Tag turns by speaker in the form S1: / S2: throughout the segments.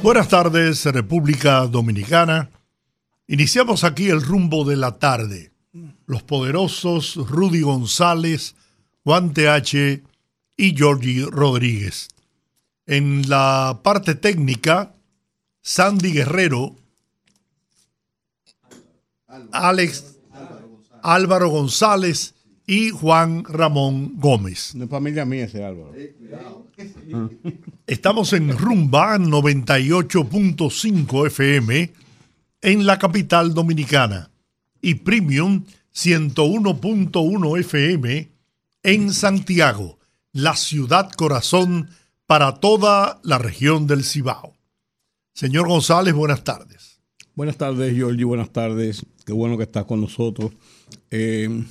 S1: Buenas tardes, República Dominicana. Iniciamos aquí el rumbo de la tarde. Los poderosos Rudy González, Juan TH y Georgie Rodríguez. En la parte técnica, Sandy Guerrero, Alex Álvaro González y Juan Ramón Gómez.
S2: No es familia mía ese Álvaro.
S1: Estamos en Rumba 98.5 FM en la capital dominicana y Premium 101.1 FM en Santiago, la ciudad corazón para toda la región del Cibao. Señor González, buenas tardes.
S2: Buenas tardes, Giorgi, buenas tardes. Qué bueno que estás con nosotros. Eh,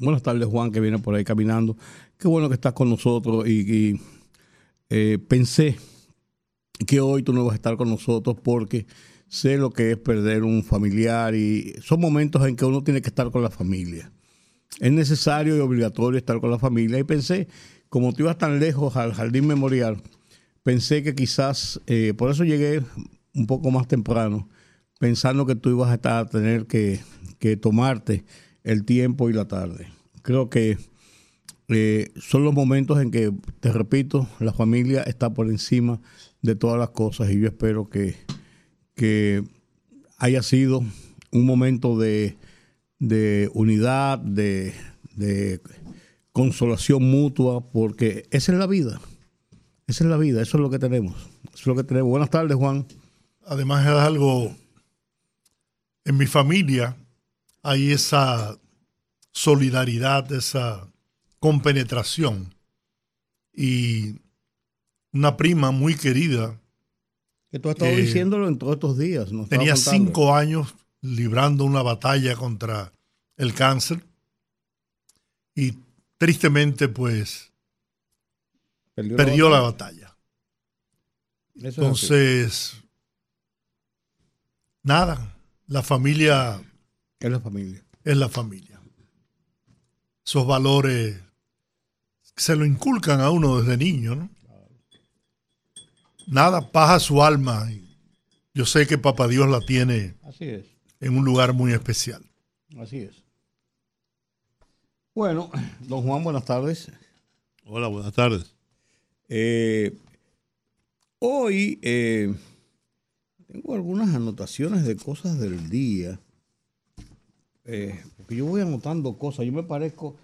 S2: buenas tardes, Juan, que viene por ahí caminando. Qué bueno que estás con nosotros y, eh, pensé que hoy tú no vas a estar con nosotros porque sé lo que es perder un familiar y son momentos en que uno tiene que estar con la familia. Es necesario y obligatorio estar con la familia y pensé, como tú ibas tan lejos al jardín memorial, pensé que quizás, eh, por eso llegué un poco más temprano, pensando que tú ibas a estar tener que, que tomarte el tiempo y la tarde. Creo que eh, son los momentos en que, te repito, la familia está por encima de todas las cosas y yo espero que, que haya sido un momento de, de unidad, de, de, consolación mutua, porque esa es la vida. Esa es la vida, eso es lo que tenemos. Eso es lo que tenemos. Buenas tardes, Juan.
S1: Además, es algo. En mi familia hay esa solidaridad, esa compenetración. Y una prima muy querida.
S2: Que tú has estado eh, diciéndolo en todos estos días.
S1: tenía cinco años librando una batalla contra el cáncer. Y tristemente, pues, perdió, perdió la batalla. La batalla. Entonces, nada, la familia...
S2: Es la familia.
S1: Es la familia. Esos valores se lo inculcan a uno desde niño, ¿no? Nada, paja su alma. Yo sé que Papá Dios la tiene
S2: Así es.
S1: en un lugar muy especial.
S2: Así es. Bueno, don Juan, buenas tardes.
S3: Hola, buenas tardes.
S2: Eh, hoy eh, tengo algunas anotaciones de cosas del día. Eh, porque yo voy anotando cosas. Yo me parezco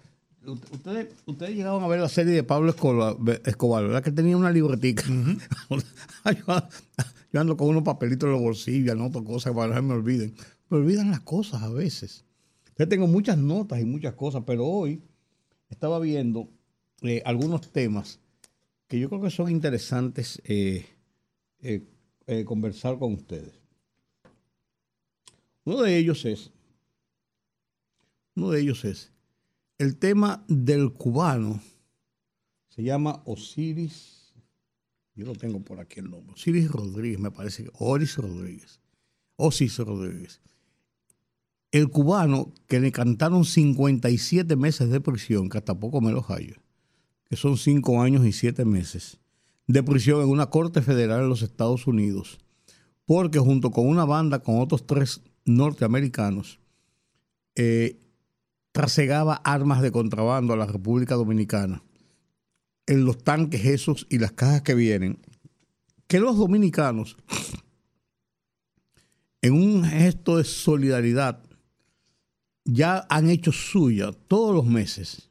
S2: Ustedes, ustedes llegaron a ver la serie de Pablo Escobar, ¿verdad? Que tenía una libretica. yo, ando con unos papelitos en los bolsillos, anoto cosas para que no me olviden. Me olvidan las cosas a veces. Yo tengo muchas notas y muchas cosas, pero hoy estaba viendo eh, algunos temas que yo creo que son interesantes eh, eh, conversar con ustedes. Uno de ellos es, uno de ellos es el tema del cubano se llama Osiris, yo lo tengo por aquí el nombre, Osiris Rodríguez, me parece Oris Rodríguez, Osiris Rodríguez. El cubano que le cantaron 57 meses de prisión, que hasta poco me lo hallo, que son 5 años y 7 meses de prisión en una corte federal en los Estados Unidos, porque junto con una banda con otros tres norteamericanos, eh, trasegaba armas de contrabando a la República Dominicana en los tanques esos y las cajas que vienen, que los dominicanos, en un gesto de solidaridad, ya han hecho suya todos los meses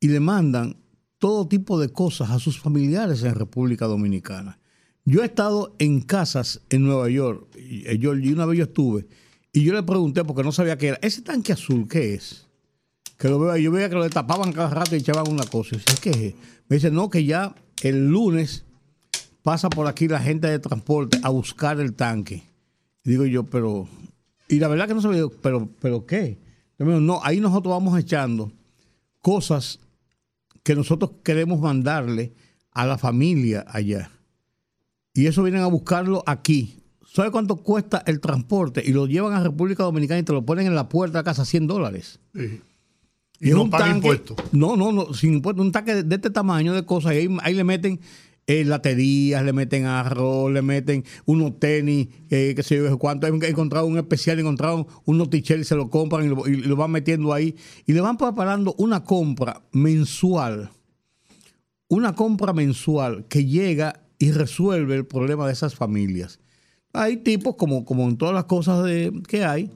S2: y le mandan todo tipo de cosas a sus familiares en República Dominicana. Yo he estado en casas en Nueva York, y una vez yo estuve, y yo le pregunté porque no sabía qué era. ¿Ese tanque azul qué es? Que lo veo, yo veía que lo tapaban cada rato y echaban una cosa. Me dice, no, que ya el lunes pasa por aquí la gente de transporte a buscar el tanque Y digo yo, pero. Y la verdad que no se ve, pero, pero ¿qué? No, ahí nosotros vamos echando cosas que nosotros queremos mandarle a la familia allá. Y eso vienen a buscarlo aquí. ¿Sabe cuánto cuesta el transporte? Y lo llevan a República Dominicana y te lo ponen en la puerta de casa 100 dólares.
S1: Y, no pagan impuestos.
S2: No, no, no, sin impuestos. Un tanque de, este tamaño de cosas. Y ahí, le meten eh, laterías, le meten arroz, le meten unos tenis, eh, qué sé yo, cuánto. He encontrado un especial, he encontrado unos t y se lo compran y lo, y lo van metiendo ahí. Y le van preparando una compra mensual. Una compra mensual que llega y resuelve el problema de esas familias. Hay tipos, como, como en todas las cosas de, que hay,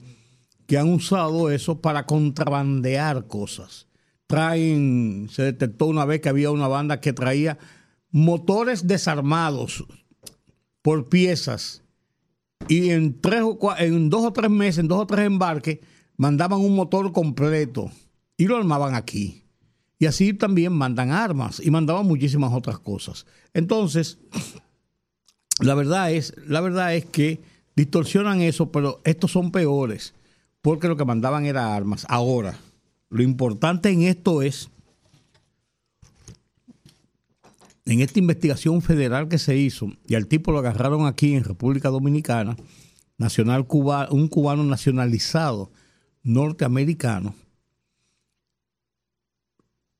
S2: que han usado eso para contrabandear cosas. Traen, se detectó una vez que había una banda que traía motores desarmados por piezas y en, tres o en dos o tres meses, en dos o tres embarques, mandaban un motor completo y lo armaban aquí. Y así también mandan armas y mandaban muchísimas otras cosas. Entonces, la verdad es, la verdad es que distorsionan eso, pero estos son peores porque lo que mandaban era armas. Ahora, lo importante en esto es, en esta investigación federal que se hizo, y al tipo lo agarraron aquí en República Dominicana, nacional cuba, un cubano nacionalizado norteamericano,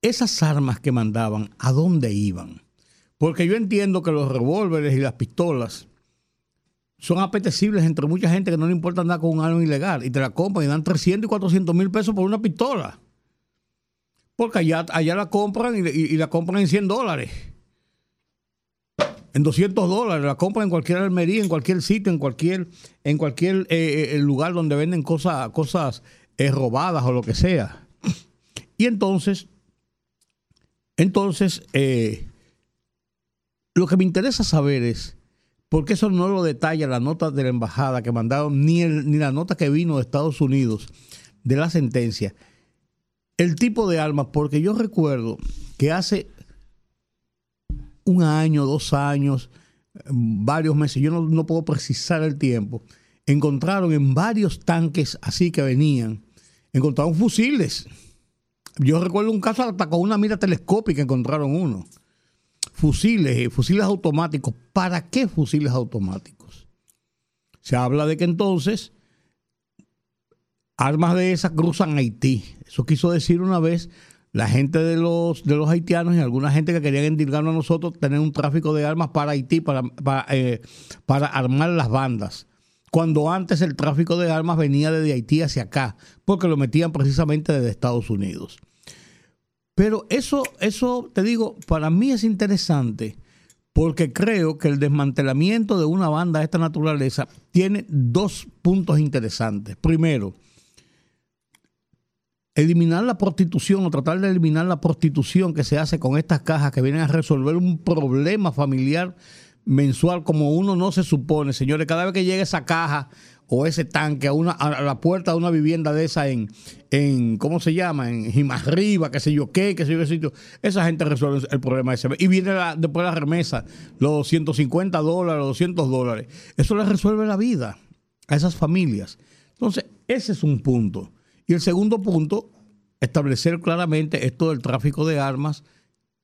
S2: esas armas que mandaban, ¿a dónde iban? Porque yo entiendo que los revólveres y las pistolas son apetecibles entre mucha gente que no le importa andar con un arma ilegal y te la compran y dan 300 y 400 mil pesos por una pistola. Porque allá, allá la compran y, la compran en 100 dólares. En 200 dólares. La compran en cualquier almería, en cualquier sitio, en cualquier, en cualquier eh, eh, lugar donde venden cosas, cosas eh, robadas o lo que sea. Y entonces, entonces, lo que me interesa saber es porque eso no lo detalla la nota de la embajada que mandaron, ni, ni la nota que vino de Estados Unidos de la sentencia. El tipo de armas, porque yo recuerdo que hace un año, dos años, varios meses, yo no, no puedo precisar el tiempo, encontraron en varios tanques así que venían, encontraron fusiles. Yo recuerdo un caso hasta con una mira telescópica encontraron uno fusiles, eh, fusiles automáticos. ¿Para qué fusiles automáticos? Se habla de que entonces armas de esas cruzan Haití. Eso quiso decir una vez la gente de los, de los haitianos y alguna gente que querían endilgarnos a nosotros tener un tráfico de armas para Haití, para, para, eh, para armar las bandas. Cuando antes el tráfico de armas venía desde Haití hacia acá, porque lo metían precisamente desde Estados Unidos. Pero eso, eso, te digo, para mí es interesante porque creo que el desmantelamiento de una banda de esta naturaleza tiene dos puntos interesantes. Primero, eliminar la prostitución o tratar de eliminar la prostitución que se hace con estas cajas que vienen a resolver un problema familiar mensual como uno no se supone. Señores, cada vez que llega esa caja o ese tanque a, una, a la puerta de una vivienda de esa en, en ¿cómo se llama? En Jimarriba, qué sé yo qué, qué sé yo qué sitio. Esa gente resuelve el problema ese. Y viene después la remesa, los 150 dólares, los 200 dólares. Eso les resuelve la vida a esas familias. Entonces, ese es un punto. Y el segundo punto, establecer claramente esto del tráfico de armas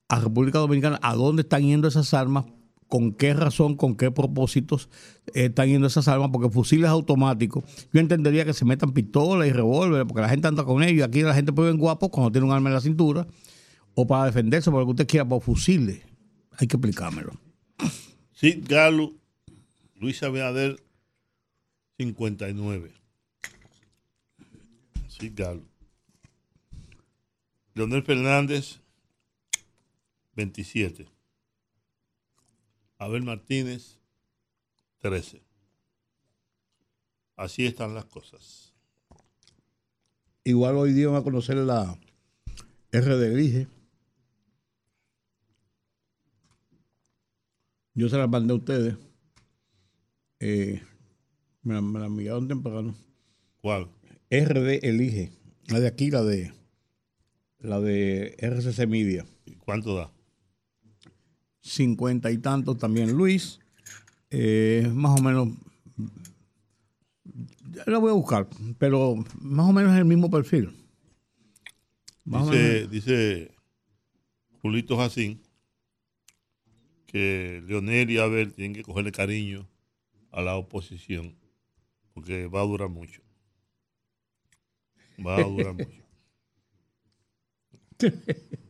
S2: a República Dominicana, a dónde están yendo esas armas, con qué razón, con qué propósitos eh, están yendo esas armas, porque fusiles automáticos, yo entendería que se metan pistolas y revólveres, porque la gente anda con ellos, y aquí la gente puede ver guapo cuando tiene un arma en la cintura, o para defenderse, por lo que usted quiera, por fusiles. Hay que explicármelo.
S3: Sí, Galo, Luis Abinader, 59. Sí, Galo. Leonel Fernández, 27. Abel Martínez, 13. Así están las cosas.
S2: Igual hoy día van a conocer la R de Grige. Yo se la mandé a ustedes. Eh, me, la, me la enviaron temprano.
S3: ¿Cuál?
S2: RD Elige. La de aquí, la de la de RCC Media.
S3: ¿Y cuánto da?
S2: Cincuenta y tantos también Luis, eh, más o menos La voy a buscar, pero más o menos es el mismo perfil. Más
S3: Dice, dice Julito Jacín que Leonel y Abel tienen que cogerle cariño a la oposición porque va a durar mucho. Va a durar mucho.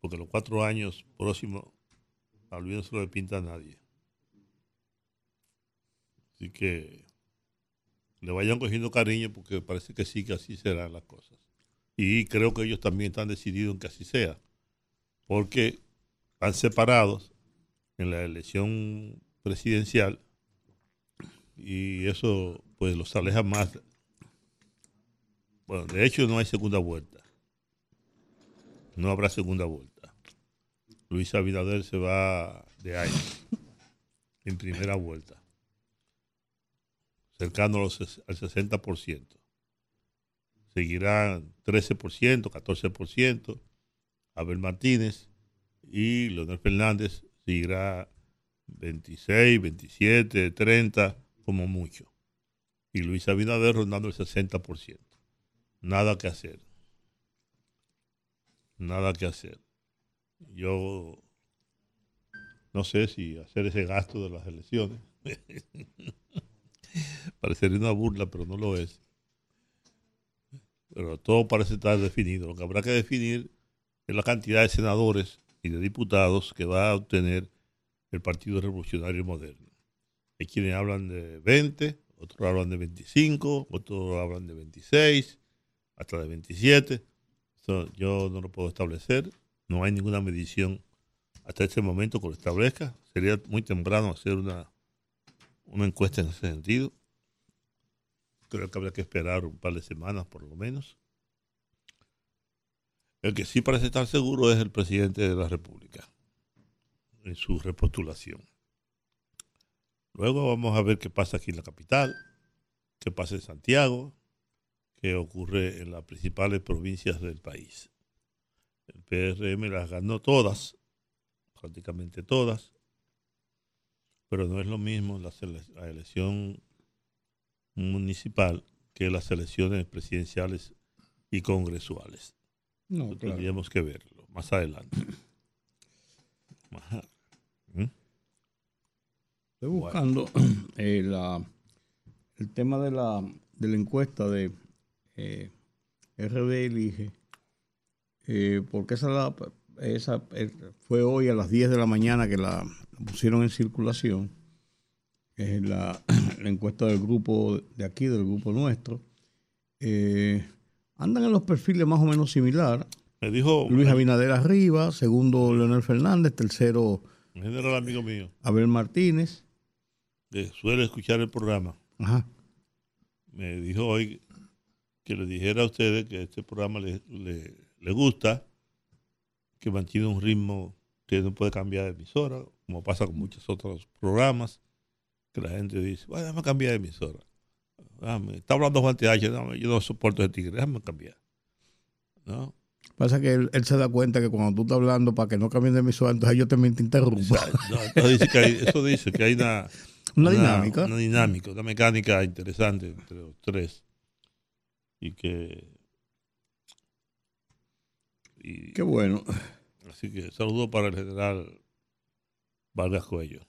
S3: Porque los cuatro años próximos a Luis no se lo le pinta a nadie. Así que le vayan cogiendo cariño porque parece que sí que así serán las cosas. Y creo que ellos también están decididos en que así sea. Porque están separados en la elección presidencial y eso pues los aleja más. Bueno, de hecho no hay segunda vuelta. No habrá segunda vuelta. Luis Abinader se va de ahí en primera vuelta, cercano al 60%. Seguirán 13%, 14%, Abel Martínez y Leonel Fernández seguirá 26, 27, 30 como mucho. Y Luis Abinader rondando el 60%. Nada que hacer. Nada que hacer. Yo no sé si hacer ese gasto de las elecciones. Parecería una burla, pero no lo es. Pero todo parece estar definido. Lo que habrá que definir es la cantidad de senadores y de diputados que va a obtener el Partido Revolucionario Moderno. Hay quienes hablan de 20, otros hablan de 25, otros hablan de 26, hasta de 27. Yo no lo puedo establecer. No hay ninguna medición hasta este momento que lo establezca. Sería muy temprano hacer una, una encuesta en ese sentido. Creo que habría que esperar un par de semanas por lo menos. El que sí parece estar seguro es el presidente de la República en su repostulación. Luego vamos a ver qué pasa aquí en la capital, qué pasa en Santiago, qué ocurre en las principales provincias del país. El PRM las ganó todas, prácticamente todas, pero no es lo mismo la, elección municipal que las elecciones presidenciales y congresuales.
S2: No,
S3: Eso
S2: claro.
S3: Tendríamos que verlo más adelante. Ajá. ¿Mm?
S2: Estoy buscando eh, la- el tema de la, de la encuesta de eh, RD Elige, eh, porque esa, la- esa eh, fue hoy a las 10 de la mañana que la pusieron en circulación. Es la, la encuesta del grupo de aquí, del grupo nuestro. Eh, andan en los perfiles más o menos similar.
S3: Me dijo
S2: Luis Abinader arriba, segundo Leonel Fernández, tercero
S3: general amigo mío
S2: Abel Martínez.
S3: que suele escuchar el programa.
S2: Ajá.
S3: Me dijo hoy que le dijera a ustedes que este programa le, le, le gusta, que mantiene un ritmo que no puede cambiar de emisora, como pasa con muchos otros programas, que la gente dice, bueno, déjame cambiar de emisora. Déjame- está hablando Juan TH, yo no soporto ese tigre, déjame cambiar. ¿No?
S2: Pasa que él, él se da cuenta que cuando tú estás hablando para que no cambien de emisora, entonces ellos también te interrumpen.
S3: No, entonces dice que hay- eso dice que hay una,
S2: Una dinámica.
S3: Una dinámica, una mecánica interesante entre los tres. Y que. y-
S2: Qué bueno.
S3: así que saludo para el general Vargas Cuello,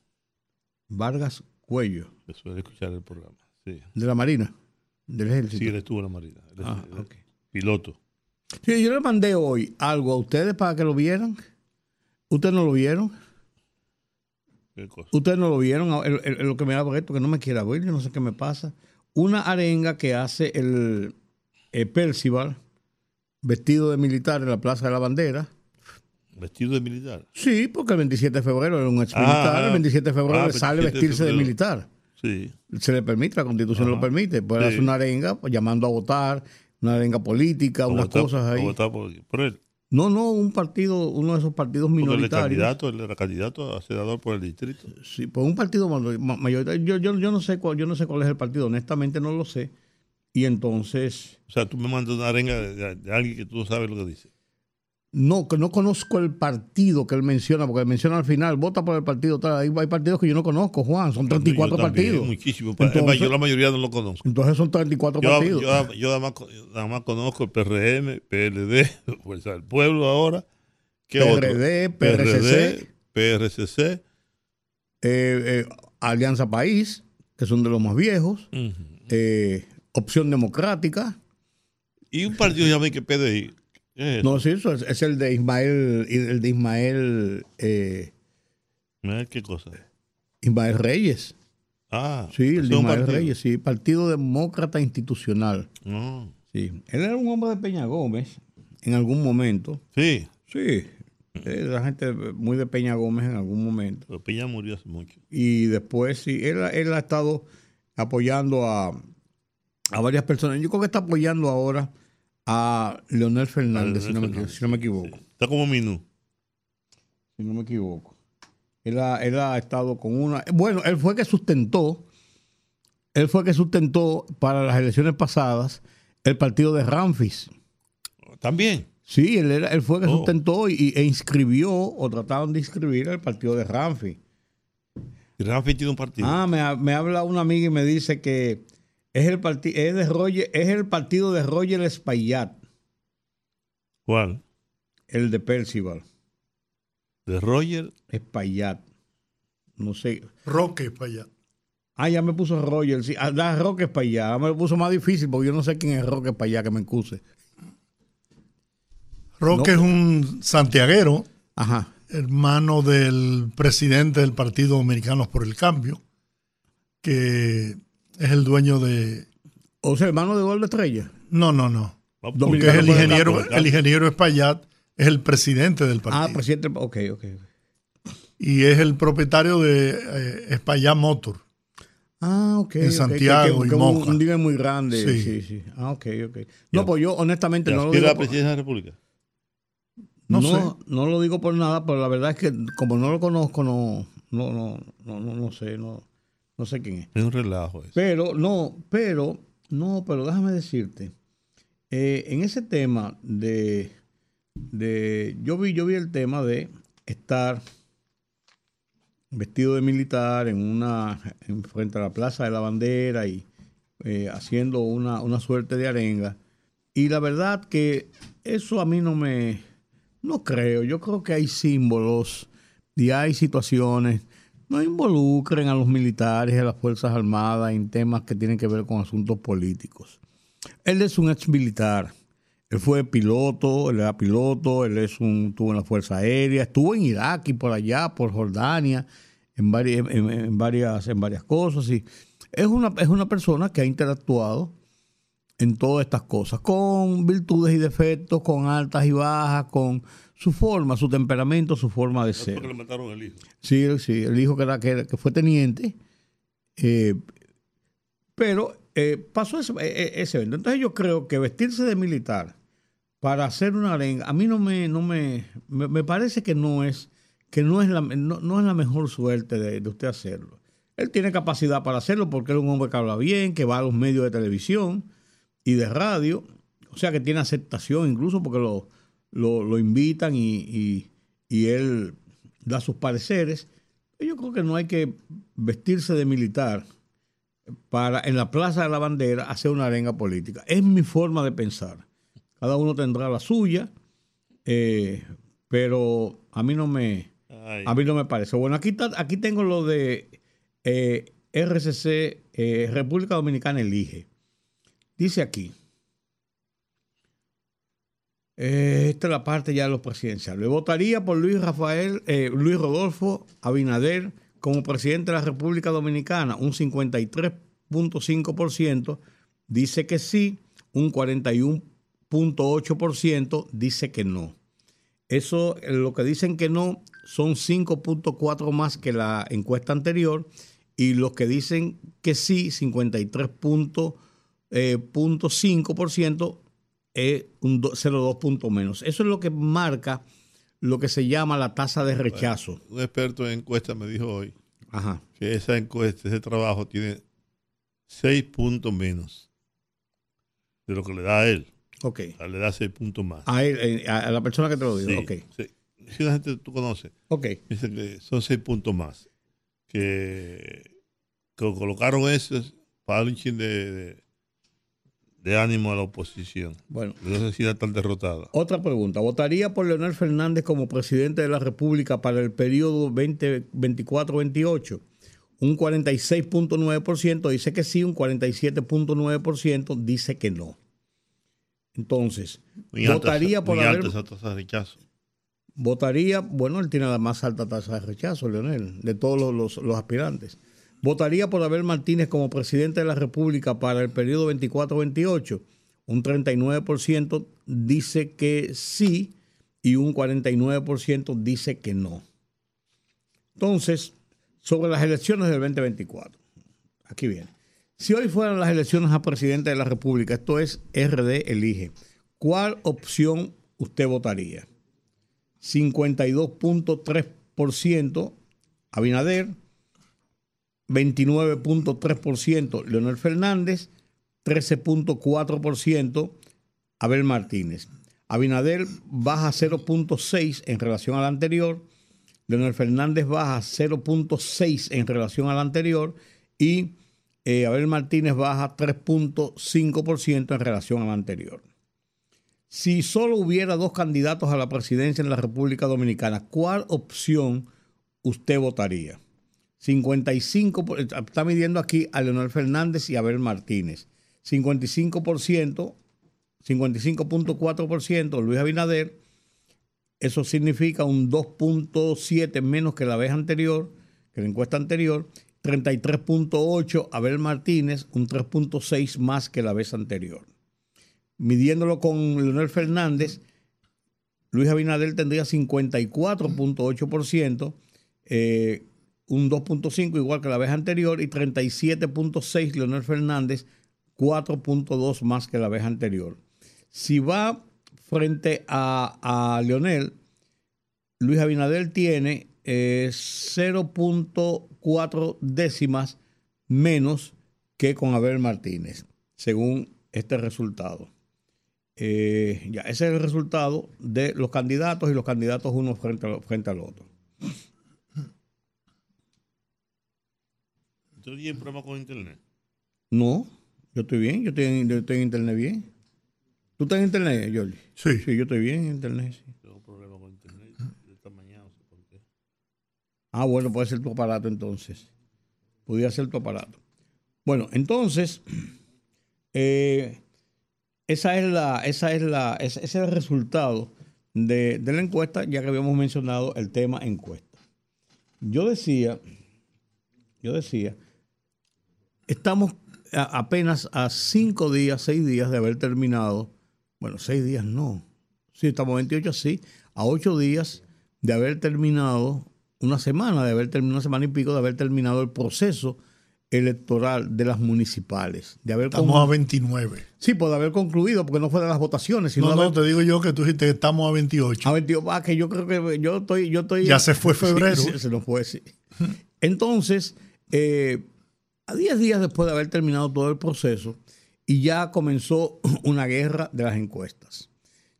S2: Vargas Cuello,
S3: que suele escuchar el programa. Sí,
S2: de la Marina, del Ejército.
S3: sí él estuvo en la Marina. Él
S2: Ah,
S3: él. Piloto.
S2: Sí, yo le mandé hoy algo a ustedes para que lo vieran. ¿Ustedes no lo vieron?
S3: ¿Qué cosa?
S2: Ustedes no lo vieron. El- el- el- lo que me da esto que no me quiera yo no sé qué me pasa. Una arenga que hace el, el Percival, vestido de militar en la Plaza de la Bandera.
S3: Vestido de militar.
S2: Sí, porque el 27 de febrero era un ex militar.
S3: Ah,
S2: el 27 de febrero
S3: ah,
S2: le sale
S3: 27 de
S2: vestirse de militar.
S3: Sí.
S2: se le permite, la constitución
S3: Ajá.
S2: lo permite. Puede
S3: Sí.
S2: hacer una arenga pues, llamando a votar, una arenga política, unas
S3: votar-
S2: cosas ahí.
S3: votar por, por él.
S2: No, no, un partido, uno de esos partidos
S3: Porque
S2: minoritarios.
S3: candidato, él era candidato a senador por el distrito.
S2: Sí, pues un partido ma- ma- mayoritario. Yo, yo, yo no sé cuál, yo no sé cuál es el partido, honestamente no lo sé. Y entonces,
S3: O sea, tú me mandas una arenga de, alguien que tú no sabes lo que dice.
S2: no, que no conozco el partido que él menciona, porque él menciona al final, vota por el partido. Tal. Hay, hay partidos que yo no conozco, Juan, son 34
S3: Yo también,
S2: partidos.
S3: Muchísimo.
S2: Entonces-
S3: yo la mayoría no lo conozco.
S2: Entonces son 34
S3: Yo,
S2: partidos.
S3: yo, yo nada, más, nada más conozco el PRM, PLD, Fuerza del Pueblo ahora. ¿Qué
S2: PRD,
S3: otro?
S2: PRCC.
S3: PRCC.
S2: Eh, eh, Alianza País, que son de los más viejos. Eh, Opción Democrática.
S3: Y un partido que llama que PDI. ¿Qué es?
S2: No, sí, eso es, es el de Ismael, el de Ismael, eh,
S3: ¿Qué cosa?
S2: Ismael Reyes.
S3: Ah,
S2: Sí, el de Ismael. Reyes, sí, Partido Demócrata Institucional.
S3: No.
S2: Sí, él era un hombre de Peña Gómez en algún momento.
S3: Sí,
S2: Sí, eh, la gente muy de Peña Gómez en algún momento.
S3: pero Peña murió hace mucho.
S2: Y después, sí, él, él ha estado apoyando a, a varias personas. Yo creo que está apoyando ahora a Leonel Fernández, si, no me, si no me equivoco.
S3: sí. Está como Minú.
S2: Si no me equivoco. Él ha, él ha estado con una... Bueno, él fue que sustentó, él fue que sustentó para las elecciones pasadas el partido de Ramfis.
S3: También.
S2: Sí, él, era, él fue que
S3: Oh.
S2: sustentó y, e inscribió o trataron de inscribir al partido de Ramfis.
S3: Y Rafi tiene un partido.
S2: Ah, me, me habla una amiga y me dice que es el partido es de Roger, es el partido de Roger Espaillat,
S3: ¿Cuál?
S2: el de Percival.
S3: De Roger.
S2: Espaillat. No sé.
S1: Roque allá.
S2: Ah, ya me puso Roger. Sí. Ah, da Roque Espaillat. Me lo puso más difícil porque yo no sé quién es Roque Espaillat que me excuse.
S1: Roque
S2: No.
S1: es un santiaguero,
S2: Ajá.
S1: hermano del presidente del Partido Dominicanos por el Cambio, que es el dueño de...
S2: O sea, hermano de Gol de Estrella.
S1: No, no, no. Porque es el
S2: por
S1: ingeniero, el ingeniero Espaillat, es el presidente del
S2: Ah,
S1: partido.
S2: presidente. Ok, ok.
S1: y es el propietario de eh, Espaillat Motor.
S2: Ah, ok.
S1: En Santiago
S2: que,
S1: y
S2: que un-
S1: Moca.
S2: Un día muy grande. Sí.
S1: Sí.
S2: sí, Ah, ok, ok. No, pues yo honestamente
S3: ¿Y
S2: no lo digo.
S3: la
S2: por-
S3: presidencia de la República?
S1: No
S2: No, no lo digo por nada, pero la verdad es que como no lo conozco, no, no, no, no, no, no sé, no, no sé quién es.
S3: Es un relajo eso.
S2: Pero, no, pero, no, pero déjame decirte, eh, en ese tema de, de, yo vi, yo vi el tema de estar vestido de militar en una, en frente a la Plaza de la Bandera y eh, haciendo una, una suerte de arenga. Y la verdad que eso a mí no me, no creo. Yo creo que hay símbolos y hay situaciones. No involucren a los militares y a las Fuerzas Armadas en temas que tienen que ver con asuntos políticos. Él es un ex militar. Él fue piloto, él era piloto, él es un, estuvo en la Fuerza Aérea, estuvo en Irak y por allá, por Jordania, en varias, en, en varias, en varias cosas. Y es una, es una persona que ha interactuado en todas estas cosas, con virtudes y defectos, con altas y bajas, con su forma, su temperamento, su forma de ser.
S3: porque le mataron al hijo.
S2: Sí, sí, el hijo que, era, que, era- que fue teniente, eh, pero eh, pasó ese, e- ese evento. Entonces yo creo que vestirse de militar para hacer una arenga, a mí no me, no me, me, me parece que no es, que no es la, no, no es la mejor suerte de, de usted hacerlo. Él tiene capacidad para hacerlo porque él es un hombre que habla bien, que va a los medios de televisión y de radio, o sea que tiene aceptación incluso porque lo, lo, lo invitan y, y- y él da sus pareceres. Yo creo que no hay que vestirse de militar para en la Plaza de la Bandera hacer una arenga política. Es mi forma de pensar. Cada uno tendrá la suya, eh, pero a mí no me,
S3: Ay,
S2: a mí no me parece. Bueno, aquí, está- aquí tengo lo de eh, RCC, eh, República Dominicana elige. Dice aquí. Eh, esta es la parte ya de los presidenciales. Votaría por Luis Rafael, eh, Luis Rodolfo Abinader como presidente de la República Dominicana. Un 53.5% dice que sí, un 41.8% dice que no. Eso, eh, lo que dicen que no, son 5.4 más que la encuesta anterior. Y los que dicen que sí, 53.5%, es un do- 0,2 puntos menos. Eso es lo que marca lo que se llama la tasa de rechazo.
S3: un experto en encuestas me dijo hoy
S2: Ajá.
S3: que esa encuesta, ese trabajo tiene seis puntos menos de lo que le da a él.
S2: Ok.
S3: Le da seis puntos más.
S2: A, él, a la persona que te lo dijo.
S3: Sí,
S2: ok.
S3: sí. Si la gente tú conoces, que son seis puntos más. Que, que colocaron eso para un chin de, de, de ánimo a la oposición.
S2: Bueno.
S3: No era tan derrotada.
S2: Otra pregunta. ¿Votaría por Leonel Fernández como presidente de la República para el periodo 2024-28? Un 46.9% dice que sí, un 47.9% dice que no. Entonces,
S3: Muy
S2: votaría por
S3: muy
S2: haber...
S3: alta esa tasa de rechazo.
S2: Votaría, bueno, él tiene la más alta tasa de rechazo, Leonel, de todos los, los- los aspirantes. Votaría por Abel Martínez como presidente de la República para el periodo 24-28. Un 39% dice que sí y un 49% dice que no. Entonces, sobre las elecciones del 2024. Aquí viene. Si hoy fueran las elecciones a presidente de la República, esto es RD elige, ¿cuál opción usted votaría? 52.3% Abinader, 29.3% Leonel Fernández, 13.4% Abel Martínez. Abinader baja 0.6 en relación al anterior, Leonel Fernández baja 0.6 en relación al anterior y eh, Abel Martínez baja 3.5% en relación al anterior. Si solo hubiera dos candidatos a la presidencia en la República Dominicana, ¿cuál opción usted votaría? 55, por- está midiendo aquí a Leonel Fernández y Abel Martínez. 55%, 55.4% Luis Abinader. Eso significa un 2.7 menos que la vez anterior, que la encuesta anterior. 33.8 Abel Martínez, un 3.6 más que la vez anterior midiéndolo con Leonel Fernández, Luis Abinader tendría 54.8%, eh, un 2.5 igual que la vez anterior, y 37.6 Leonel Fernández, 4.2 más que la vez anterior. Si va frente a, Leonel, Luis Abinader tiene eh, 0.4 décimas menos que con Abel Martínez, según este resultado. Eh, ya, ese es el resultado de los candidatos y los candidatos uno frente, frente al otro.
S3: ¿Usted tiene problema con internet?
S2: No, yo estoy bien, yo estoy en, yo estoy en internet bien. ¿Tú estás en internet, Jordi?
S1: Sí.
S2: Sí, yo estoy bien en internet. sí.
S3: Tengo problema con internet esta mañana, no sé por qué.
S2: Ah, bueno, puede ser tu aparato entonces. Podría ser tu aparato. Bueno, entonces, eh, esa es la, esa es la, ese ese es el resultado de, de la encuesta, ya que habíamos mencionado el tema encuesta. Yo decía, yo decía, estamos a- apenas a cinco días, seis días de haber terminado, bueno, seis días no, sí, estamos a 28, sí, a ocho días de haber terminado, una semana, de haber terminado, una semana y pico, de haber terminado el proceso electoral de las municipales, de haber
S1: Estamos
S2: con-
S1: a 29.
S2: sí, puede haber concluido, porque no fue de las votaciones, sino
S1: No,
S2: de
S1: no,
S2: haber-
S1: te digo yo que tú dijiste que estamos a 28.
S2: a 22, ah, que yo creo que yo estoy, yo estoy.
S1: Ya se fue febrero.
S2: Sí, sí, se nos fue, sí. Entonces, eh, a 10 días después de haber terminado todo el proceso, y ya comenzó una guerra de las encuestas.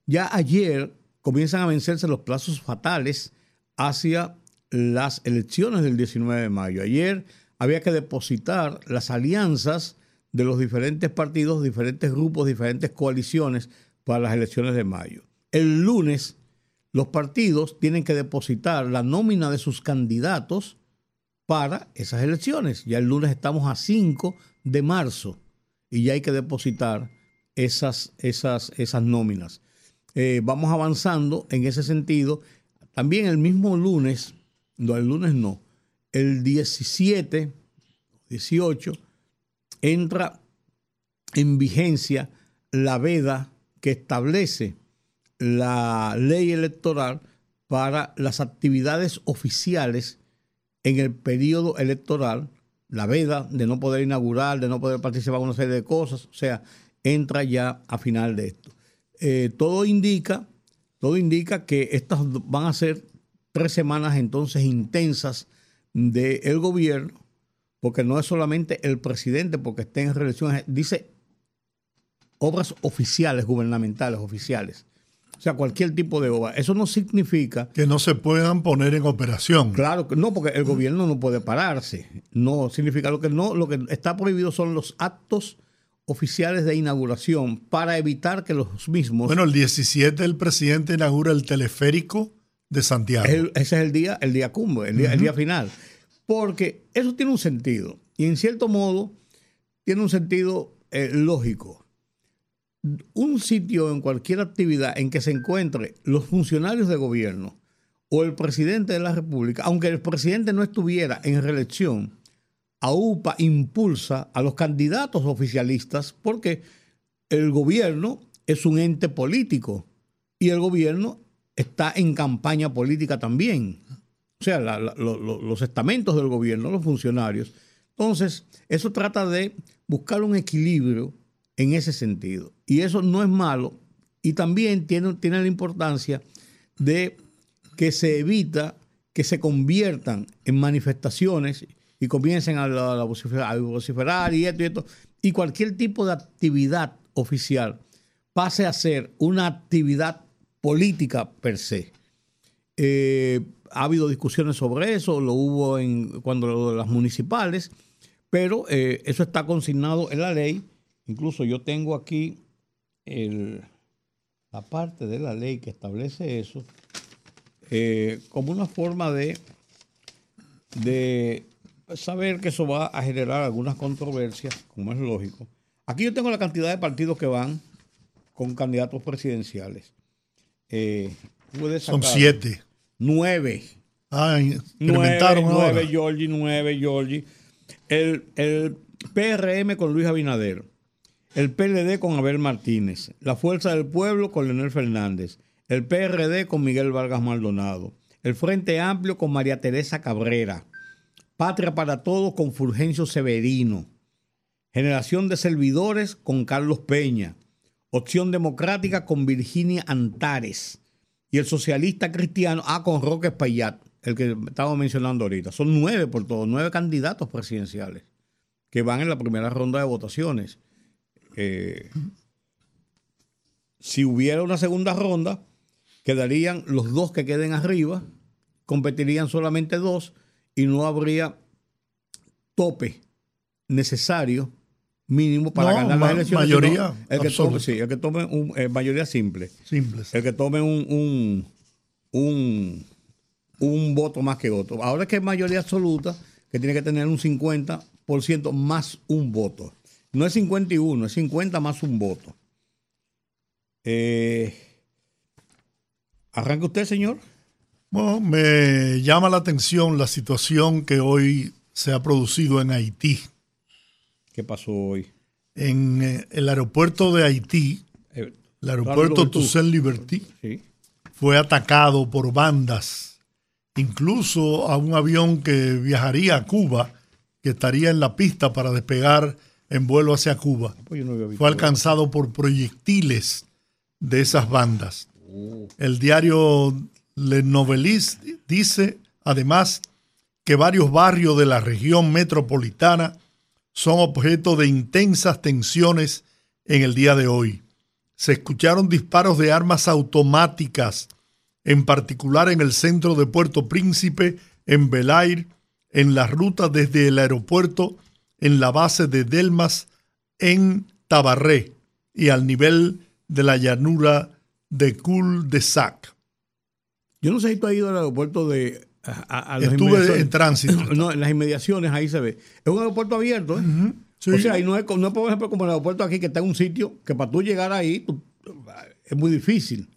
S2: Ya ayer comienzan a vencerse los plazos fatales hacia las elecciones del 19 de mayo. Ayer había que depositar las alianzas de los diferentes partidos, diferentes grupos, diferentes coaliciones para las elecciones de mayo. El lunes los partidos tienen que depositar la nómina de sus candidatos para esas elecciones. Ya el lunes estamos a 5 de marzo y ya hay que depositar esas, esas, esas nóminas. Eh, vamos avanzando en ese sentido. También el mismo lunes, no, el lunes no, el 17, 18, entra en vigencia la veda que establece la ley electoral para las actividades oficiales en el periodo electoral, la veda de no poder inaugurar, de no poder participar en una serie de cosas, o sea, entra ya a final de esto. Eh, todo indica, todo indica que estas van a ser tres semanas entonces intensas del gobierno, porque no es solamente el presidente porque está en reelección, dice obras oficiales, gubernamentales, oficiales. O sea, cualquier tipo de obra. Eso no significa...
S1: Que no se puedan poner en operación.
S2: Claro, no, porque el gobierno no puede pararse. No significa lo que no, lo que está prohibido son los actos oficiales de inauguración para evitar que los mismos...
S1: Bueno, el 17 el presidente inaugura el teleférico de Santiago.
S2: ese es el día, el día cumbre, el día, el día final. Porque eso tiene un sentido. Y en cierto modo tiene un sentido eh, lógico un sitio en cualquier actividad en que se encuentre los funcionarios de gobierno o el presidente de la República, aunque el presidente no estuviera en reelección, AUPA impulsa a los candidatos oficialistas porque el gobierno es un ente político y el gobierno está en campaña política también. O sea, los estamentos del gobierno, los funcionarios. Entonces, eso trata de buscar un equilibrio en ese sentido. Y eso no es malo. Y también tiene, tiene la importancia de que se evita que se conviertan en manifestaciones y comiencen a, vociferar, y esto y esto. Y cualquier tipo de actividad oficial pase a ser una actividad política per se. Eh, ha habido discusiones sobre eso, lo hubo en cuando las municipales, pero eh, eso está consignado en la ley Incluso yo tengo aquí la parte de la ley que establece eso eh, como una forma de, de saber que eso va a generar algunas controversias, como es lógico. Aquí yo tengo la cantidad de partidos que van con candidatos presidenciales.
S1: Eh, Son siete.
S2: Nueve.
S1: Ah, incrementaron
S2: nueve, nueve, Giorgi, nueve, Giorgi. El, el PRM con Luis Abinader el PLD con Abel Martínez, la Fuerza del Pueblo con Leonel Fernández, el PRD con Miguel Vargas Maldonado, el Frente Amplio con María Teresa Cabrera, Patria para Todos con Fulgencio Severino, Generación de Servidores con Carlos Peña, Opción Democrática con Virginia Antares y el Socialista Cristiano, ah, con Roque Espaillat, el que estaba mencionando ahorita. Son nueve por todos, nueve candidatos presidenciales que van en la primera ronda de votaciones. Eh, si hubiera una segunda ronda, quedarían los dos que queden arriba, competirían solamente dos y no habría tope necesario mínimo para ganar las elecciones.
S1: Mayoría.
S2: El que, tome, sí, el que tome un, eh, mayoría simple. El que tome un, un, un, voto más que otro. Ahora es que es mayoría absoluta, que tiene que tener un 50% más un voto. No es 51, es 50 más un voto. Eh, ¿Arranca usted, señor?
S1: Bueno, me llama la atención la situación que hoy se ha producido en Haití.
S2: ¿Qué pasó hoy?
S1: En eh, el aeropuerto de Haití, eh, el aeropuerto Toussaint Liberty, fue atacado por bandas. Incluso a un avión que viajaría a Cuba, que estaría en la pista para despegar en vuelo hacia Cuba. Ah, pues Fue alcanzado por proyectiles de esas bandas. Oh. El diario Le Noveliste dice, además, que varios barrios de la región metropolitana son objeto de intensas tensiones en el día de hoy. Se escucharon disparos de armas automáticas, en particular en el centro de Puerto Príncipe, en Belair, en la ruta desde el aeropuerto en la base de Delmas en Tabarré y al nivel de la llanura de Cul de Sac.
S2: Yo no sé si tú has ido al aeropuerto de...
S1: Estuve en tránsito.
S2: No, en las inmediaciones ahí se ve. Es un aeropuerto abierto. ¿eh? O sea, ahí no es, no es, por ejemplo, como el aeropuerto aquí que está en un sitio que para tú llegar ahí es muy difícil.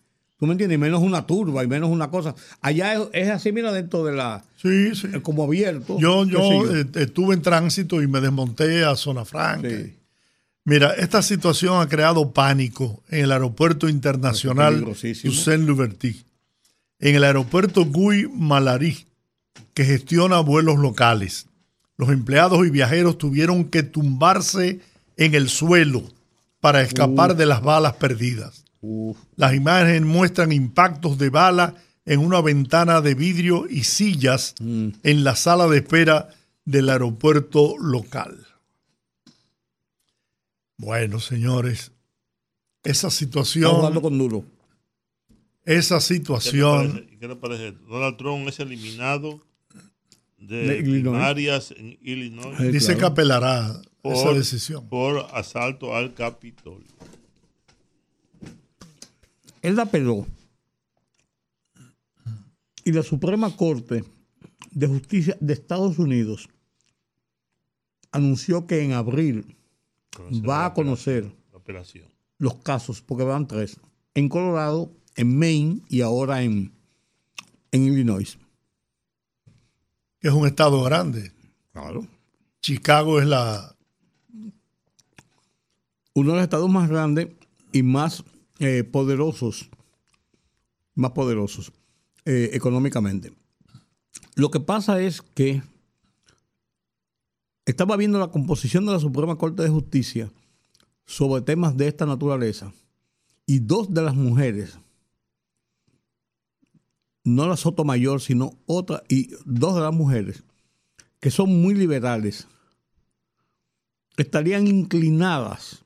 S2: ¿Tú me entiendes? Y menos una turba y menos una cosa. Allá es, así, mira, dentro de la.
S1: Sí, sí.
S2: Como abierto.
S1: Yo, yo, eh, estuve en tránsito y me desmonté a Zona Franca. Mira, esta situación ha creado pánico en el aeropuerto internacional Hussein Louverty, en el aeropuerto Gui Malarí, que gestiona vuelos locales. Los empleados y viajeros tuvieron que tumbarse en el suelo para escapar de las balas perdidas. Las imágenes muestran impactos de bala en una ventana de vidrio y sillas mm. en la sala de espera del aeropuerto local. Bueno, señores, esa situación,
S2: jugando con duro.
S1: esa
S3: ¿Qué te
S1: situación?
S3: ¿Qué te parece? Donald Trump es eliminado de,
S2: De Illinois.
S3: primarias en Illinois
S1: dice
S2: claro.
S1: que apelará esa decisión.
S3: por asalto al Capitolio.
S2: Él la apeló. Y la Suprema Corte de Justicia de Estados Unidos anunció que en abril
S3: Conocer
S2: va a conocer
S3: La apelación.
S2: los casos, porque van tres, en Colorado, en Maine y ahora en, en Illinois.
S1: que es un estado grande.
S2: Claro.
S1: Chicago es la
S2: Uno de los estados más grandes y más eh, poderosos, más poderosos eh, económicamente. Lo que pasa es que estaba viendo la composición de la Suprema Corte de Justicia sobre temas de esta naturaleza y dos de las mujeres, no la Sotomayor, sino otra, y dos de las mujeres que son muy liberales, estarían inclinadas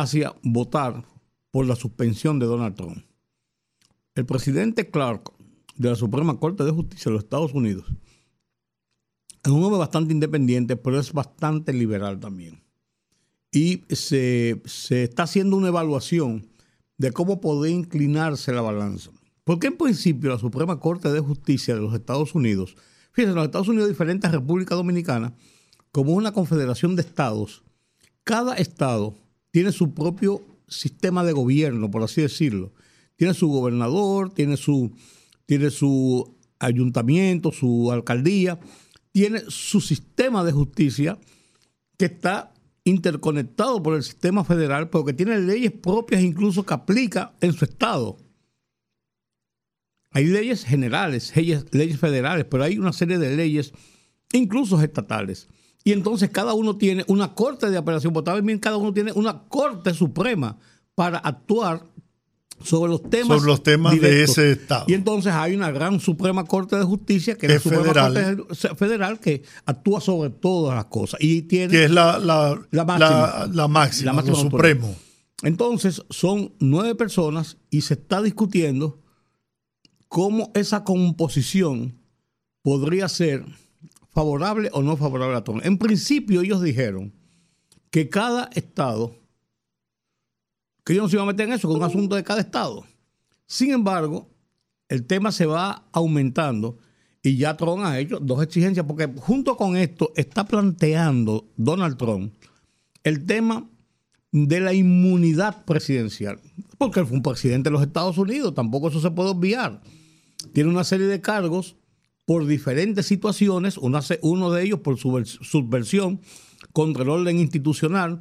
S2: hacia votar por la suspensión de Donald Trump. El presidente Clark de la Suprema Corte de Justicia de los Estados Unidos es un hombre bastante independiente, pero es bastante liberal también. Y se, se está haciendo una evaluación de cómo poder inclinarse la balanza. Porque en principio la Suprema Corte de Justicia de los Estados Unidos, fíjense, en los Estados Unidos diferentes a República Dominicana, como una confederación de estados, cada estado tiene su propio sistema de gobierno, por así decirlo. Tiene su gobernador, tiene su, tiene su ayuntamiento, su alcaldía, tiene su sistema de justicia que está interconectado por el sistema federal, pero que tiene leyes propias incluso que aplica en su estado. Hay leyes generales, leyes, leyes federales, pero hay una serie de leyes, incluso estatales. Y entonces cada uno tiene una corte de apelación, pero también cada uno tiene una corte suprema para actuar sobre los temas,
S1: Sobre los temas de ese estado.
S2: Y entonces hay una gran Suprema Corte de Justicia, que es la Suprema
S1: federal.
S2: Corte Federal, que actúa sobre todas las cosas. Y tiene
S1: que es la, la,
S2: La máxima.
S1: la- máxima, lo supremo.
S2: Entonces, son nueve personas y se está discutiendo cómo esa composición podría ser favorable o no favorable a Trump. En principio, ellos dijeron que cada estado, que ellos no se iban a meter en eso, es un asunto de cada estado. Sin embargo, el tema se va aumentando y ya Trump ha hecho dos exigencias, porque junto con esto está planteando Donald Trump el tema de la inmunidad presidencial, porque él fue un presidente de los Estados Unidos, tampoco eso se puede obviar. Tiene una serie de cargos por diferentes situaciones, una se- uno de ellos por subver- subversión contra el orden institucional,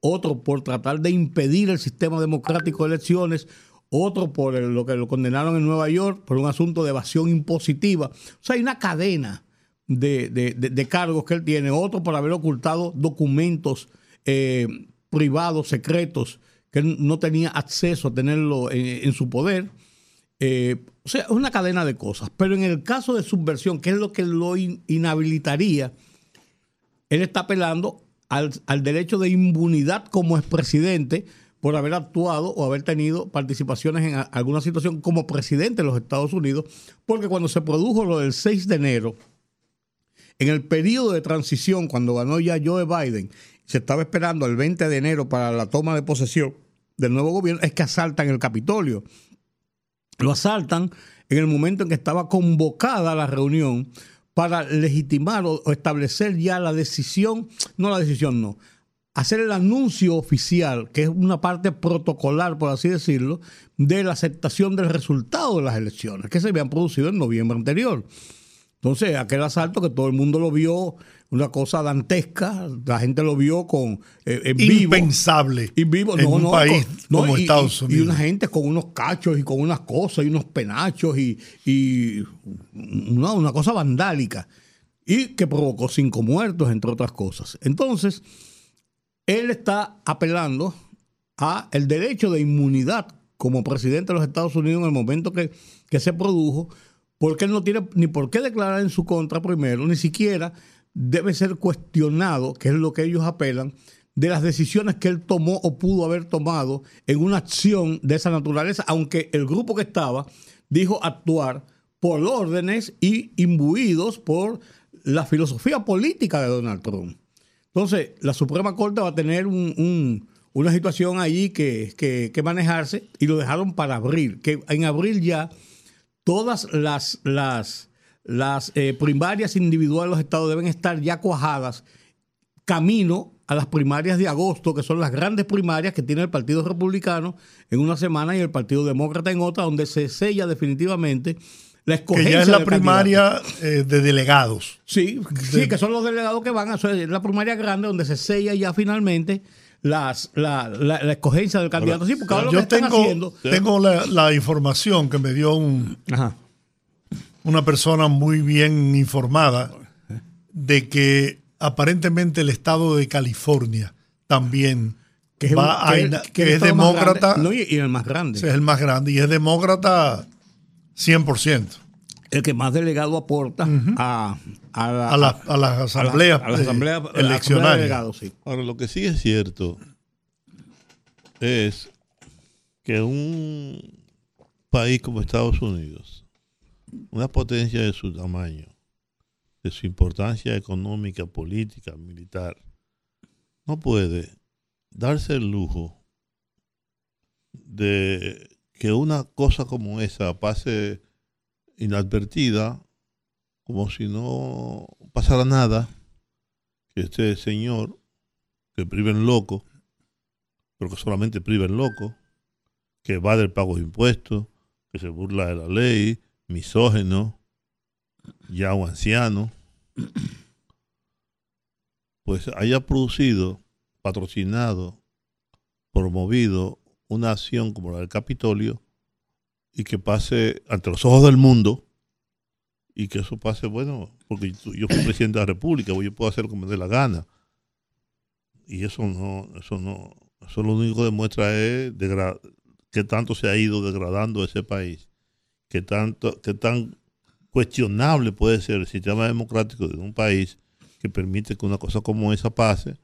S2: otro por tratar de impedir el sistema democrático de elecciones, otro por lo que lo condenaron en Nueva York por un asunto de evasión impositiva. O sea, hay una cadena de, de- de- cargos que él tiene, otro por haber ocultado documentos eh, privados, secretos, que él no tenía acceso a tenerlo en, en su poder. Eh, o sea, es una cadena de cosas. Pero en el caso de subversión, que es lo que lo in- inhabilitaría, él está apelando al, al derecho de inmunidad como expresidente por haber actuado o haber tenido participaciones en alguna situación como presidente de los Estados Unidos, porque cuando se produjo lo del 6 de enero, en el periodo de transición, cuando ganó ya Joe Biden, se estaba esperando el 20 de enero para la toma de posesión del nuevo gobierno, es que asaltan el Capitolio. Lo asaltan en el momento en que estaba convocada la reunión para legitimar o, establecer ya la decisión, no la decisión, no, hacer el anuncio oficial, que es una parte protocolar, por así decirlo, de la aceptación del resultado de las elecciones que se habían producido en noviembre anterior. Entonces, aquel asalto que todo el mundo lo vio, una cosa dantesca, la gente lo vio con eh, en vivo.
S1: Impensable
S2: Y vivo,
S1: en
S2: no,
S1: un
S2: no,
S1: país
S2: con- no,
S1: como
S2: y-
S1: Estados
S2: y-
S1: Unidos.
S2: Y una gente con unos cachos y con unas cosas y unos penachos y, y una, una cosa vandálica. Y que provocó cinco muertos, entre otras cosas. Entonces, él está apelando a el derecho de inmunidad como presidente de los Estados Unidos en el momento que, que se produjo, porque él no tiene ni por qué declarar en su contra primero, ni siquiera debe ser cuestionado, que es lo que ellos apelan, de las decisiones que él tomó o pudo haber tomado en una acción de esa naturaleza, aunque el grupo que estaba dijo actuar por órdenes y imbuidos por la filosofía política de Donald Trump. Entonces, la Suprema Corte va a tener una situación ahí que, manejarse y lo dejaron para abril, que en abril ya todas las, las, las eh, primarias individuales de los estados deben estar ya cuajadas camino a las primarias de agosto, que son las grandes primarias que tiene el Partido Republicano en una semana y el Partido Demócrata en otra, donde se sella definitivamente la escogencia.
S1: Que ya es la primaria eh, de delegados.
S2: Sí, sí, que son los delegados que van a ser la primaria grande, donde se sella ya finalmente las, la, la, escogencia del candidato. sí, porque ahora
S1: yo tengo, tengo la, información que me dio un, una persona muy bien informada de que aparentemente el estado de California también
S2: que es, va a,
S1: que, es demócrata.
S2: y, el más grande.
S1: Es el más grande y es demócrata 100%.
S2: El que más delegado aporta a,
S1: a, las asambleas, eleccionarias.
S3: Ahora, lo que sí es cierto es que un país como Estados Unidos, una potencia de su tamaño, de su importancia económica, política, militar, no puede darse el lujo de que una cosa como esa pase inadvertida, como si no pasara nada, que este señor que priven loco, pero que solamente priven loco, que va del pago de impuestos, que se burla de la ley, misógeno, ya un anciano, pues haya producido, patrocinado, promovido una acción como la del Capitolio y que pase ante los ojos del mundo y que eso pase, bueno, porque yo, soy presidente de la República, pues yo puedo hacer como me dé la gana. Y eso no, eso no, eso lo único que demuestra es que tanto se ha ido degradando ese país, que tanto, que tan cuestionable puede ser el sistema democrático de un país que permite que una cosa como esa pase,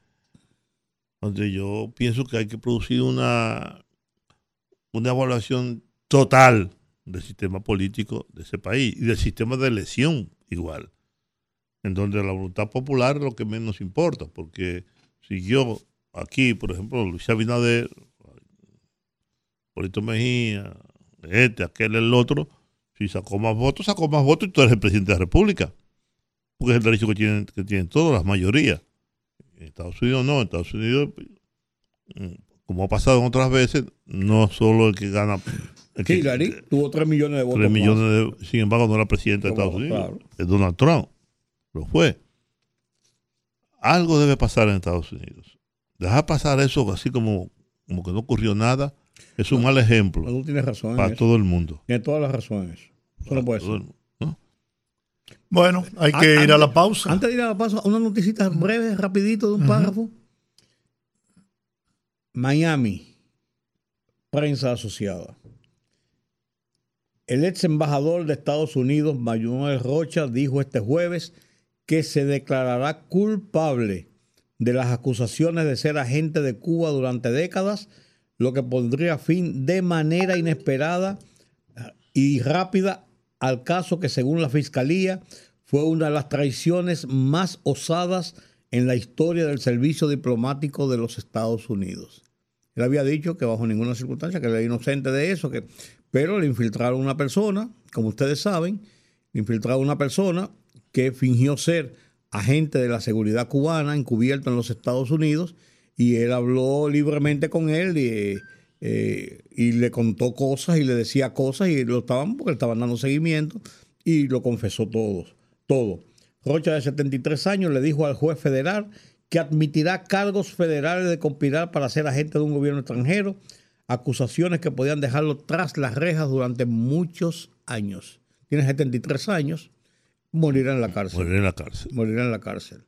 S3: donde yo pienso que hay que producir una, una evaluación total del sistema político de ese país y del sistema de elección igual, en donde la voluntad popular es lo que menos importa, porque si yo aquí, por ejemplo, Luis Abinader, Polito Mejía, este, aquel, el otro, si sacó más votos, sacó más votos y tú eres el presidente de la República. Porque es el derecho que tienen, que tienen todas las mayorías. En Estados Unidos no, en Estados Unidos, mm, como ha pasado en otras veces, no solo el que gana.
S2: El Hillary tuvo 3 millones de votos.
S3: 3 millones de, sin embargo, no era presidente de Estados Unidos. Es Donald Trump. Lo fue. Algo debe pasar en Estados Unidos. Dejar pasar eso así como, como que no ocurrió nada es un mal ejemplo.
S2: razón
S3: para todo el mundo.
S2: Tiene todas las razones.
S1: Bueno, hay que ir a la pausa.
S2: Antes de ir a la pausa, una noticita breve, rapidito, de un párrafo. Miami, prensa asociada. El ex embajador de Estados Unidos, Manuel Rocha, dijo este jueves que se declarará culpable de las acusaciones de ser agente de Cuba durante décadas, lo que pondría fin de manera inesperada y rápida al caso que según la Fiscalía fue una de las traiciones más osadas en la historia del servicio diplomático de los Estados Unidos. Él había dicho que bajo ninguna circunstancia, que era inocente de eso, que, pero le infiltraron una persona, como ustedes saben, le infiltraron una persona que fingió ser agente de la seguridad cubana encubierto en los Estados Unidos y él habló libremente con él y eh, y le contó cosas y le decía cosas y lo estaban porque le estaban dando seguimiento y lo confesó todo, todo. Rocha de 73 años le dijo al juez federal que admitirá cargos federales de conspirar para ser agente de un gobierno extranjero, acusaciones que podían dejarlo tras las rejas durante muchos años. Tiene 73 años, morirá en la cárcel.
S3: Morirá en la cárcel.
S2: Morirá en la cárcel.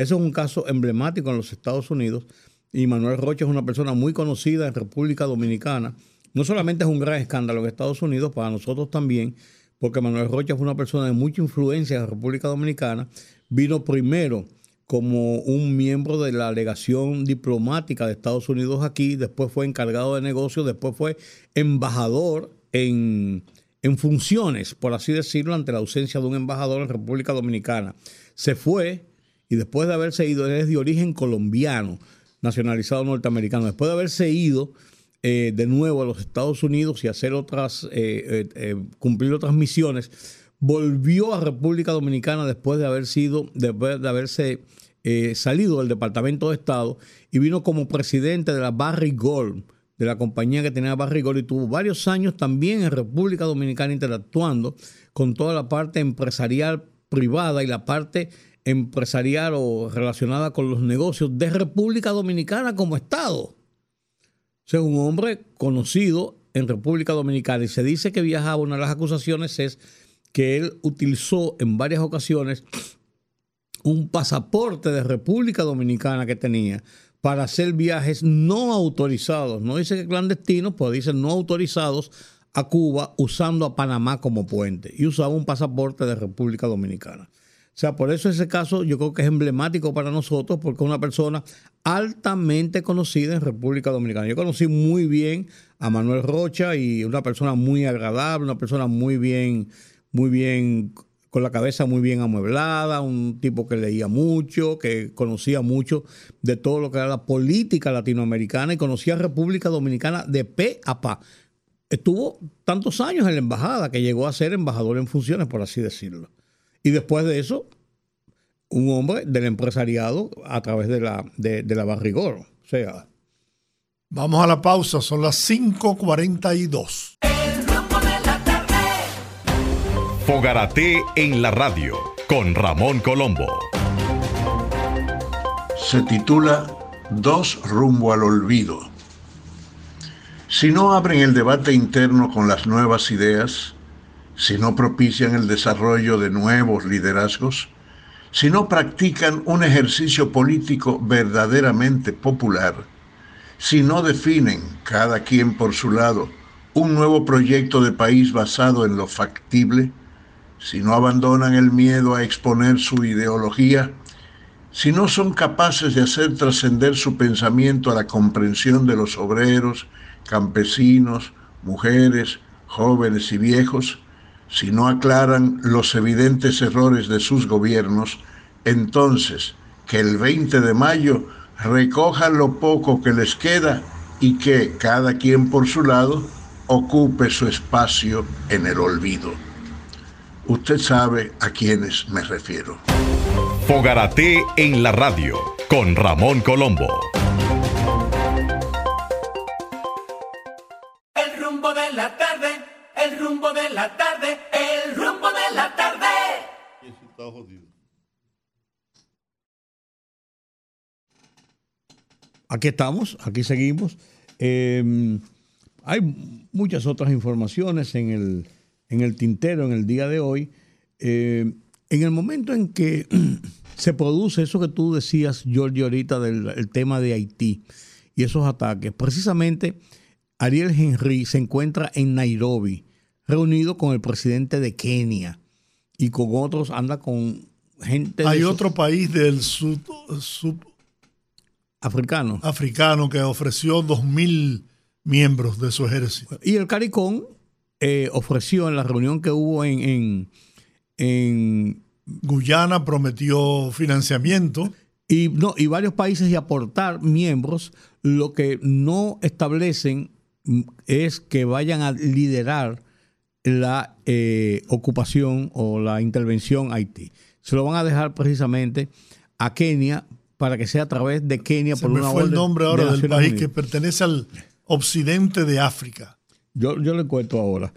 S2: Eso es un caso emblemático en los Estados Unidos y Manuel Rocha es una persona muy conocida en República Dominicana. No solamente es un gran escándalo en Estados Unidos, para nosotros también, porque Manuel Rocha fue una persona de mucha influencia en República Dominicana. Vino primero como un miembro de la legación diplomática de Estados Unidos aquí, después fue encargado de negocios, después fue embajador en, en funciones, por así decirlo, ante la ausencia de un embajador en República Dominicana. Se fue y después de haberse ido, él es de origen colombiano, nacionalizado norteamericano, después de haberse ido eh, de nuevo a los Estados Unidos y hacer otras, eh, eh, cumplir otras misiones, volvió a República Dominicana después de haber sido, después de haberse eh, salido del Departamento de Estado y vino como presidente de la Barry Gold, de la compañía que tenía Barry Gold, y tuvo varios años también en República Dominicana interactuando con toda la parte empresarial privada y la parte empresarial o relacionada con los negocios de República Dominicana como Estado. O sea, un hombre conocido en República Dominicana y se dice que viajaba, una de las acusaciones es que él utilizó en varias ocasiones un pasaporte de República Dominicana que tenía para hacer viajes no autorizados, no dice que clandestinos, pues dice no autorizados a Cuba usando a Panamá como puente y usaba un pasaporte de República Dominicana. O sea, por eso ese caso yo creo que es emblemático para nosotros porque es una persona altamente conocida en República Dominicana. Yo conocí muy bien a Manuel Rocha y una persona muy agradable, una persona muy bien, muy bien con la cabeza muy bien amueblada, un tipo que leía mucho, que conocía mucho de todo lo que era la política latinoamericana y conocía a República Dominicana de pe a pa. Estuvo tantos años en la embajada que llegó a ser embajador en funciones, por así decirlo. Y después de eso, un hombre del empresariado a través de la, de, de la barrigor. O sea.
S1: Vamos a la pausa, son las 5:42.
S4: Fogarate en la radio con Ramón Colombo.
S5: Se titula Dos rumbo al olvido. Si no abren el debate interno con las nuevas ideas, si no propician el desarrollo de nuevos liderazgos, si no practican un ejercicio político verdaderamente popular, si no definen, cada quien por su lado, un nuevo proyecto de país basado en lo factible, si no abandonan el miedo a exponer su ideología, si no son capaces de hacer trascender su pensamiento a la comprensión de los obreros, campesinos, mujeres, jóvenes y viejos, si no aclaran los evidentes errores de sus gobiernos, entonces que el 20 de mayo recojan lo poco que les queda y que cada quien por su lado ocupe su espacio en el olvido. Usted sabe a quiénes me refiero.
S4: Fogarate en la radio con Ramón Colombo.
S2: Aquí estamos, aquí seguimos. Eh, hay muchas otras informaciones en el, en el tintero en el día de hoy. Eh, en el momento en que se produce eso que tú decías, Giorgio, ahorita del el tema de Haití y esos ataques, precisamente Ariel Henry se encuentra en Nairobi, reunido con el presidente de Kenia y con otros, anda con gente...
S1: Hay otro país del sud, sub
S2: africano.
S1: africano que ofreció 2.000 miembros de su ejército.
S2: Y el CARICOM eh, ofreció en la reunión que hubo en, en, en
S1: Guyana prometió financiamiento.
S2: y, no, y varios países y aportar miembros, lo que no establecen mm, es que vayan a liderar la eh, ocupación o la intervención a Haití. Se lo van a dejar precisamente a Kenia para que sea a través de Kenia
S1: Se
S2: por
S1: me
S2: una
S1: fue el nombre
S2: de
S1: ahora del país
S2: Unidas.
S1: que pertenece al occidente de África.
S2: Yo, yo le cuento ahora.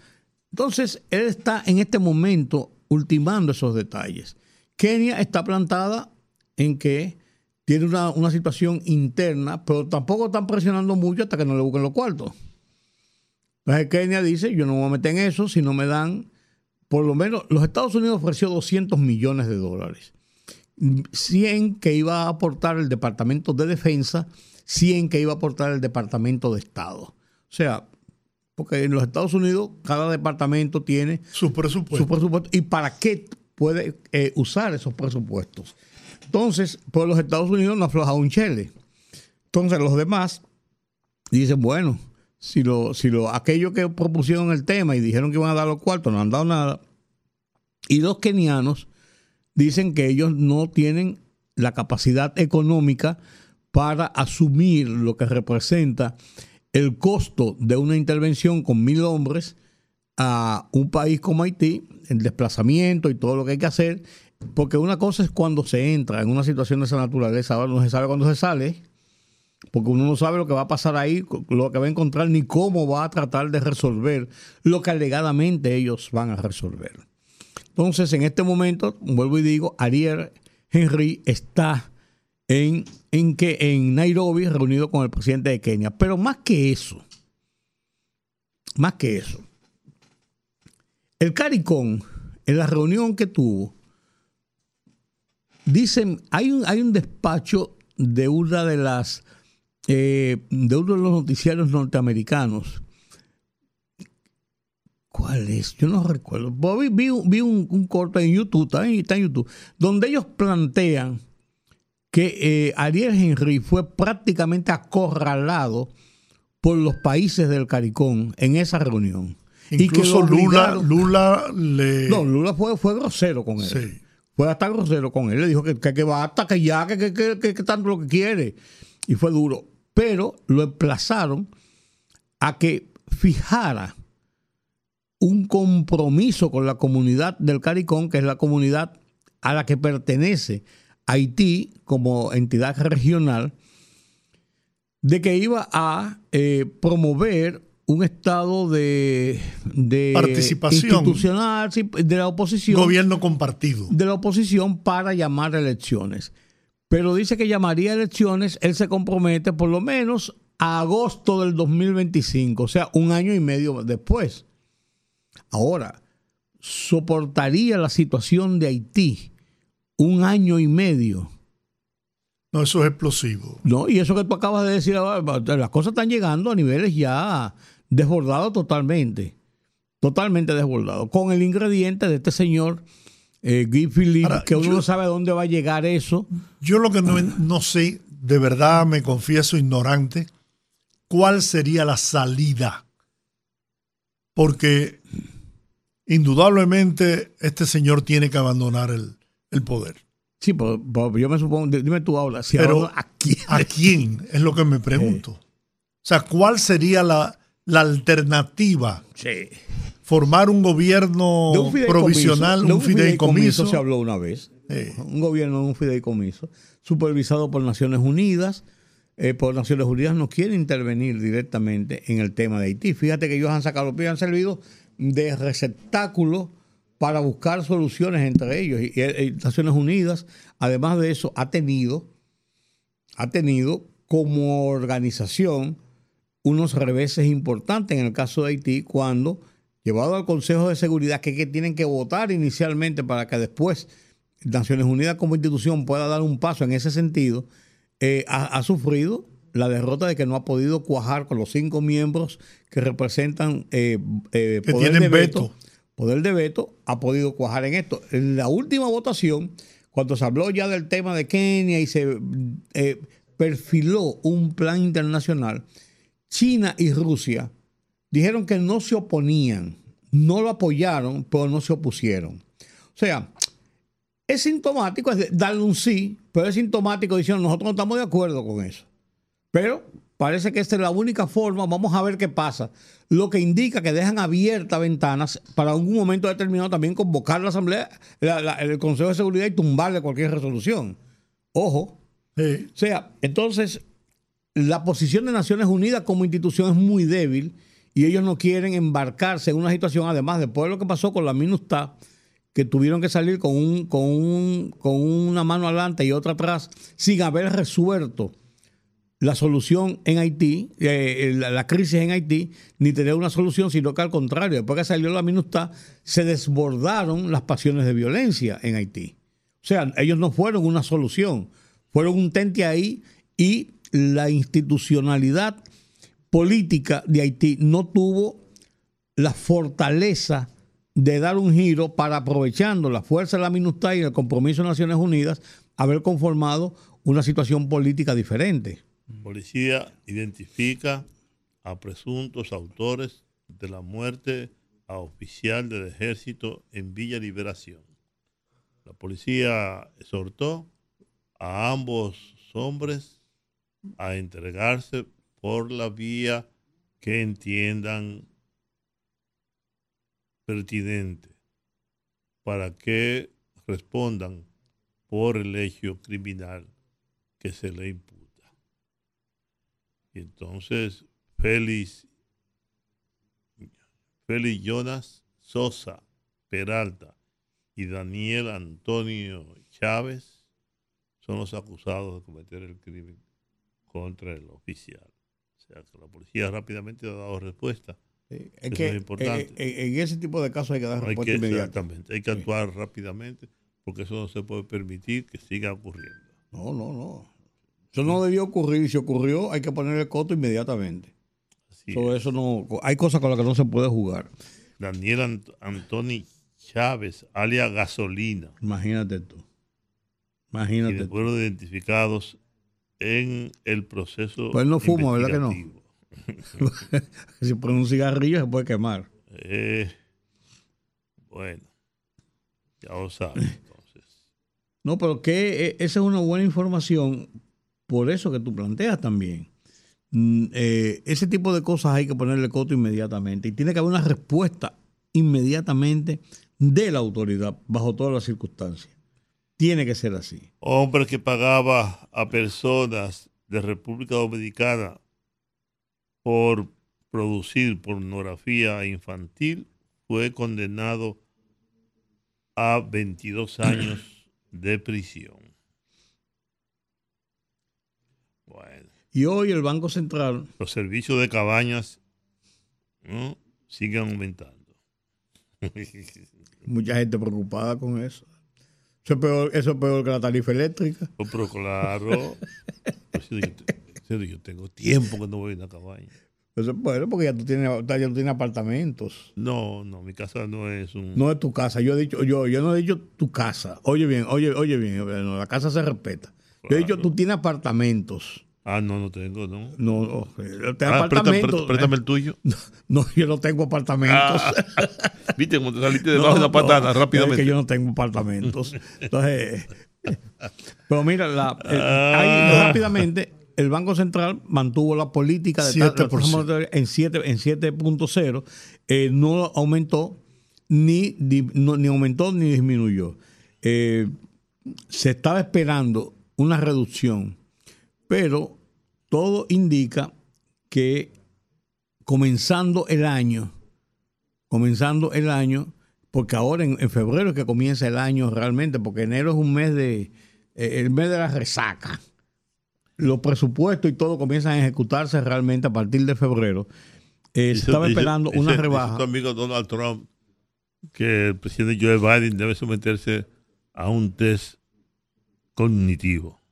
S2: Entonces, él está en este momento ultimando esos detalles. Kenia está plantada en que tiene una, una situación interna, pero tampoco están presionando mucho hasta que no le busquen los cuartos. Entonces, Kenia dice, yo no me voy a meter en eso si no me dan, por lo menos, los Estados Unidos ofreció 200 millones de dólares. 100 que iba a aportar el Departamento de Defensa, 100 que iba a aportar el Departamento de Estado. O sea, porque en los Estados Unidos cada departamento tiene
S1: Su presupuesto.
S2: su presupuesto y para qué puede eh, usar esos presupuestos. Entonces, pues los Estados Unidos no afloja un chele. Entonces, los demás dicen, bueno, si lo, si lo, aquellos que propusieron el tema y dijeron que iban a dar los cuartos, no han dado nada. Y los kenianos dicen que ellos no tienen la capacidad económica para asumir lo que representa el costo de una intervención con mil hombres a un país como Haití, el desplazamiento y todo lo que hay que hacer, porque una cosa es cuando se entra en una situación de esa naturaleza, ahora no se sabe cuándo se sale, porque uno no sabe lo que va a pasar ahí, lo que va a encontrar, ni cómo va a tratar de resolver lo que alegadamente ellos van a resolver. Entonces, en este momento, vuelvo y digo, Ariel Henry está en, en, que, en Nairobi reunido con el presidente de Kenia. Pero más que eso, más que eso, el CARICOM, en la reunión que tuvo, dicen, hay un, hay un despacho de una de las eh, de uno de los noticiarios norteamericanos. ¿Cuál es? Yo no recuerdo. Vi, vi, vi un, un, corte en YouTube, está en, está en, YouTube, donde ellos plantean que eh, Ariel Henry fue prácticamente acorralado por los países del CARICOM en esa reunión.
S1: Incluso y que Lula, Lula le...
S2: No, Lula fue, fue grosero con él. Sí. Fue hasta grosero con él. Le dijo que, que, que basta, que ya, que, que, que, que tanto lo que quiere. Y fue duro pero lo emplazaron a que fijara un compromiso con la comunidad del CARICOM, que es la comunidad a la que pertenece Haití como entidad regional, de que iba a eh, promover un estado de, de
S1: participación
S2: institucional de la oposición.
S1: Gobierno compartido.
S2: De la oposición para llamar elecciones pero dice que llamaría elecciones, él se compromete por lo menos a agosto del 2025, o sea, un año y medio después. Ahora, ¿soportaría la situación de Haití un año y medio?
S1: No, eso es explosivo.
S2: No, y eso que tú acabas de decir, las cosas están llegando a niveles ya desbordados totalmente, totalmente desbordados, con el ingrediente de este señor eh, Guy Philippe, que uno no sabe a dónde va a llegar eso.
S1: Yo lo que no, no, sé, de verdad me confieso ignorante, cuál sería la salida. Porque indudablemente este señor tiene que abandonar el, el poder.
S2: Sí, pues, yo me supongo, dime tú ahora, si
S1: Pero
S2: ¿a quién?
S1: ¿a quién? Es lo que me pregunto. O sea, ¿cuál sería la, la alternativa?
S2: Sí
S1: formar un gobierno un provisional,
S2: un, fideicomiso. Se habló una vez. Un gobierno de un fideicomiso, supervisado por Naciones Unidas. Eh, por Naciones Unidas no quiere intervenir directamente en el tema de Haití. Fíjate que ellos han sacado los pies, han servido de receptáculo para buscar soluciones entre ellos. Y, y, Naciones Unidas, además de eso, ha tenido, ha tenido como organización unos reveses importantes en el caso de Haití cuando llevado al Consejo de Seguridad, que, que tienen que votar inicialmente para que después Naciones Unidas como institución pueda dar un paso en ese sentido, eh, ha, ha, sufrido la derrota de que no ha podido cuajar con los cinco miembros que representan eh, eh,
S1: que poder tienen de veto, veto.
S2: Poder de veto ha podido cuajar en esto. En la última votación, cuando se habló ya del tema de Kenia y se perfiló un plan internacional, China y Rusia dijeron que no se oponían, no lo apoyaron, pero no se opusieron. O sea, es sintomático es darle un sí, pero es sintomático diciendo nosotros no estamos de acuerdo con eso. Pero parece que esta es la única forma, vamos a ver qué pasa. Lo que indica que dejan abiertas ventanas para algún momento determinado también convocar la Asamblea, la, la, el Consejo de Seguridad y tumbarle cualquier resolución. Ojo.
S1: Sí.
S2: O sea, entonces, la posición de Naciones Unidas como institución es muy débil y ellos no quieren embarcarse en una situación, además, después de lo que pasó con la MINUSTA, que tuvieron que salir con, un, con, un, con una mano adelante y otra atrás, sin haber resuelto la solución en Haití, eh, la, la, crisis en Haití, ni tener una solución, sino que al contrario, después que salió la MINUSTA, se desbordaron las pasiones de violencia en Haití. O sea, ellos no fueron una solución, fueron un tente ahí y la institucionalidad política de Haití no tuvo la fortaleza de dar un giro para aprovechando la fuerza de la MINUSTA y el compromiso de Naciones Unidas, haber conformado una situación política diferente.
S3: Policía identifica a presuntos autores de la muerte a oficial del ejército en Villa Liberación. La policía exhortó a ambos hombres a entregarse por la vía que entiendan pertinente para que respondan por el hecho criminal que se le imputa. Y entonces Félix, Félix Jonas Sosa Peralta y Daniel Antonio Chávez son los acusados de cometer el crimen contra el oficial. La policía rápidamente ha dado respuesta.
S2: Es
S3: Eso
S2: que
S3: es importante.
S2: en ese tipo de casos hay que dar
S3: Hay
S2: respuesta
S3: que,
S2: inmediata.
S3: exactamente, hay que actuar rápidamente porque eso no se puede permitir que siga ocurriendo.
S2: No, no, no. Eso no debió ocurrir y si ocurrió hay que ponerle coto inmediatamente.
S3: Es.
S2: eso no, hay cosas con las que no se puede jugar.
S3: Daniel Ant- Antoni Chávez, alias Gasolina,
S2: Imagínate tú.
S3: y
S2: Imagínate
S3: de
S2: tú.
S3: fueron identificados en el proceso.
S2: Pues no fuma, ¿verdad que no? Si pone un cigarrillo se puede quemar.
S3: Eh, bueno, ya lo saben entonces.
S2: No, pero que eh, esa es una buena información, por eso que tú planteas también. Mm, eh, ese tipo de cosas hay que ponerle coto inmediatamente y tiene que haber una respuesta inmediatamente de la autoridad bajo todas las circunstancias. Tiene que ser así.
S3: Hombre que pagaba a personas de República Dominicana por producir pornografía infantil fue condenado a 22 años de prisión. Bueno,
S2: Y hoy el Banco Central,
S3: los servicios de cabañas ¿no? siguen aumentando.
S2: mucha gente preocupada con eso. Eso es peor, eso es peor que la tarifa eléctrica.
S3: Pero claro, pues yo, yo- yo tengo tiempo que no voy a una cabaña.
S2: Eso es bueno porque ya tú tienes, ya tú tienes apartamentos.
S3: No, no, mi casa no es un...
S2: No es tu casa. Yo he dicho, yo, yo no he dicho tu casa. Oye bien, oye, oye bien, no, la casa se respeta. Yo he dicho, tú tienes apartamentos.
S3: Ah, no, no tengo, ¿no?
S2: No, no, yo tengo
S3: Ah, préstame, préstame el tuyo.
S2: No, yo no tengo apartamentos.
S3: Viste, como te saliste debajo de una patana
S2: no,
S3: rápidamente.
S2: Es que yo no tengo apartamentos. Entonces, eh, pero mira, la, eh,
S3: Ah.
S2: ahí, rápidamente, el Banco Central mantuvo la política de ta- la tasa
S1: 7%.
S2: monetaria en 7 en 7.0, eh, no aumentó ni, no- ni aumentó ni disminuyó. Eh, se estaba esperando una reducción, pero todo indica que comenzando el año, comenzando el año, porque ahora en, en febrero es que comienza el año realmente, porque enero es un mes de, eh, el mes de la resaca. Los presupuestos y todo comienzan a ejecutarse realmente a partir de febrero. Eh, estaba esperando
S3: dice-
S2: una rebaja.
S3: tu amigo Donald Trump que el presidente Joe Biden debe someterse a un test cognitivo.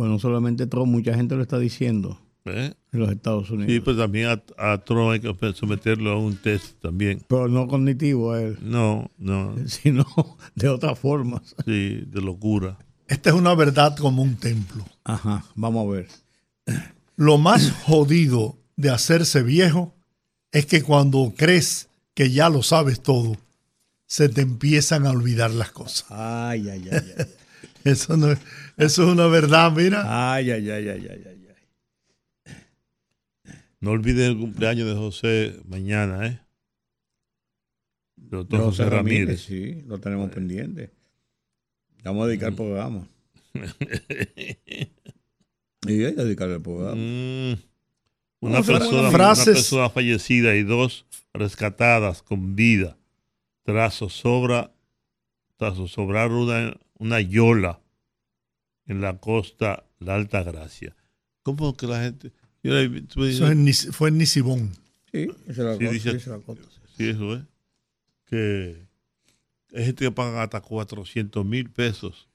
S2: Pues no solamente Trump, mucha gente lo está diciendo
S3: ¿eh?
S2: en los Estados Unidos.
S3: Sí, pues también a, a Trump hay que someterlo a un test también.
S2: Pero no cognitivo a él,
S3: No, no,
S2: sino de otras formas.
S3: sí, de locura.
S1: Esta es una verdad como un templo.
S2: Ajá, vamos a ver.
S1: Lo más jodido de hacerse viejo es que cuando crees que ya lo sabes todo, se te empiezan a olvidar las cosas.
S2: Ay, ay, ay, ay.
S1: Eso, no es, eso es una verdad, mira.
S2: Ay, ay, ay, ay, ay, ay, ay.
S3: No olviden el cumpleaños de José mañana, ¿eh? Doctor
S2: De
S3: José, Ramírez.
S2: Sí, lo tenemos pendiente. Vamos a dedicar el programa. Y hay que dedicarle el programa.
S3: Mm. Una, persona, una persona fallecida y dos rescatadas con vida tras zozobra, tras zozobrar una, una yola en la costa La Alta Gracia. ¿Cómo que la gente... yo la- tú me
S1: Eso es en fue en Nisibón.
S2: Sí, esa es la
S3: Sí, dice-
S2: es la
S3: eso es. Que hay gente que paga hasta 400 mil pesos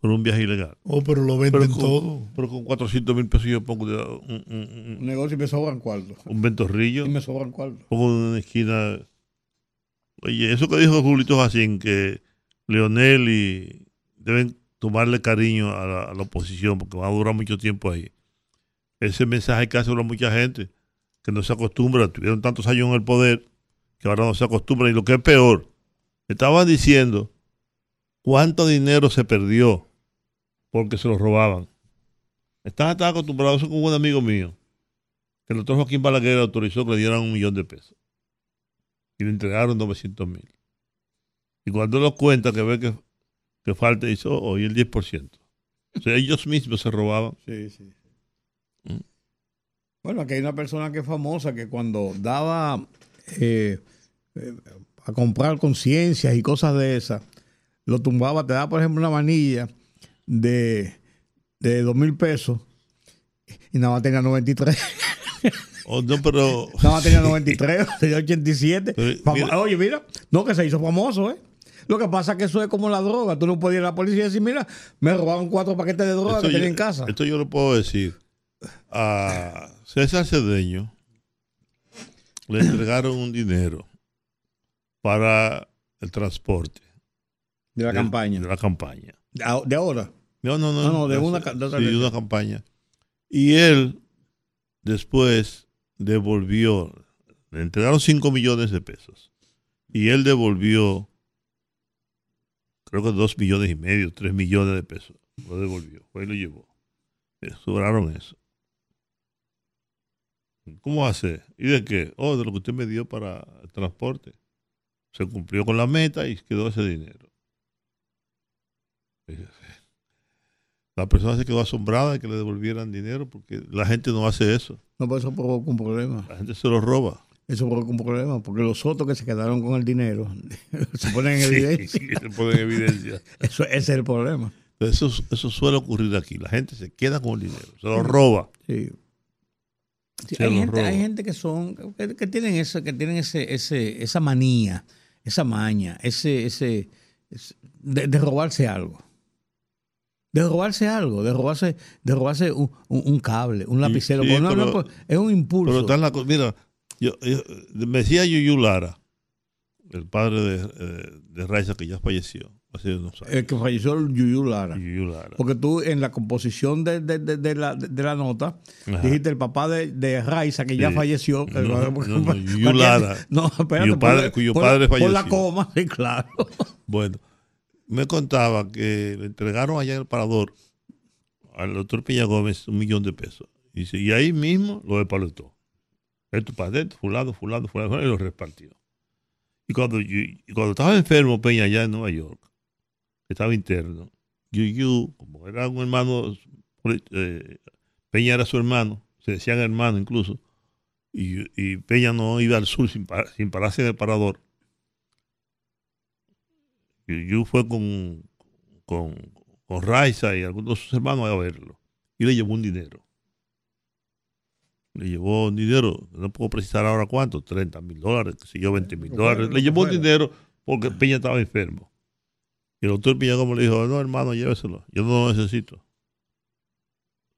S3: por un viaje ilegal.
S1: Oh, pero lo
S3: Pero
S1: venden
S3: con,
S1: todo.
S3: pero con 400 mil pesos yo pongo de- un, un-
S2: Un
S3: un-
S2: negocio y me sobran cuartos.
S3: un ventorrillo,
S2: Y me sobran cuartos.
S3: pongo en una esquina. Oye, eso que dijo Julito Jacín, que Leonel y deben tomarle cariño a la, oposición porque va a durar mucho tiempo ahí. Ese mensaje que hace a mucha gente que no se acostumbra, tuvieron tantos años en el poder que ahora no se acostumbran. Y lo que es peor, estaban diciendo cuánto dinero se perdió porque se lo robaban. Estaban tan acostumbrados, eso con un amigo mío, que el doctor Joaquín Balaguer autorizó que le dieran un millón de pesos. Y le entregaron 900 mil. Y cuando lo cuenta, que ve que, que falta, dice, oh, hoy el 10%. O sea, ellos mismos se robaban.
S2: Sí, sí.
S3: Mm.
S2: Bueno, aquí hay una persona que es famosa que cuando daba eh, eh, a comprar conciencias y cosas de esas, lo tumbaba, te daba, por ejemplo, una manilla de, de dos mil pesos y nada más tenía 93.
S3: Oh, no, pero
S2: Nada más tenía 93, tenía 87.
S3: Pero, mira-
S2: Oye, mira, no que se hizo famoso, ¿eh? Lo que pasa es que eso es como la droga. Tú no puedes ir a la policía y decir, mira, me robaron cuatro paquetes de droga
S3: esto
S2: que tenía en casa.
S3: Esto yo lo puedo decir. A César Cedeño le entregaron un dinero para el transporte
S2: de la
S3: de-
S2: campaña.
S3: De la campaña.
S2: De ahora.
S3: No, no, no.
S2: No, no, de una de otra
S3: sí, una campaña. Y él después devolvió, le entregaron 5 millones de pesos. Y él devolvió, creo que 2 millones y medio, 3 millones de pesos. Lo devolvió, fue y lo llevó. Le sobraron eso. ¿Cómo hace? ¿Y de qué? Oh, de lo que usted me dio para el transporte. Se cumplió con la meta y quedó ese dinero. La persona se quedó asombrada de que le devolvieran dinero porque la gente no hace eso.
S2: No, pero eso provoca un problema.
S3: La gente se lo roba.
S2: Eso provoca un problema, porque los otros que se quedaron con el dinero se ponen en evidencia.
S3: Sí, se pone en evidencia.
S2: Eso, ese es el problema.
S3: Eso, eso suele ocurrir aquí. La gente se queda con el dinero, se lo roba.
S2: Sí. Hay, gente,
S3: roba.
S2: hay gente que son que, que tienen eso, que tienen ese, ese, esa manía, esa maña, ese, ese, ese- de, de robarse algo. De robarse algo, de robarse, de robarse un, un- un cable, un lapicero.
S3: sí,
S2: Porque no,
S3: pero-
S2: no, pues, es un impulso.
S3: Pero está en la Mira, yo, yo- me decía Yuyu Lara, el padre de, eh, de Raiza, que ya falleció hace unos años.
S2: el que falleció el Yuyu Lara.
S3: Yuyu Lara.
S2: Porque tú en la composición de, de- de- la, de la nota
S3: Ajá.
S2: dijiste el papá de, de Raiza que ya falleció.
S3: No, no, no, Yuyu Lara.
S2: No, espérate.
S3: Cuyo padre-
S2: por-
S3: cuyo
S2: por-
S3: padre
S2: Por la
S3: falleció.
S2: coma, sí, claro.
S3: Bueno, me contaba que le entregaron allá en el parador al doctor Peña Gómez un millón de pesos. Y, ahí mismo lo despaletó. Esto para adentro, fulano, fulano, fulano, y lo repartió. Y cuando, cuando estaba enfermo Peña allá en Nueva York, estaba interno, Yuyu, como era un hermano, eh, Peña era su hermano, se decían hermano incluso, y, Peña no iba al sur sin pararse en el parador. Yuyu fue con, con, con Raiza y algunos de sus hermanos a verlo. Y le llevó un dinero. Le llevó dinero, no puedo precisar ahora cuánto, 30 mil dólares, qué sé yo, 20 mil
S2: que
S3: dólares. Le
S2: que
S3: llevó dinero porque Peña estaba enfermo. Y el doctor Peña como le dijo, no hermano, lléveselo, yo no lo necesito.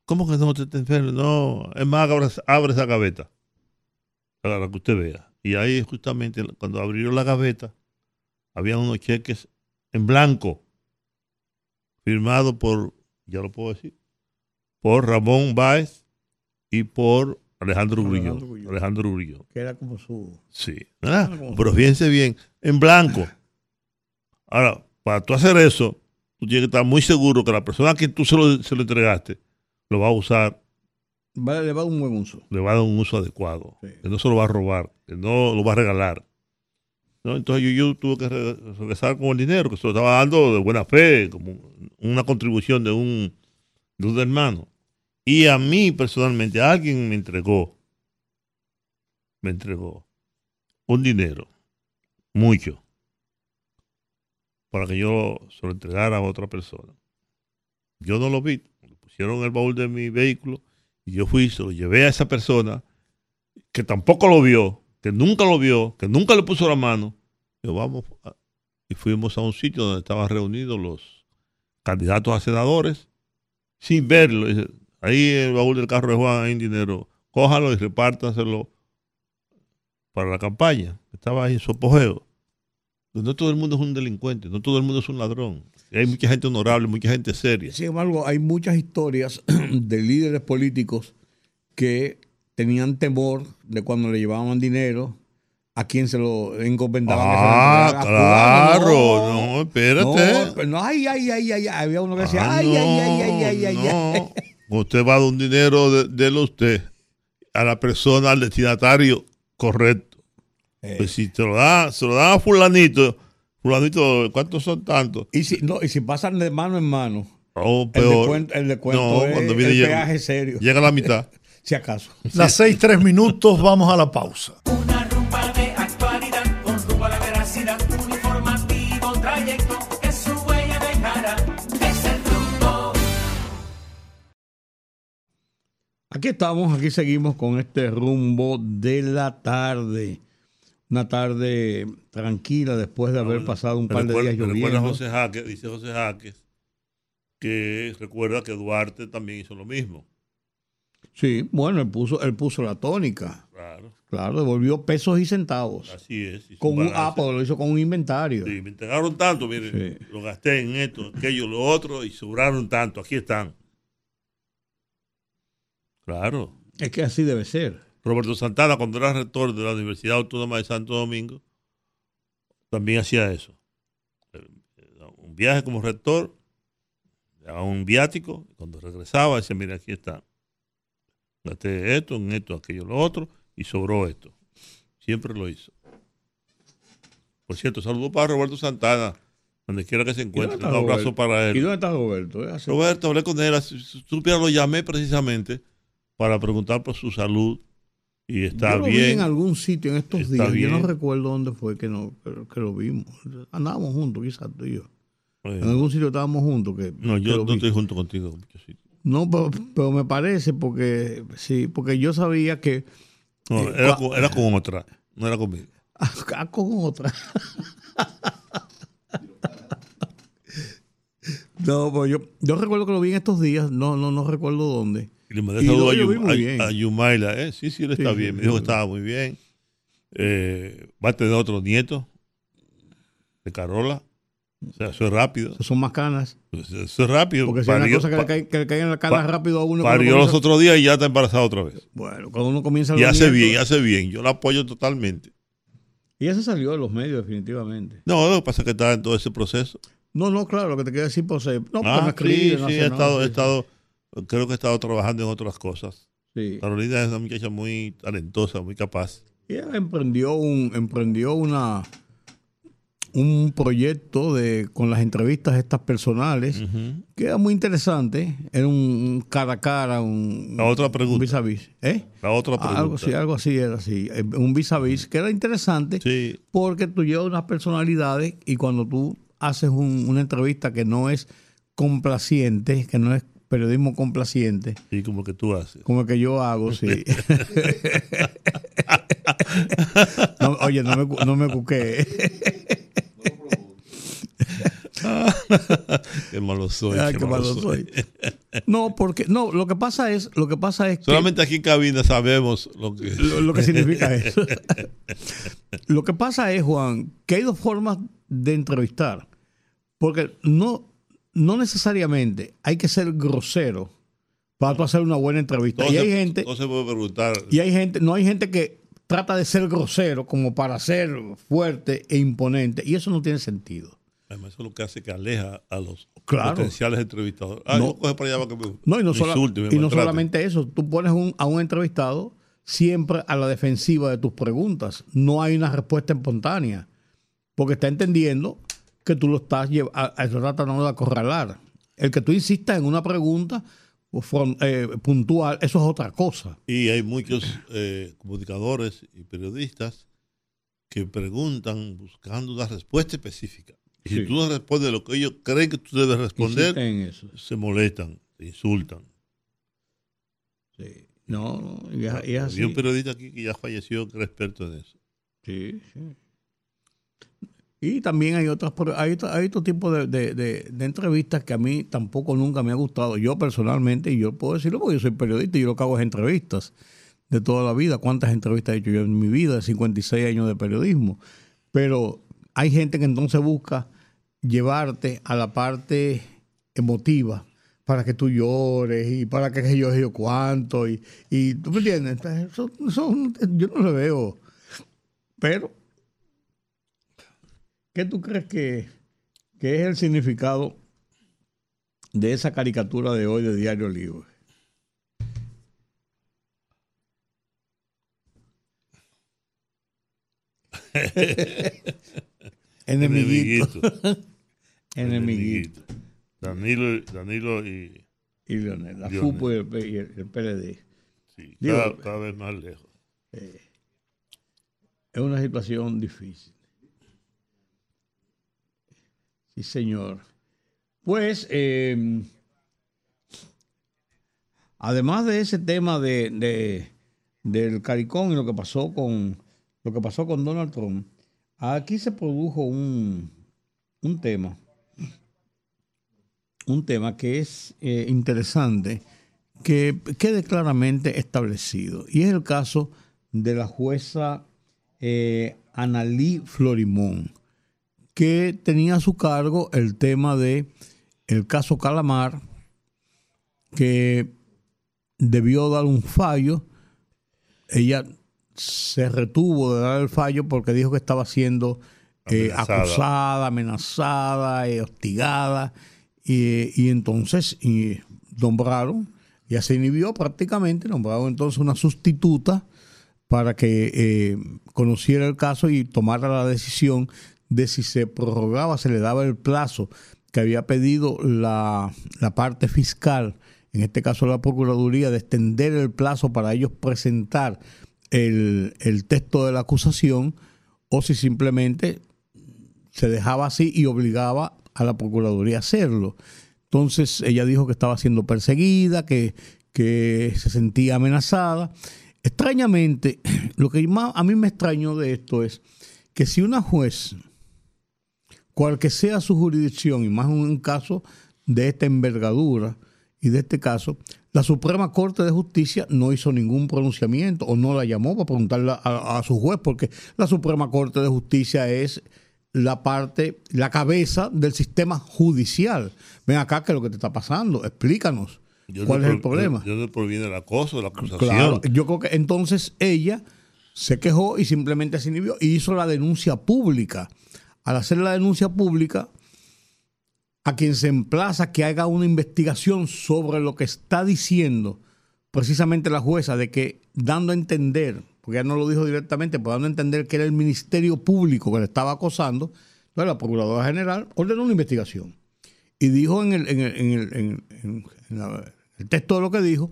S3: ¿Cómo que no usted está enfermo? No, es más, abre, abre esa gaveta, para que usted vea. Y ahí justamente cuando abrió la gaveta, había unos cheques en blanco, firmados por, ya lo puedo decir, por Ramón Báez y por
S2: Alejandro Grullón.
S3: Alejandro Grullón.
S2: Que era como su.
S3: Sí. Ah,
S2: como-
S3: Pero fíjense bien, en blanco. Ahora, para tú hacer eso, tú tienes que estar muy seguro que la persona a quien tú se lo, se lo entregaste lo va a usar,
S2: Va, le va a dar un buen uso.
S3: le va a dar un uso adecuado,
S2: Sí.
S3: que no se lo va a robar, que no lo va a regalar. ¿no? Entonces yo, yo tuve que re- regresar con el dinero, que se lo estaba dando de buena fe, como una contribución de un, de un hermano. Y a mí personalmente, alguien me entregó, me entregó un dinero, mucho, para que yo se lo entregara a otra persona. Yo no lo vi, lo pusieron el baúl de mi vehículo y yo fui, se lo llevé a esa persona que tampoco lo vio, que nunca lo vio, que nunca le puso la mano. A- y fuimos a un sitio donde estaban reunidos los candidatos a senadores, sin verlo. Ahí en el baúl del carro de Juan hay un dinero, cójalo y repártaselo para la campaña. Estaba ahí en su apogeo. No todo el mundo es un delincuente, no todo el mundo es un ladrón. Hay mucha gente honorable, mucha gente seria.
S2: Sin embargo, hay muchas historias de líderes políticos que tenían temor de cuando le llevaban dinero a quien se lo encomendaban.
S3: Ah,
S2: que se lo
S3: claro,
S2: fulano.
S3: no, espérate.
S2: No, pero no, ay, ay, ay, ay, ay. Había uno que decía,
S3: Ah,
S2: ay, ay, ay,
S3: no,
S2: ay, ay, ay, ay.
S3: Usted va a dar un dinero de, délo usted a la persona, al destinatario correcto.
S2: Eh.
S3: Pues si te lo da, se lo dan a fulanito, fulanito, ¿cuántos son tantos?
S2: Y si, no, y si pasan de mano en mano,
S3: Oh,
S2: el
S3: peor.
S2: descuento, el descuento
S3: No,
S2: es
S3: cuando viene
S2: el
S3: llega-
S2: peaje serio,
S3: Llega a la mitad.
S2: si acaso.
S1: Las seis, tres minutos, vamos a la pausa.
S6: Una
S2: Aquí estamos, aquí seguimos con este rumbo de la tarde. Una tarde tranquila después de haber pasado un par de días
S3: me recuerda
S2: lloviendo.
S3: José Jaques, dice José Jaques, que recuerda que Duarte también hizo lo mismo.
S2: Sí, bueno, él puso, él puso la tónica.
S3: Claro,
S2: Claro, devolvió pesos y centavos.
S3: así es.
S2: Con un, ah, pues lo hizo con un inventario.
S3: Sí, me entregaron tanto, miren,
S2: Sí.
S3: lo gasté en esto, aquello, lo otro, y sobraron tanto, aquí están. Claro.
S2: Es que así debe ser.
S3: Roberto Santana, cuando era rector de la Universidad Autónoma de Santo Domingo, también hacía eso. Un viaje como rector, daba un viático, y cuando regresaba decía, mira, aquí está. Gasté esto, en esto, aquello, lo otro, y sobró esto. Siempre lo hizo. Por cierto, saludo para Roberto Santana, donde quiera que se
S2: ¿Y
S3: encuentre. Un abrazo
S2: Roberto?
S3: para
S2: ¿Y
S3: él.
S2: dónde está Roberto? Hace-
S3: Roberto, hablé con él, supiera, lo llamé precisamente para preguntar por su salud y está
S2: Yo lo vi
S3: bien.
S2: en algún sitio en estos días. Yo no
S3: bien.
S2: recuerdo dónde fue que, no, que, lo vimos. Andábamos juntos, quizás tú y yo.
S3: Eh,
S2: En algún sitio estábamos juntos. Que,
S3: no, yo no
S2: vi.
S3: estoy junto contigo.
S2: No, pero, pero me parece porque sí, porque yo sabía que
S3: No,
S2: Eh,
S3: era, con, era con otra, no era conmigo.
S2: acá con otra. no, pues yo, yo recuerdo que lo vi en estos días, no, no, no recuerdo dónde.
S3: Y le mandé
S2: Y
S3: saludo a, Yum- a- a Yumaila. ¿eh? Sí, sí, él está
S2: Sí,
S3: bien.
S2: sí,
S3: Me dijo que estaba muy bien. Eh, va a tener otro nieto de Carola. O sea, eso es rápido.
S2: Son más canas.
S3: Eso es rápido.
S2: Porque si hay una cosa que, le
S3: pa-
S2: cae, que le cae en la cara
S3: pa-
S2: rápido a uno.
S3: parió los otros días y ya está embarazada otra vez.
S2: Bueno, cuando uno comienza
S3: Y
S2: los
S3: hace
S2: nietos-
S3: bien, hace bien. Yo la apoyo totalmente.
S2: Y ella se salió de los medios, definitivamente.
S3: No, lo que pasa es que está en todo ese proceso.
S2: No, no, claro, lo que te quiero decir, pues, eh, no, porque no
S3: Ah,
S2: escribe,
S3: sí,
S2: no
S3: sí, he
S2: nada,
S3: estado, he
S2: sí,
S3: estado, creo que he estado trabajando en otras cosas.
S2: sí.
S3: Carolina es una muchacha muy talentosa, muy capaz.
S2: Y ella emprendió un, emprendió una un proyecto de con las entrevistas estas personales que era muy interesante. Era un, un cara a cara, un,
S3: La otra
S2: un
S3: pregunta.
S2: vis a vis. ¿Eh?
S3: La otra pregunta.
S2: Algo así, algo así era así. Eh, Un vis a vis que era interesante
S3: Sí,
S2: porque tú llevas unas personalidades y cuando tú haces un- una entrevista que no es complaciente, que no es periodismo complaciente,
S3: sí, como que tú haces.
S2: como el que yo hago, sí. No, oye, no me, no me cuqué.
S3: Qué malo soy.
S2: Ay,
S3: qué
S2: qué
S3: malo
S2: malo
S3: soy.
S2: soy. No, porque no, lo que pasa es, lo que pasa es que
S3: Solamente aquí en cabina sabemos lo que
S2: lo, lo que significa eso. lo que pasa es, Juan, que hay dos formas de entrevistar. Porque no, no necesariamente hay que ser grosero para tú hacer una buena entrevista.
S3: no,
S2: y hay gente,
S3: no se puede preguntar.
S2: y hay gente, no hay gente que trata de ser grosero como para ser fuerte e imponente. Y eso no tiene sentido.
S3: Además, eso es lo que hace que aleja a los
S2: Claro.
S3: potenciales entrevistadores. Ah,
S2: No.
S3: coge para allá para que me,
S2: No, y no,
S3: me
S2: sola-
S3: insulte, me
S2: y no solamente eso, tú pones un- a un entrevistado siempre a la defensiva de tus preguntas. No hay una respuesta espontánea, porque está entendiendo que tú lo estás llev- a- a- tratando de acorralar. El que tú insistas en una pregunta fron- eh, puntual, eso es otra cosa.
S3: Y hay muchos eh, comunicadores y periodistas que preguntan buscando una respuesta específica. Y
S2: Sí.
S3: si tú no respondes lo que ellos creen que tú debes responder,
S2: Insisten en eso.
S3: se molestan, te insultan.
S2: Sí. No, no, y es, y es así.
S3: Había un periodista aquí que ya falleció que era experto en eso.
S2: Sí, sí. Y también hay otras hay, hay otro tipo de, de- entrevistas que a mí tampoco nunca me ha gustado. Yo personalmente, y yo puedo decirlo porque yo soy periodista y yo lo que hago es entrevistas de toda la vida. ¿Cuántas entrevistas he hecho yo en mi vida? 56 años de periodismo. Pero hay gente que entonces busca llevarte a la parte emotiva para que tú llores y para que yo yo cuánto y, tú me entiendes eso yo no lo veo pero ¿qué tú crees que, que es el significado de esa caricatura de hoy de Diario Libre? Enemiguito. Enemiguito.
S3: Danilo, Danilo y
S2: Y Leonel, la
S3: Leonel.
S2: FUPO y el, y el- el PLD.
S3: sí,
S2: Digo-
S3: cada, cada vez más lejos.
S2: Es una situación difícil. Sí, señor. Pues, eh, además de ese tema de, de- del Caricón y lo que pasó con lo que pasó con Donald Trump, aquí se produjo un, un tema, un tema que es eh, interesante, que quede claramente establecido. Y es el caso de la jueza eh, Analí Florimón, que tenía a su cargo el tema de el caso Calamar, que debió dar un fallo. Ella se retuvo de dar el fallo porque dijo que estaba siendo eh,
S3: Amenazada.
S2: acusada, amenazada, eh, hostigada. Y, y entonces y nombraron, ya se inhibió prácticamente, nombraron entonces una sustituta para que eh, conociera el caso y tomara la decisión de si se prorrogaba, se le daba el plazo que había pedido la, la parte fiscal, en este caso la Procuraduría, de extender el plazo para ellos presentar el, el texto de la acusación, o si simplemente se dejaba así y obligaba a la Procuraduría a hacerlo. Entonces ella dijo que estaba siendo perseguida, que, que se sentía amenazada. Extrañamente, lo que más a mí me extrañó de esto es que si una juez, cual que sea su jurisdicción, y más en un caso de esta envergadura y de este caso, la Suprema Corte de Justicia no hizo ningún pronunciamiento o no la llamó para preguntarle a, a su juez, porque la Suprema Corte de Justicia es la parte, la cabeza del sistema judicial. Ven acá, ¿qué es lo que te está pasando? Explícanos.
S3: Yo
S2: ¿Cuál
S3: no
S2: es el
S3: pro-
S2: problema?
S3: ¿De dónde proviene el acoso, la acusación?
S2: Claro, yo creo que entonces ella se quejó y simplemente se inhibió y hizo la denuncia pública. Al hacer la denuncia pública, a quien se emplaza que haga una investigación sobre lo que está diciendo precisamente la jueza, de que dando a entender, porque ella no lo dijo directamente, pero dando a entender que era el Ministerio Público que le estaba acosando, la Procuradora General ordenó una investigación. Y dijo en el, el, texto de lo que dijo,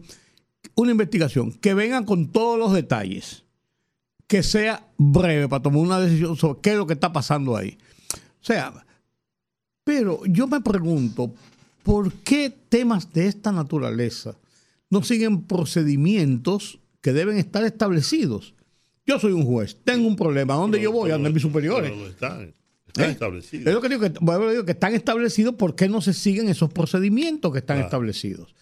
S2: una investigación que venga con todos los detalles, que sea breve para tomar una decisión sobre qué es lo que está pasando ahí. O sea, pero yo me pregunto, ¿por qué temas de esta naturaleza no siguen procedimientos que deben estar establecidos? Yo soy un juez, tengo un problema, ¿a dónde yo voy? ¿A donde mis superiores?
S3: Están, están
S2: ¿Eh?
S3: establecidos.
S2: Es lo que digo que, bueno, digo que están establecidos, ¿por qué no se siguen esos procedimientos que están
S3: Claro.
S2: establecidos?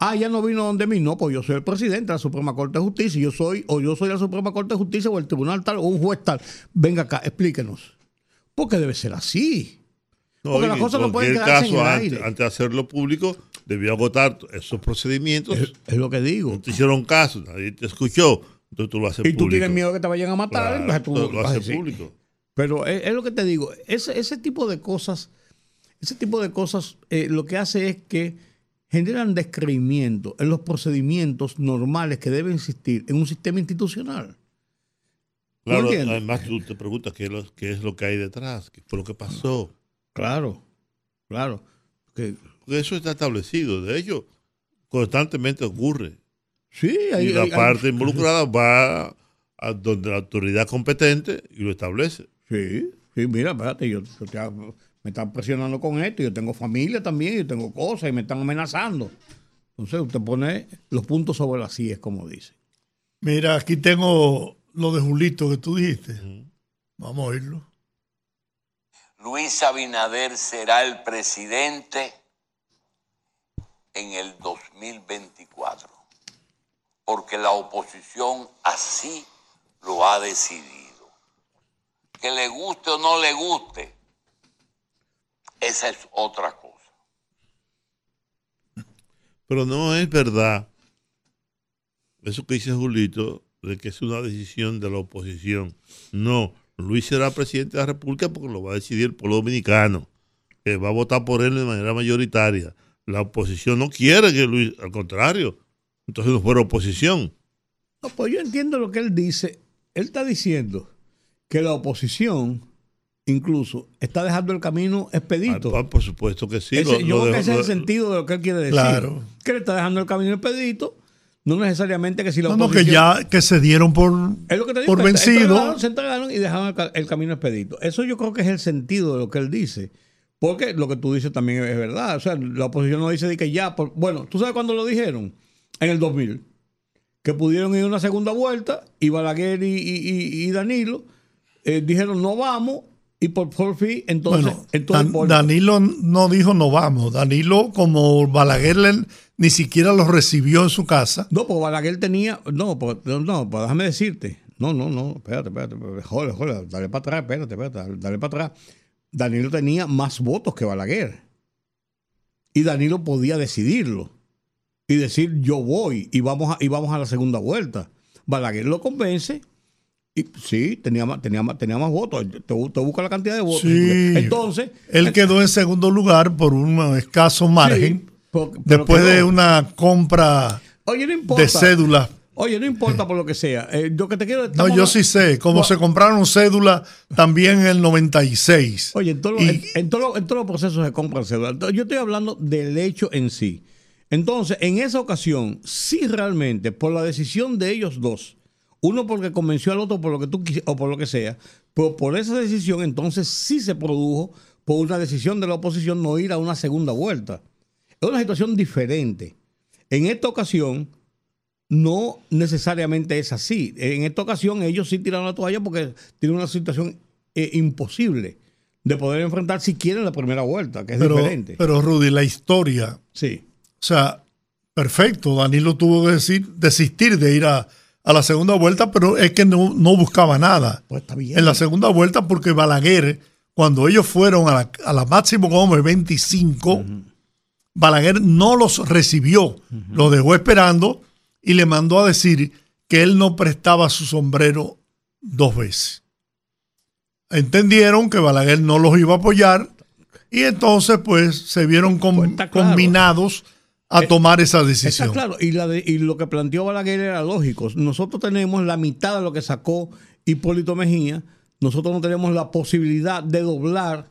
S2: Ah, ya no vino donde mí, no, pues yo soy el presidente de la Suprema Corte de Justicia, yo soy, o yo soy la Suprema Corte de Justicia, o el tribunal tal, o un juez tal. Venga acá, explíquenos. ¿Por qué debe ser así? porque las cosas no pueden quedarse en el
S3: antes,
S2: aire.
S3: antes de hacerlo público, debió agotar esos procedimientos.
S2: Es, es lo que digo.
S3: No te hicieron caso, nadie te escuchó. Entonces tú lo haces
S2: Y tú
S3: público.
S2: tienes miedo que te vayan a matar,
S3: Claro,
S2: entonces tú
S3: lo haces público.
S2: Pero es, es lo que te digo, ese, ese tipo de cosas, ese tipo de cosas eh, lo que hace es que generan descreimiento en los procedimientos normales que deben existir en un sistema institucional.
S3: Claro, además tú te preguntas qué es, lo, qué es lo que hay detrás, qué fue lo que pasó.
S2: Claro, claro. Que,
S3: Porque eso está establecido. De hecho, constantemente ocurre.
S2: sí, hay,
S3: y la
S2: hay- hay-
S3: parte involucrada va a donde la autoridad competente y lo establece.
S2: Sí, sí, mira, espérate, yo, yo te- me están presionando con esto, yo tengo familia también, yo tengo cosas y me están amenazando. Entonces usted pone los puntos sobre las sillas, como dice.
S1: Mira, aquí tengo lo de Julito que tú dijiste. Vamos a oírlo.
S7: Luis Abinader será el presidente en el 2024, porque la oposición así lo ha decidido. que le guste o no le guste, esa es otra cosa.
S3: Pero no es verdad eso que dice Julito, de que es una decisión de la oposición. No, Luis será presidente de la República porque lo va a decidir el pueblo dominicano, que va a votar por él de manera mayoritaria. La oposición no quiere que Luis, al contrario, entonces no fuera oposición.
S2: No, pues yo entiendo lo que él dice. Él está diciendo que la oposición incluso está dejando el camino expedito.
S3: Ah, por supuesto que sí.
S2: Ese-
S3: lo-
S2: yo
S3: lo
S2: creo que ese es el sentido de lo que él quiere decir.
S1: Claro.
S2: Que le está dejando el camino expedito. No necesariamente que si la
S1: No, no,
S2: oposición...
S1: que ya que se dieron por,
S2: Es lo que te digo,
S1: por vencido.
S2: entregaron, se entregaron y dejaron el, ca- el camino expedito. Eso yo creo que es el sentido de lo que él dice. Porque lo que tú dices también es verdad. O sea, la oposición no dice de que ya. por- bueno, ¿tú sabes cuándo lo dijeron? En el 2000. Que pudieron ir a una segunda vuelta y Balaguer y, y- y- y Danilo eh, dijeron no vamos y por fin entonces,
S1: Bueno,
S2: entonces
S1: Dan-
S2: por-
S1: Danilo no dijo no vamos. Danilo, como Balaguer le- ni siquiera lo recibió en su casa.
S2: No, porque Balaguer tenía. No, pues, no, pues déjame decirte. No, no, no, espérate, espérate. espérate. Joder, joder, dale para atrás, espérate, espérate, dale para atrás. Danilo tenía más votos que Balaguer. Y Danilo podía decidirlo. Y decir, yo voy y vamos a, y vamos a la segunda vuelta. Balaguer lo convence. Y sí, tenía más, tenía más, tenía más votos. Te, te busca la cantidad de votos.
S1: Sí.
S2: Entonces.
S1: Él quedó en segundo lugar por un escaso margen.
S2: sí,
S1: después de una compra
S2: Oye, no importa.
S1: de cédulas.
S2: Oye, no importa por lo que sea. Eh, yo que te quiero.
S1: No, yo sí sé, como se compraron cédulas también en el 96.
S2: Oye, en, todo lo-
S1: Y-
S2: en- en todo en todos los procesos se compran cédulas. Yo estoy hablando del hecho en sí. Entonces, en esa ocasión, sí realmente, por la decisión de ellos dos, uno porque convenció al otro por lo que tú o por lo que sea, pero por esa decisión, entonces sí se produjo por una decisión de la oposición no ir a una segunda vuelta. Es una situación diferente. En esta ocasión, no necesariamente es así. En esta ocasión ellos sí tiraron la toalla porque tienen una situación eh, imposible de poder enfrentar si quieren la primera vuelta, que es
S1: pero,
S2: diferente.
S1: pero Rudy, la historia,
S2: sí.
S1: o sea, perfecto, Danilo tuvo que decir, desistir de ir a, a la segunda vuelta, pero es que no, no buscaba nada
S2: Pues está bien.
S1: en la segunda vuelta porque Balaguer, cuando ellos fueron a la, a la máximo como el 25, Balaguer no los recibió, los dejó esperando y le mandó a decir que él no prestaba su sombrero dos veces. Entendieron que Balaguer no los iba a apoyar y entonces pues se vieron com-
S2: Pues claro.
S1: combinados a tomar esa decisión.
S2: Está claro, y, la de- y lo que planteó Balaguer era lógico. Nosotros tenemos la mitad de lo que sacó Hipólito Mejía, nosotros no tenemos la posibilidad de doblar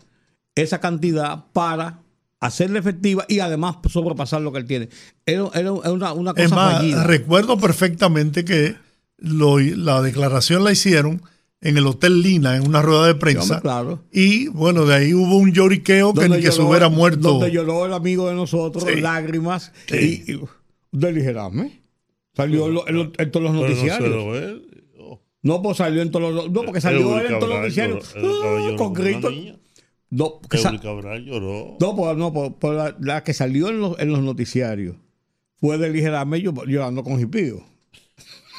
S2: esa cantidad para hacerla efectiva y además sobrepasar lo que él tiene. Era, era una, una cosa
S1: Es más,
S2: fallida.
S1: recuerdo perfectamente que lo- la declaración la hicieron en el Hotel Lina, en una rueda de prensa.
S2: claro.
S1: Y bueno, de ahí hubo un lloriqueo que ni que se hubiera muerto.
S2: Donde lloró el amigo de nosotros,
S1: Sí.
S2: lágrimas.
S1: Sí.
S2: Y, y de ligerarme. Salió en, lo- en lo- en todos los
S3: Pero no
S2: noticiarios.
S3: Oh,
S2: No, pues salió en todos los. No, porque salió él en todos los noticiarios. Ah, con gritos. No, que sa-
S3: Eury Cabral lloró.
S2: no, pues, no, pues, pues la, la que salió en los, en los noticiarios fue de ligerarme yo llorando con jipío.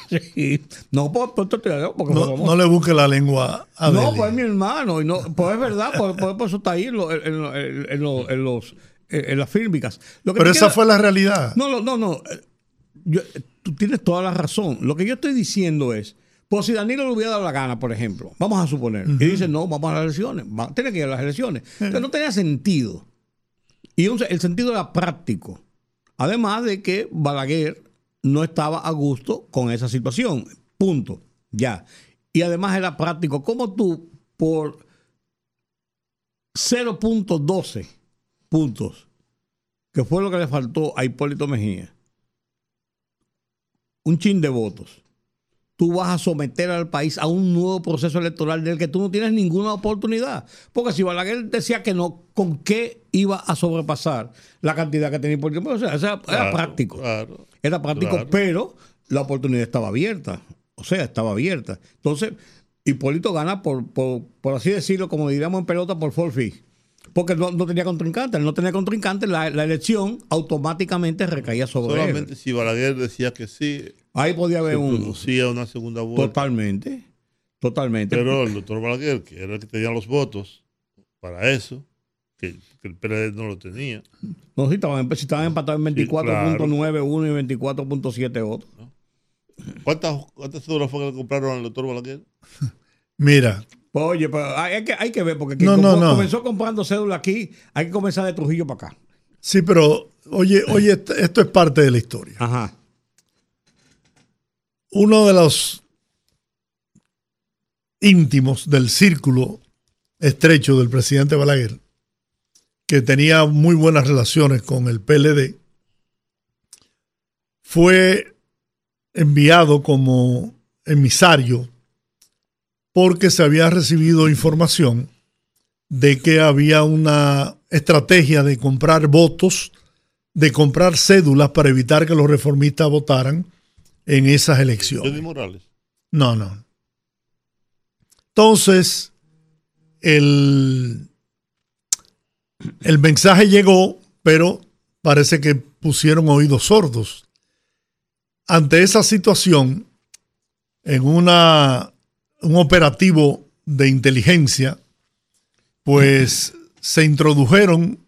S2: Sí. No, pues, pues, te- porque
S1: No, le busque la lengua a
S2: No, pues es mi hermano. Y no, pues es verdad, pues, pues, pues eso está ahí en, lo- en, lo- en- en lo- en los, en las fílmicas. Lo que
S1: Pero esa fue la realidad.
S2: No, no, no, no. Eh, yo- tú tienes toda la razón. Lo que yo estoy diciendo es, pues si Danilo le hubiera dado la gana, por ejemplo, vamos a suponer, y dice, no, vamos a las elecciones, va- tiene que ir a las elecciones. Entonces no tenía sentido. Y un- el sentido era práctico. Además de que Balaguer no estaba a gusto con esa situación. Punto. Ya. Y además era práctico. ¿Cómo tú, por 0.12 puntos, que fue lo que le faltó a Hipólito Mejía, un chin de votos, tú vas a someter al país a un nuevo proceso electoral del que tú no tienes ninguna oportunidad. Porque si Balaguer decía que no, ¿con qué iba a sobrepasar la cantidad que tenía Hipólito? O sea, o sea, era
S3: Claro,
S2: práctico.
S3: Claro.
S2: Era práctico,
S3: Claro.
S2: pero la oportunidad estaba abierta. O sea, estaba abierta. Entonces, Hipólito gana por, por, por así decirlo, como diríamos en pelota, por forfeit. Porque no, no tenía contrincante. Al no tenía contrincante, la, la elección automáticamente recaía sobre
S3: Solamente
S2: él.
S3: si Balaguer decía que sí,
S2: Ahí podía
S3: se
S2: haber un...
S3: producía una segunda vuelta.
S2: Totalmente. Totalmente.
S3: Pero el doctor Balaguer, que era el que tenía los votos para eso, que, que el PLD no lo tenía.
S2: No, sí, estaban, si estaban empatados en 24.9 uno y 24.7 otro.
S3: ¿Cuántas, cuántas cédulas fue que le compraron al doctor Balaguer?
S1: Mira,
S2: Pues, oye, pero hay, hay que, hay que ver, porque
S1: No, no, no.
S2: comenzó comprando cédula aquí, hay que comenzar de Trujillo para acá.
S1: sí, pero oye, oye, esto- esto es parte de la historia.
S2: Ajá.
S1: Uno de los íntimos del círculo estrecho del presidente Balaguer, que tenía muy buenas relaciones con el PLD, fue enviado como emisario porque se había recibido información de que había una estrategia de comprar votos, de comprar cédulas para evitar que los reformistas votaran en esas elecciones.
S3: Morales.
S1: No, no. Entonces, el, el mensaje llegó, pero parece que pusieron oídos sordos. Ante esa situación, en una, un operativo de inteligencia, pues se introdujeron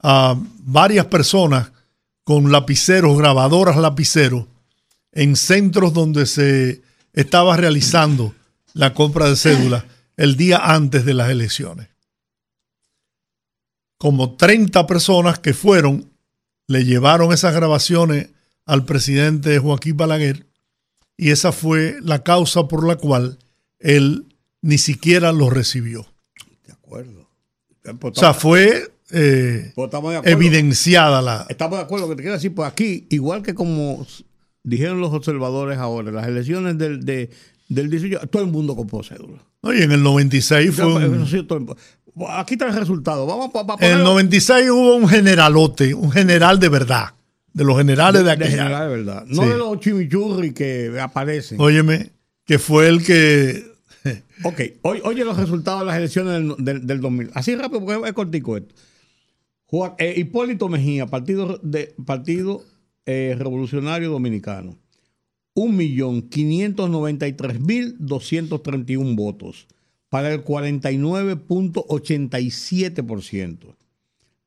S1: a varias personas con lapiceros, grabadoras lapiceros, en centros donde se estaba realizando la compra de cédulas el día antes de las elecciones. Como 30 personas que fueron, le llevaron esas grabaciones al presidente Joaquín Balaguer y esa fue la causa por la cual él ni siquiera lo recibió.
S2: De acuerdo.
S1: O sea, fue eh,
S2: Pues acuerdo.
S1: evidenciada la...
S2: Estamos de acuerdo. Que te quiero decir, pues aquí, igual que como dijeron los observadores ahora, las elecciones del, de- del 18, todo el mundo compró cédula.
S1: Y en el 96 fue un-
S2: el- Aquí está el resultado. Vamos para
S1: En el 96 hubo un generalote, un general de verdad, de los generales de,
S2: de
S1: aquella.
S2: general, de verdad. No
S1: Sí.
S2: de los chimichurri que aparecen.
S1: Óyeme, que fue el que
S2: Ok, oye, oye los resultados de las elecciones del, del, del 2000. Así rápido, porque es cortico esto. Joa- eh, Hipólito Mejía, Partido, de, partido eh, Revolucionario Dominicano. 1.593.231 votos para el 49.87%.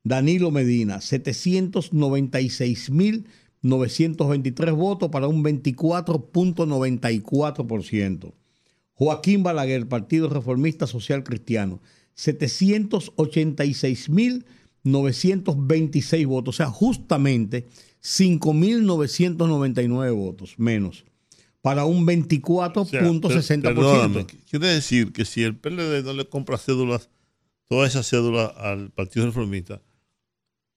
S2: Danilo Medina, 796.923 votos para un 24.94%. Joaquín Balaguer, Partido Reformista Social Cristiano, 786.926 votos, o sea, justamente 5.999 votos menos, para un
S3: O sea,
S2: 24.60%.
S3: per- perdóname, quiere decir que si el PLD no le compra cédulas, todas esas cédulas al Partido Reformista,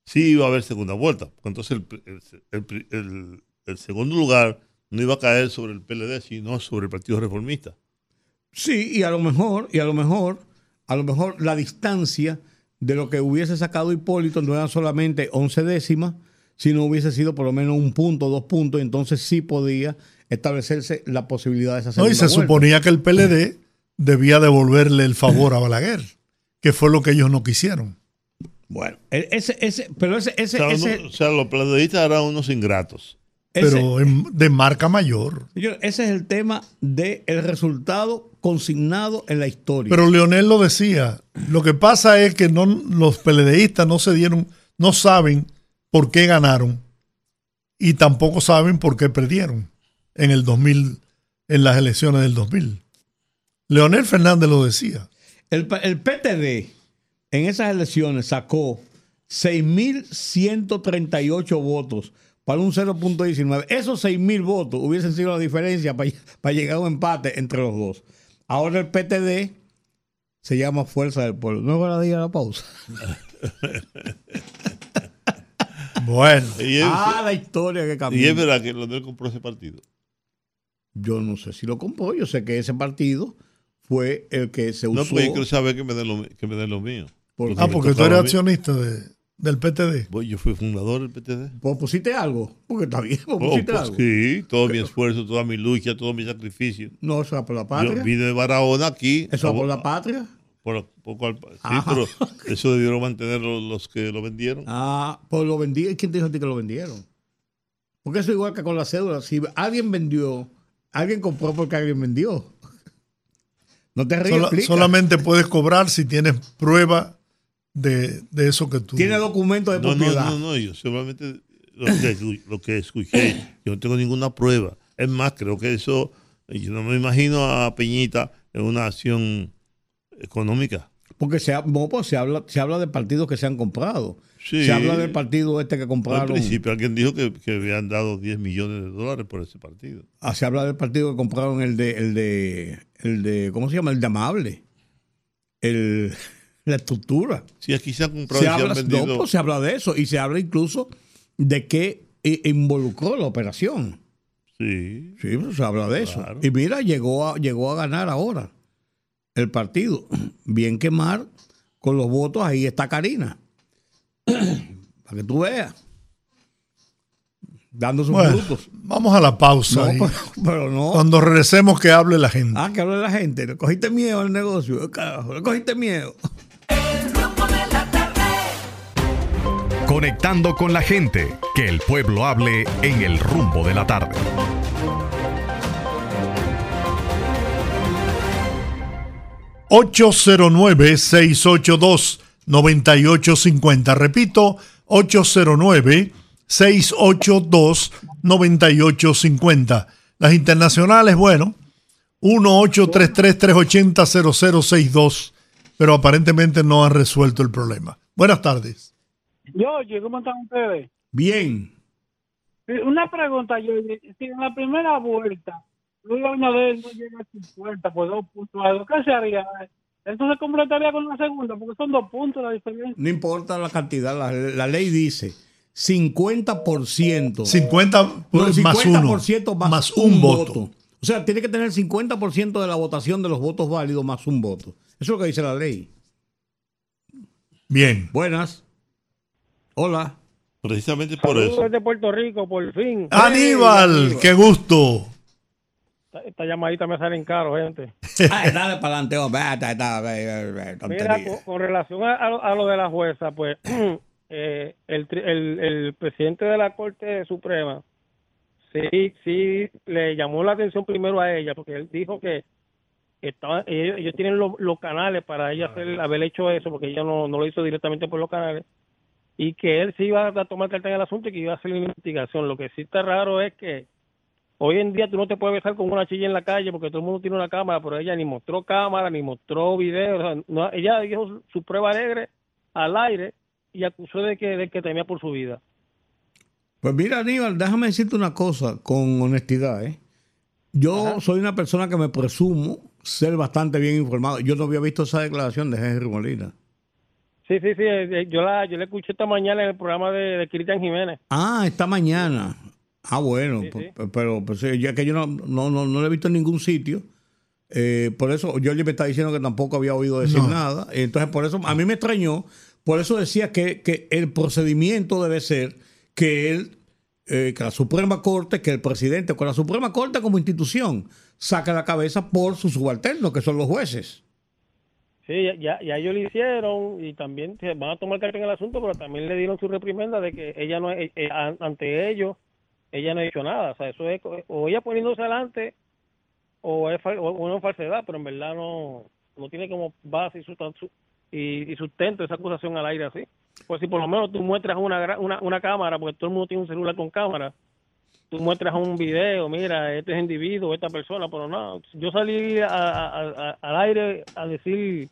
S3: sí iba a haber segunda vuelta. Entonces el, el- el- el- el segundo lugar no iba a caer sobre el PLD, sino sobre el Partido Reformista.
S2: Sí, y a lo mejor, y a lo mejor, a lo mejor la distancia de lo que hubiese sacado Hipólito no eran solamente 11 décimas, sino hubiese sido por lo menos un punto, dos puntos, entonces sí podía establecerse la posibilidad de esa
S1: no,
S2: segunda
S1: y se
S2: vuelta.
S1: suponía que el PLD debía devolverle el favor a Balaguer, que fue lo que ellos no quisieron.
S2: Bueno, e- ese, ese, pero ese,
S3: O
S2: ese,
S3: sea,
S2: ese,
S3: uno- o sea, los PLDistas eran unos ingratos.
S2: ese-
S1: Pero en- de marca mayor.
S2: señor, ese es el tema del resultado consignado en la historia.
S1: Pero Leonel lo decía. Lo que pasa es que no, los PLDistas no se dieron, no saben por qué ganaron y tampoco saben por qué perdieron en el 2000, en las elecciones del 2000. Leonel Fernández lo decía.
S2: El, PTD en esas elecciones sacó 6.138 votos para un 0.19. Esos 6.000 votos hubiesen sido la diferencia para, para llegar a un empate entre los dos. Ahora el PTD se llama Fuerza del Pueblo. No es hora de ir a la pausa.
S1: Bueno,
S3: Y es,
S2: Ah, la historia que
S3: y
S2: cambió.
S3: es verdad que Leonel compró ese partido.
S2: Yo no sé si lo compró. Yo sé que ese partido fue el que se usó.
S3: No, porque yo quiero saber que me den lo, que me den lo mío.
S2: ¿Por
S1: ah, porque tú eres accionista de- del PTD.
S3: Pues yo fui fundador del PTD.
S2: Pues pusiste algo. Porque está bien. Pues
S3: Oh,
S2: pusiste
S3: pues
S2: algo.
S3: sí, todo mi esfuerzo, toda mi lucha, todo mi sacrificio.
S2: No, eso va por la patria.
S3: Yo vine de Barahona aquí.
S2: Eso va por la patria.
S3: Por- por cual- sí, pero eso debieron mantener los, los que lo vendieron.
S2: Ah, pues lo vendí. ¿Quién te dijo a ti que lo vendieron? Porque eso es igual que con la cédula. Si alguien vendió, alguien compró porque alguien vendió. No te ríes,
S1: solamente puedes cobrar si tienes prueba de, de eso que tú.
S2: Tiene documento de
S3: No, no,
S2: propiedad.
S3: no, no, yo solamente lo que, lo que escuché, yo no tengo ninguna prueba. Es más, creo que eso, yo no me imagino a Peñita en una acción económica.
S2: Porque se, ha- no, pues se habla, se habla de partidos que se han comprado.
S3: Sí.
S2: Se habla del partido este que
S3: Al
S2: compraron.
S3: principio alguien dijo que, que habían dado 10 millones de dólares por ese partido.
S2: Ah, se habla del partido que compraron el de, el de, el de, ¿cómo se llama? El de Amable. El, la estructura.
S3: Sí, aquí se han comprado
S2: Se
S3: y se
S2: habla,
S3: han vendido.
S2: no, pues se habla de eso y se habla incluso de que involucró la operación.
S3: Sí.
S2: Sí, pues se habla de eso. Y mira, llegó a, llegó a ganar ahora el partido. Bien que Mar, con los votos, ahí está Karina. Para que tú veas. Dando sus
S1: Bueno,
S2: frutos.
S1: vamos a la pausa.
S2: No,
S1: ahí.
S2: pero, pero no.
S1: Cuando regresemos, que hable la gente.
S2: Ah, que habla la gente. Le cogiste miedo al negocio. Carajo, le cogiste miedo.
S6: El rumbo de la tarde.
S4: Conectando con la gente, que el pueblo hable en el rumbo de la tarde.
S1: ...809-682-9850. Repito, 809-682-9850. Las internacionales, bueno, 1-833-380-0062, pero aparentemente no han resuelto el problema. Buenas tardes.
S8: George, ¿cómo están ustedes?
S2: Bien.
S8: Una pregunta, George. Si en la primera vuelta Luis Abinader no llega a 50 por dos puntos, algo, ¿qué se haría? Entonces completaría con la segunda, porque son dos puntos la diferencia.
S2: No importa la cantidad, la, la ley dice 50%.
S1: 50
S2: No,
S1: pues, más uno.
S2: 50% más,
S1: más
S2: un,
S1: un
S2: voto.
S1: voto.
S2: O sea, tiene que tener 50% de la votación de los votos válidos más un voto. Eso es lo que dice la ley.
S1: Bien.
S2: Buenas. Hola.
S3: Precisamente por
S8: Saludos
S3: eso.
S8: desde Puerto Rico, por fin.
S1: Aníbal, qué gusto.
S8: Esta, llamadita me salen caro, gente.
S2: Ay, dale para adelante. Ah,
S8: Mira, con, con relación a, a lo, a lo de la jueza, pues eh, el, el, el presidente de la Corte Suprema sí, sí le llamó la atención primero a ella, porque él dijo que estaban, ellos, ellos tienen los, los canales para ella hacer, haber hecho eso, porque ella no, no lo hizo directamente por los canales, y que él sí iba a tomar carta en el asunto y que iba a hacer una investigación. Lo que sí está raro es que Hoy en día tú no te puedes besar con una chilla en la calle porque todo el mundo tiene una cámara, pero ella ni mostró cámara, ni mostró video. o sea, no- ella dijo su, su prueba alegre al aire y acusó de que, de que temía por su vida.
S2: Pues mira, Aníbal, déjame decirte una cosa con honestidad. ¿eh? Yo soy una persona que me presumo ser bastante bien informado. Yo no había visto esa declaración de Henry Molina.
S8: Sí, sí, sí. eh, Yo la, yo la escuché esta mañana en el programa de, de Cristian Jiménez.
S2: Ah, esta mañana. Ah, bueno,
S8: Sí,
S2: pues-
S8: sí.
S2: pues, pero pues, ya que yo no, no, no, no lo he visto en ningún sitio. eh, por eso, yo me está diciendo que tampoco había oído decir
S1: No.
S2: nada. Entonces, por eso, a mí me extrañó. Por eso decía que, que el procedimiento debe ser que él, eh, que la Suprema Corte, que el presidente, con la Suprema Corte como institución, saca la cabeza por sus subalternos, que son los jueces.
S8: Sí, ya, ya, ya ellos lo hicieron y también se van a tomar carta en el asunto, pero también le dieron su reprimenda de que ella no, eh, eh, an- ante ellos, ella no ha hecho nada. O sea, eso es o ella poniéndose adelante o es o falsedad, pero en verdad no, no tiene como base y, y, sustento esa acusación al aire así. Pues si por lo menos tú muestras una, una, una cámara, porque todo el mundo tiene un celular con cámara, tú muestras un video, mira, este es individuo, esta persona, pero no, yo salí a- al aire a decir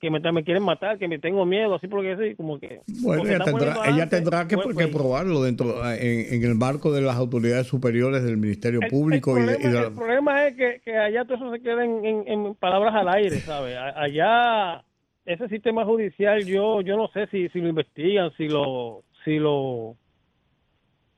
S8: que me, me quieren matar, que me tengo miedo, así porque sí, como que...
S2: Bueno, ella tendrá, ella que,
S8: pues,
S2: que
S8: pues,
S2: probarlo dentro en, en el marco de las autoridades superiores del Ministerio
S8: el-
S2: Público
S8: el
S2: y de- y
S8: problema,
S2: de la-
S8: el problema es que, que allá todo eso se queda en, en- en palabras al aire, ¿sabes? Allá ese sistema judicial yo yo no sé si, si lo investigan, si lo si lo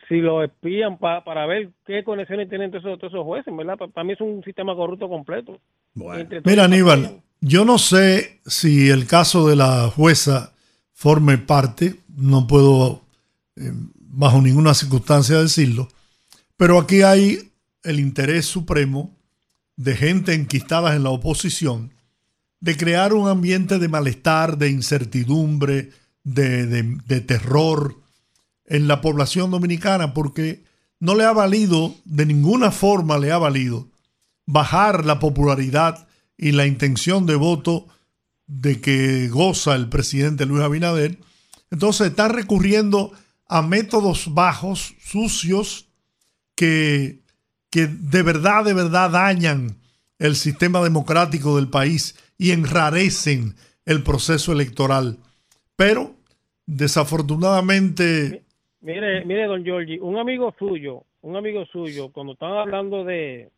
S8: si lo espían pa- para ver qué conexiones tienen todos esos, todos esos jueces, ¿verdad? Pa- Para mí es un sistema corrupto completo.
S2: Bueno.
S8: Entre todos
S1: Mira, Aníbal. Yo no sé si el caso de la jueza forme parte, no puedo eh, bajo ninguna circunstancia decirlo, pero aquí hay el interés supremo de gente enquistada en la oposición de crear un ambiente de malestar, de incertidumbre, de, de- de terror en la población dominicana, porque no le ha valido, de ninguna forma le ha valido bajar la popularidad y la intención de voto de que goza el presidente Luis Abinader. Entonces está recurriendo a métodos bajos, sucios, que, que de verdad, de verdad dañan el sistema democrático del país y enrarecen el proceso electoral. Pero, desafortunadamente...
S8: Mire, mire, don Giorgi, un amigo suyo, un amigo suyo, cuando estaban hablando de,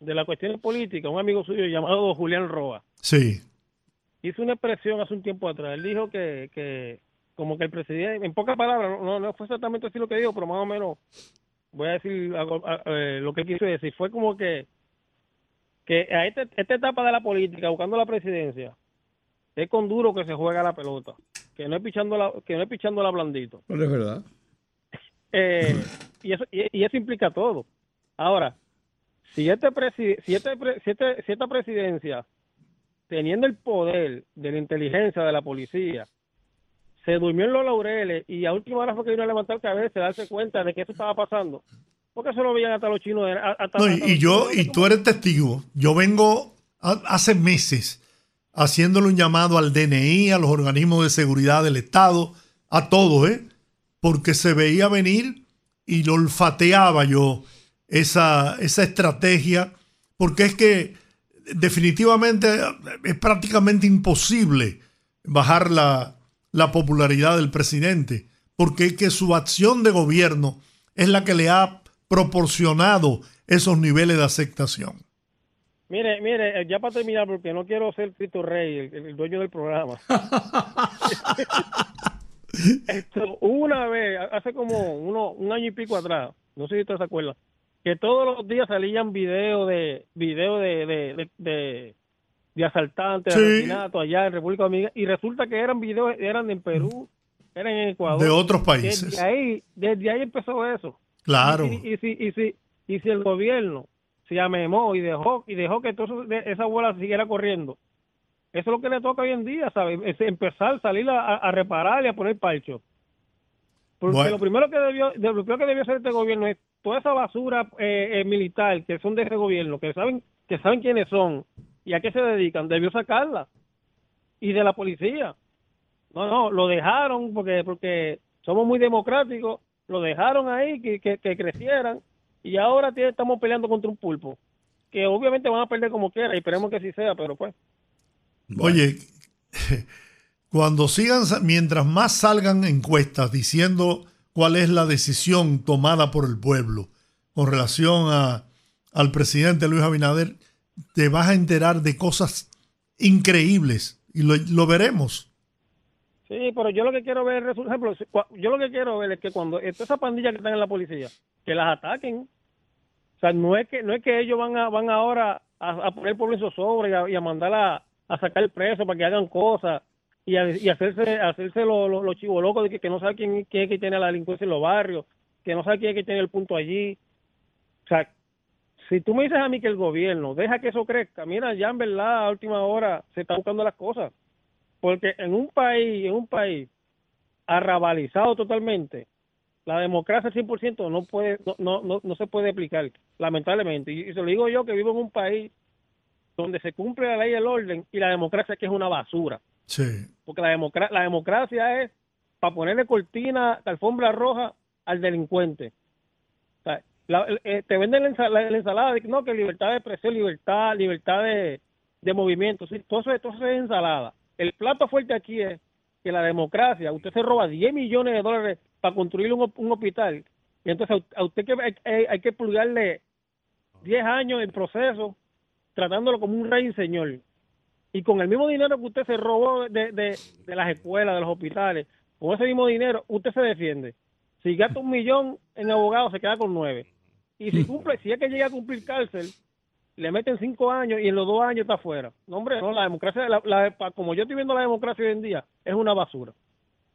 S8: de la cuestión política, un amigo suyo llamado Julián Roa,
S1: Sí,
S8: hizo una expresión hace un tiempo atrás. Él dijo que, que como que el presidente, en pocas palabras, no, no fue exactamente así lo que dijo, pero más o menos voy a decir algo, a- eh, lo que quiso decir. Fue como que, que a este- esta etapa de la política, buscando la presidencia, es con duro que se juega la pelota, que no es pichándola, que no es pichándola blandito.
S2: Pero es verdad.
S8: Eh, y, eso, y, y eso implica todo. Ahora, si, este presi- si, este pre- si, este- si esta presidencia, teniendo el poder de la inteligencia de la policía, se durmió en los laureles y a última hora fue que vino a levantar cabeza, a darse cuenta de que eso estaba pasando. Porque eso lo veían hasta los chinos. hasta-
S1: No, y,
S8: hasta
S1: y
S8: los
S1: yo,
S8: chinos.
S1: y tú eres testigo. Yo vengo a- hace meses haciéndole un llamado al DNI, a los organismos de seguridad del Estado, a todos, ¿eh? Porque se veía venir y lo olfateaba yo esa, esa estrategia, porque es que definitivamente es prácticamente imposible bajar la, la popularidad del presidente, porque es que su acción de gobierno es la que le ha proporcionado esos niveles de aceptación.
S8: Mire, mire, eh, ya para terminar, porque no quiero ser Cristo Rey, el, el dueño del programa. Esto, una vez, hace como uno, un año y pico atrás, no sé si usted se acuerda, que todos los días salían videos de videos de, de, de, asaltantes, de asesinatos allá en República Dominicana, y resulta que eran videos, eran en Perú, eran en Ecuador.
S1: De otros países.
S8: Desde ahí, desde ahí empezó eso.
S1: Claro.
S8: Y, y, y si, y, si, y si el gobierno se amemó y dejó y dejó que todo esa bola siguiera corriendo, eso es lo que le toca hoy en día, ¿sabes? Es empezar a salir a, a reparar y a poner parcho. Porque
S1: Bueno.
S8: lo primero que debió, de- lo primero que debió hacer este gobierno es toda esa basura eh, eh, militar que son de ese gobierno, que saben que saben quiénes son y a qué se dedican, debió sacarla. Y de la policía. No, no, lo dejaron porque porque somos muy democráticos, lo dejaron ahí que, que, que crecieran y ahora tiene- estamos peleando contra un pulpo que obviamente van a perder como quiera y esperemos que así sea, pero pues
S1: Oye, cuando sigan, mientras más salgan encuestas diciendo cuál es la decisión tomada por el pueblo con relación a, al presidente Luis Abinader, te vas a enterar de cosas increíbles y lo, lo veremos.
S8: Sí, pero yo lo que quiero ver, por ejemplo, yo lo que quiero ver es que cuando esa pandilla que están en la policía, que las ataquen. O sea, no es que no es que ellos van a van ahora a, poner el pueblo en y a, y a mandar a, a sacar preso para que hagan cosas y, a- y hacerse hacerse los lo, chivos locos de que, no sabe quién, quién es que tiene la delincuencia en los barrios, que no sabe quién es que tiene el punto allí. O sea, si tú me dices a mí que el gobierno deja que eso crezca, mira, ya en verdad a última hora se están buscando las cosas. Porque en un país, en un país arrabalizado totalmente, la democracia al 100% no puede no, no, no, no se puede aplicar, lamentablemente. Y, y se lo digo yo que vivo en un país donde se cumple la ley y el orden y la democracia que es una basura.
S1: Sí.
S8: Porque la, democra- la democracia es para ponerle cortina, alfombra roja al delincuente. O sea, la- eh, te venden la, ensala- la ensalada no, que libertad de expresión, libertad, libertad de, movimiento. Todo, eso, todo eso es ensalada. El plato fuerte aquí es que la democracia, usted se roba 10 millones de dólares para construir un, hospital. Y entonces a, usted que hay, hay- hay que pulgarle 10 años en proceso tratándolo como un rey señor. Y con el mismo dinero que usted se robó de, de, de las escuelas, de los hospitales, con ese mismo dinero usted se defiende. Si gasta un millón en abogados, se queda con nueve. Y si cumple, si es que llega a cumplir cárcel, le meten cinco años y en los dos años está afuera. No, hombre, no, la democracia, la- la- como yo estoy viendo la democracia hoy en día, es una basura.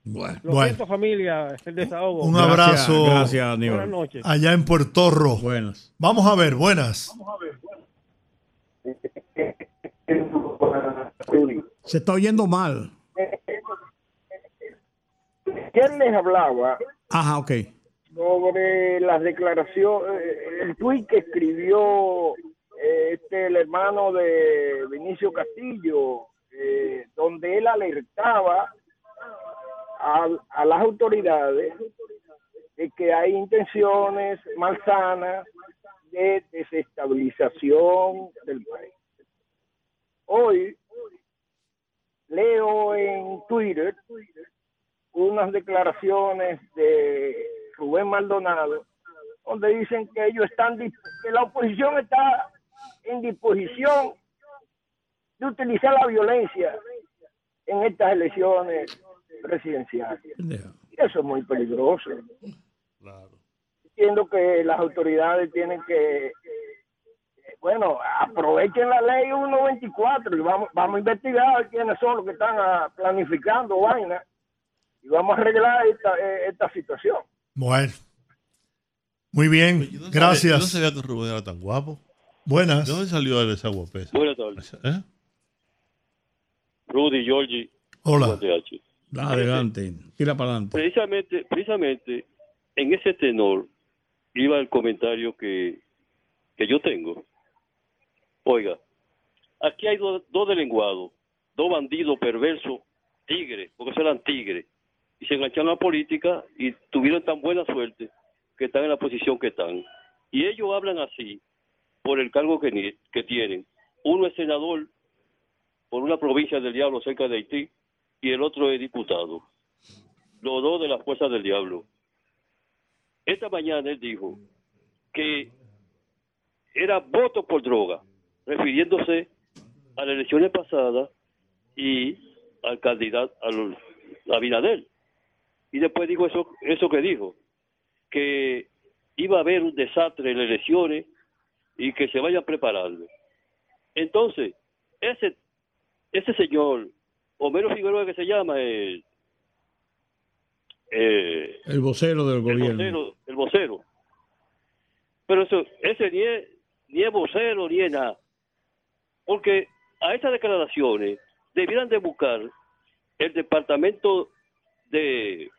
S2: Bueno.
S8: Lo
S1: Bueno.
S8: siento, familia, el desahogo.
S1: Un
S2: Gracias,
S1: abrazo
S2: Gracias,
S8: Buenas
S2: Aníbal.
S8: noches.
S1: allá en Puerto Rico.
S2: Buenas.
S1: Vamos a ver, buenas.
S2: Se está oyendo mal.
S9: ¿Quién les hablaba
S2: Ajá, ok.
S9: sobre las declaraciones, el tuit que escribió eh, este el hermano de Vinicio Castillo, eh, donde él alertaba a, a las autoridades de que hay intenciones malsanas de desestabilización del país. Hoy leo en Twitter unas declaraciones de Rubén Maldonado donde dicen que ellos están que la oposición está en disposición de utilizar la violencia en estas elecciones presidenciales. Eso es muy peligroso. Entiendo que las autoridades tienen que, bueno, aprovechen la ley 124 y vamos, vamos a investigar quiénes son los que están ah, planificando vaina y vamos a arreglar esta, eh, esta situación.
S1: Bueno. Muy bien,
S3: Yo no
S1: gracias.
S3: sabía que Rubén era tan guapo.
S1: Buenas.
S3: ¿De dónde salió él esa guapesa?
S10: Buenas tardes.
S3: ¿Eh?
S10: Rudy, Giorgi.
S2: Hola. Adelante, tira para adelante.
S10: Precisamente, precisamente en ese tenor iba el comentario que, que yo tengo. Oiga, aquí hay dos, dos delenguados, dos bandidos perversos, tigres, porque eran tigres, y se engancharon a la política y tuvieron tan buena suerte que están en la posición que están. Y ellos hablan así por el cargo que, que tienen. Uno es senador por una provincia del diablo cerca de Haití y el otro es diputado. Los dos de las fuerzas del diablo. Esta mañana él dijo que era voto por droga, refiriéndose a las elecciones pasadas y al candidato, al a Abinader. Y después dijo eso, eso que dijo, que iba a haber un desastre en las elecciones y que se vayan preparando. Entonces, ese, ese señor, Homero Figueroa que se llama, el, eh,
S2: El vocero del
S10: el
S2: gobierno.
S10: vocero, el vocero. Pero eso, ese ni es, ni es vocero ni es nada. Porque a estas declaraciones debieran de buscar el departamento de,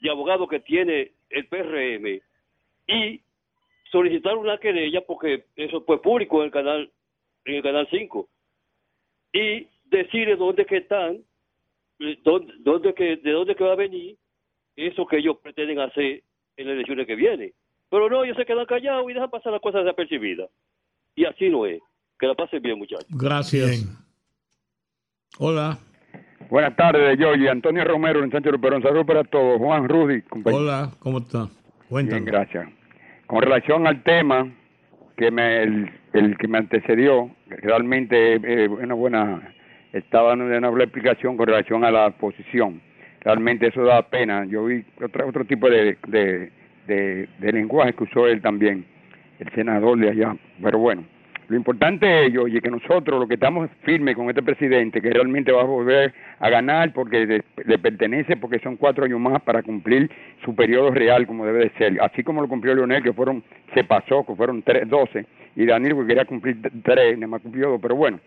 S10: de abogados que tiene el PRM y solicitar una querella porque eso fue público en el canal en el canal 5 y decirle dónde que están eh, de dónde que va a venir eso que ellos pretenden hacer en las elecciones que vienen. Pero no, ellos se quedan callados y dejan pasar las cosas desapercibidas. Y así no es. Que la pasen bien, muchachos.
S2: Gracias. Hola.
S11: Buenas tardes, Yoyi. Antonio Romero, en Sánchez Perón. Saludos para todos. Juan Rudy, compañero.
S2: Hola, ¿cómo está?
S11: Bien, gracias. Con relación al tema que me, el, el que me antecedió, realmente eh, una buena, estaba dando una buena explicación con relación a la posición. Realmente eso da pena. Yo vi otra, otro tipo de, de, de, de lenguaje que usó él también, el senador de allá. Pero bueno, lo importante es, Yoyi, que nosotros, lo que estamos firmes con este presidente, que realmente va a volver a ganar porque le, pertenece, porque son cuatro años más para cumplir su periodo real como debe de ser. Así como lo cumplió Leonel, que fueron, se pasó, que fueron tres, 12, y Daniel, que quería cumplir tres, nada más cumplió dos, pero bueno.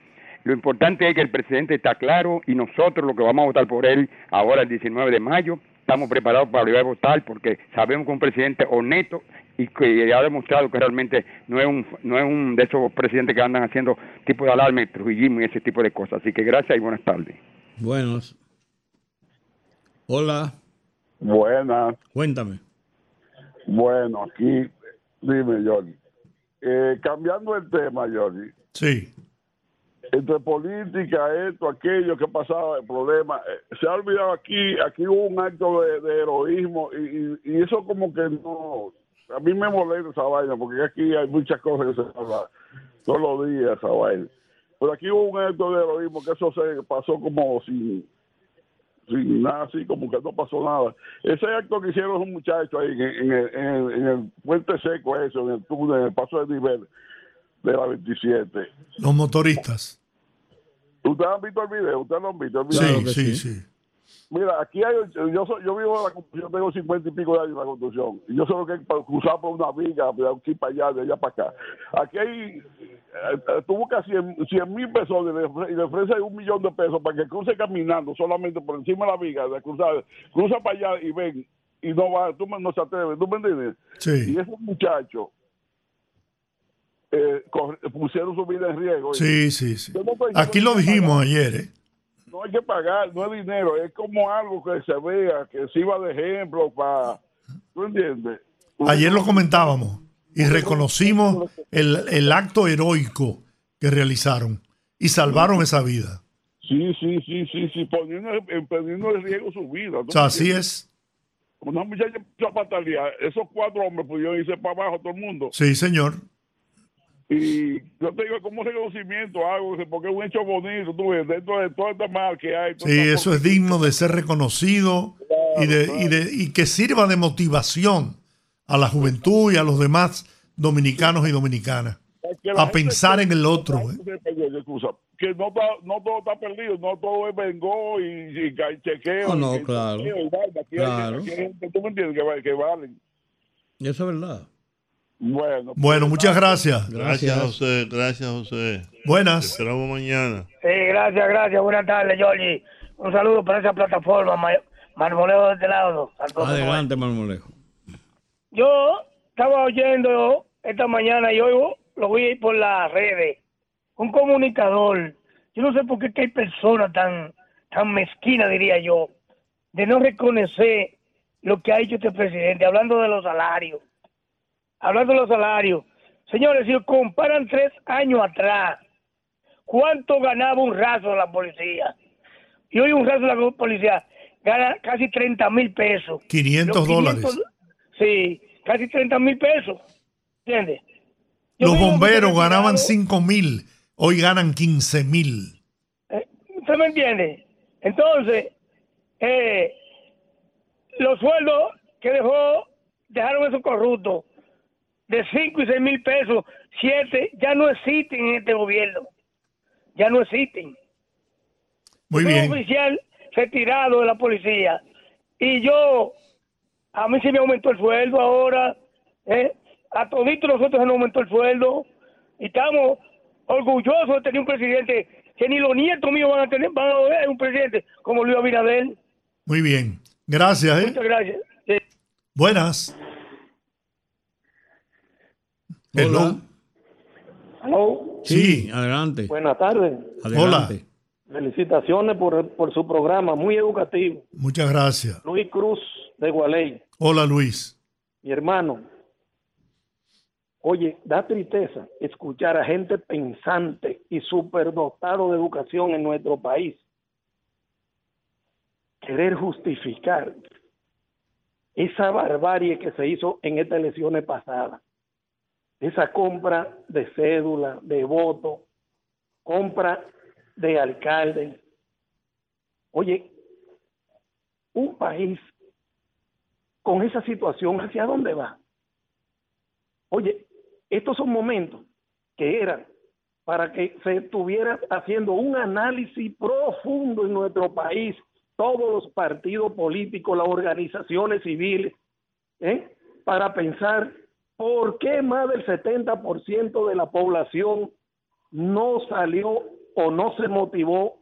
S11: Lo importante es que el presidente está claro y nosotros lo que vamos a votar por él ahora el 19 de mayo, estamos preparados para ir a votar porque sabemos que un presidente honesto y que ha demostrado que realmente no es un no es un de esos presidentes que andan haciendo tipo de alarme, trujillismo y ese tipo de cosas. Así que gracias y buenas tardes.
S2: Buenos. Hola.
S12: Buenas.
S2: Cuéntame.
S12: Bueno, aquí, dime, Johnny. Eh, cambiando el tema, Johnny.
S1: Sí.
S12: Entre política, esto, aquello que pasaba, el problema, eh, se ha olvidado aquí, aquí hubo un acto de, de heroísmo y, y- y eso como que no, a mí me molesta esa vaina porque aquí hay muchas cosas que se hablan todos los días esa vaina. Pero aquí hubo un acto de heroísmo que eso se pasó como sin, sin nada así, como que no pasó nada. Ese acto que hicieron los muchachos ahí en, en el, en el- en el puente seco, eso, en el túnel, en el paso de nivel de la 27.
S1: Los motoristas.
S12: ¿Ustedes han visto el video? ¿Ustedes lo han visto el
S1: Sí,
S12: video?
S1: sí, sí.
S12: Mira, aquí hay, yo soy, yo vivo en la construcción, tengo cincuenta y pico de años en la construcción, y yo sé lo que para cruzar por una viga, de aquí para allá, de allá para acá. Aquí hay, tuvo casi 100 mil personas y le ofre- y le ofrece un millón de pesos para que cruce caminando solamente por encima de la viga, de cruzar, cruza para allá y ven, y no va, tú no se atreve, ¿tú me entiendes?
S1: Sí.
S12: Y esos muchachos, eh, pusieron su vida en riesgo.
S1: Sí, sí, sí.
S12: Yo no
S1: Aquí lo dijimos ayer, ¿eh?
S12: No hay que pagar, no es dinero, es como algo que se vea, que sirva de ejemplo para... ¿Tú entiendes?
S1: Ayer lo comentábamos y reconocimos el, el acto heroico que realizaron y salvaron esa vida.
S12: Sí, sí, sí, sí, sí, poniendo, en- poniendo en riesgo su vida.
S1: O sea, así es.
S12: Una muchacha empezó a patalear, esos cuatro hombres pudieron irse para abajo todo el mundo.
S1: Sí, señor.
S12: Y yo te digo, como reconocimiento, algo, porque es un hecho bonito, tú ves, dentro de todo este mal que hay. toda
S1: Sí,
S12: esta
S1: eso es digno de ser reconocido y, de, y, de, y que sirva de motivación a la juventud y a los demás dominicanos y dominicanas a
S12: gente
S1: pensar en el otro. ¿eh?
S12: Que no, está, no todo está perdido, no todo es vengo y, chequeo.
S2: No, no,
S12: y
S2: claro.
S12: chequeo y vaina. Aquí hay-
S2: Claro.
S12: aquí hay gente, tú me entiendes, que, va- que valen.
S2: Y eso es verdad.
S12: Bueno,
S1: Bueno, muchas gracias.
S3: Gracias, José. Gracias, José.
S1: Buenas.
S3: Te esperamos mañana.
S13: Sí, gracias, gracias. Buenas tardes, Georgie. Un saludo para esa plataforma, Ma- Marmoleo de este lado.
S2: Adelante, Marmolejo.
S13: Yo estaba oyendo esta mañana y hoy lo vi por las redes. Un comunicador. Yo no sé por qué que hay personas tan, tan mezquinas, diría yo, de no reconocer lo que ha hecho este presidente, hablando de los salarios. Hablando de los salarios. Señores, si comparan tres años atrás, ¿cuánto ganaba un raso la policía? Y hoy un raso de la policía gana casi 30 mil pesos.
S1: 500
S13: Los
S1: dólares.
S13: Sí, casi 30 mil pesos. ¿Entiendes? Yo
S1: Los bomberos ganaban
S13: retirado,
S1: 5 mil, hoy ganan 15 mil.
S13: ¿Usted me entiende? Entonces, eh, los sueldos que dejó, dejaron esos corruptos de 5 y 6 mil pesos, 7, ya no existen en este gobierno. Ya no existen.
S1: Muy
S13: Soy
S1: bien.
S13: oficial retirado de la policía. Y yo, a mí sí me aumentó el sueldo ahora. ¿eh? A toditos nosotros se nos aumentó el sueldo. Y estamos orgullosos de tener un presidente que ni los nietos míos van a tener, van a ver un presidente como Luis Abinader.
S1: Muy bien. Gracias, ¿eh?
S13: Muchas gracias. Sí.
S1: Buenas. Hello.
S14: Aló.
S2: Sí, adelante.
S14: Buenas tardes.
S2: Adelante.
S14: Felicitaciones por, por su programa, muy educativo.
S1: Muchas gracias.
S14: Luis Cruz de Gualey,
S1: Hola, Luis.
S14: mi hermano. Oye, da tristeza escuchar a gente pensante y superdotado de educación en nuestro país querer justificar esa barbarie que se hizo en estas elecciones pasadas. Esa compra de cédula, de voto, compra de alcalde. Oye, un país con esa situación, ¿hacia dónde va? Oye, estos son momentos que eran para que se estuviera haciendo un análisis profundo en nuestro país, todos los partidos políticos, las organizaciones civiles, ¿eh? para pensar por qué más del 70% de la población no salió o no se motivó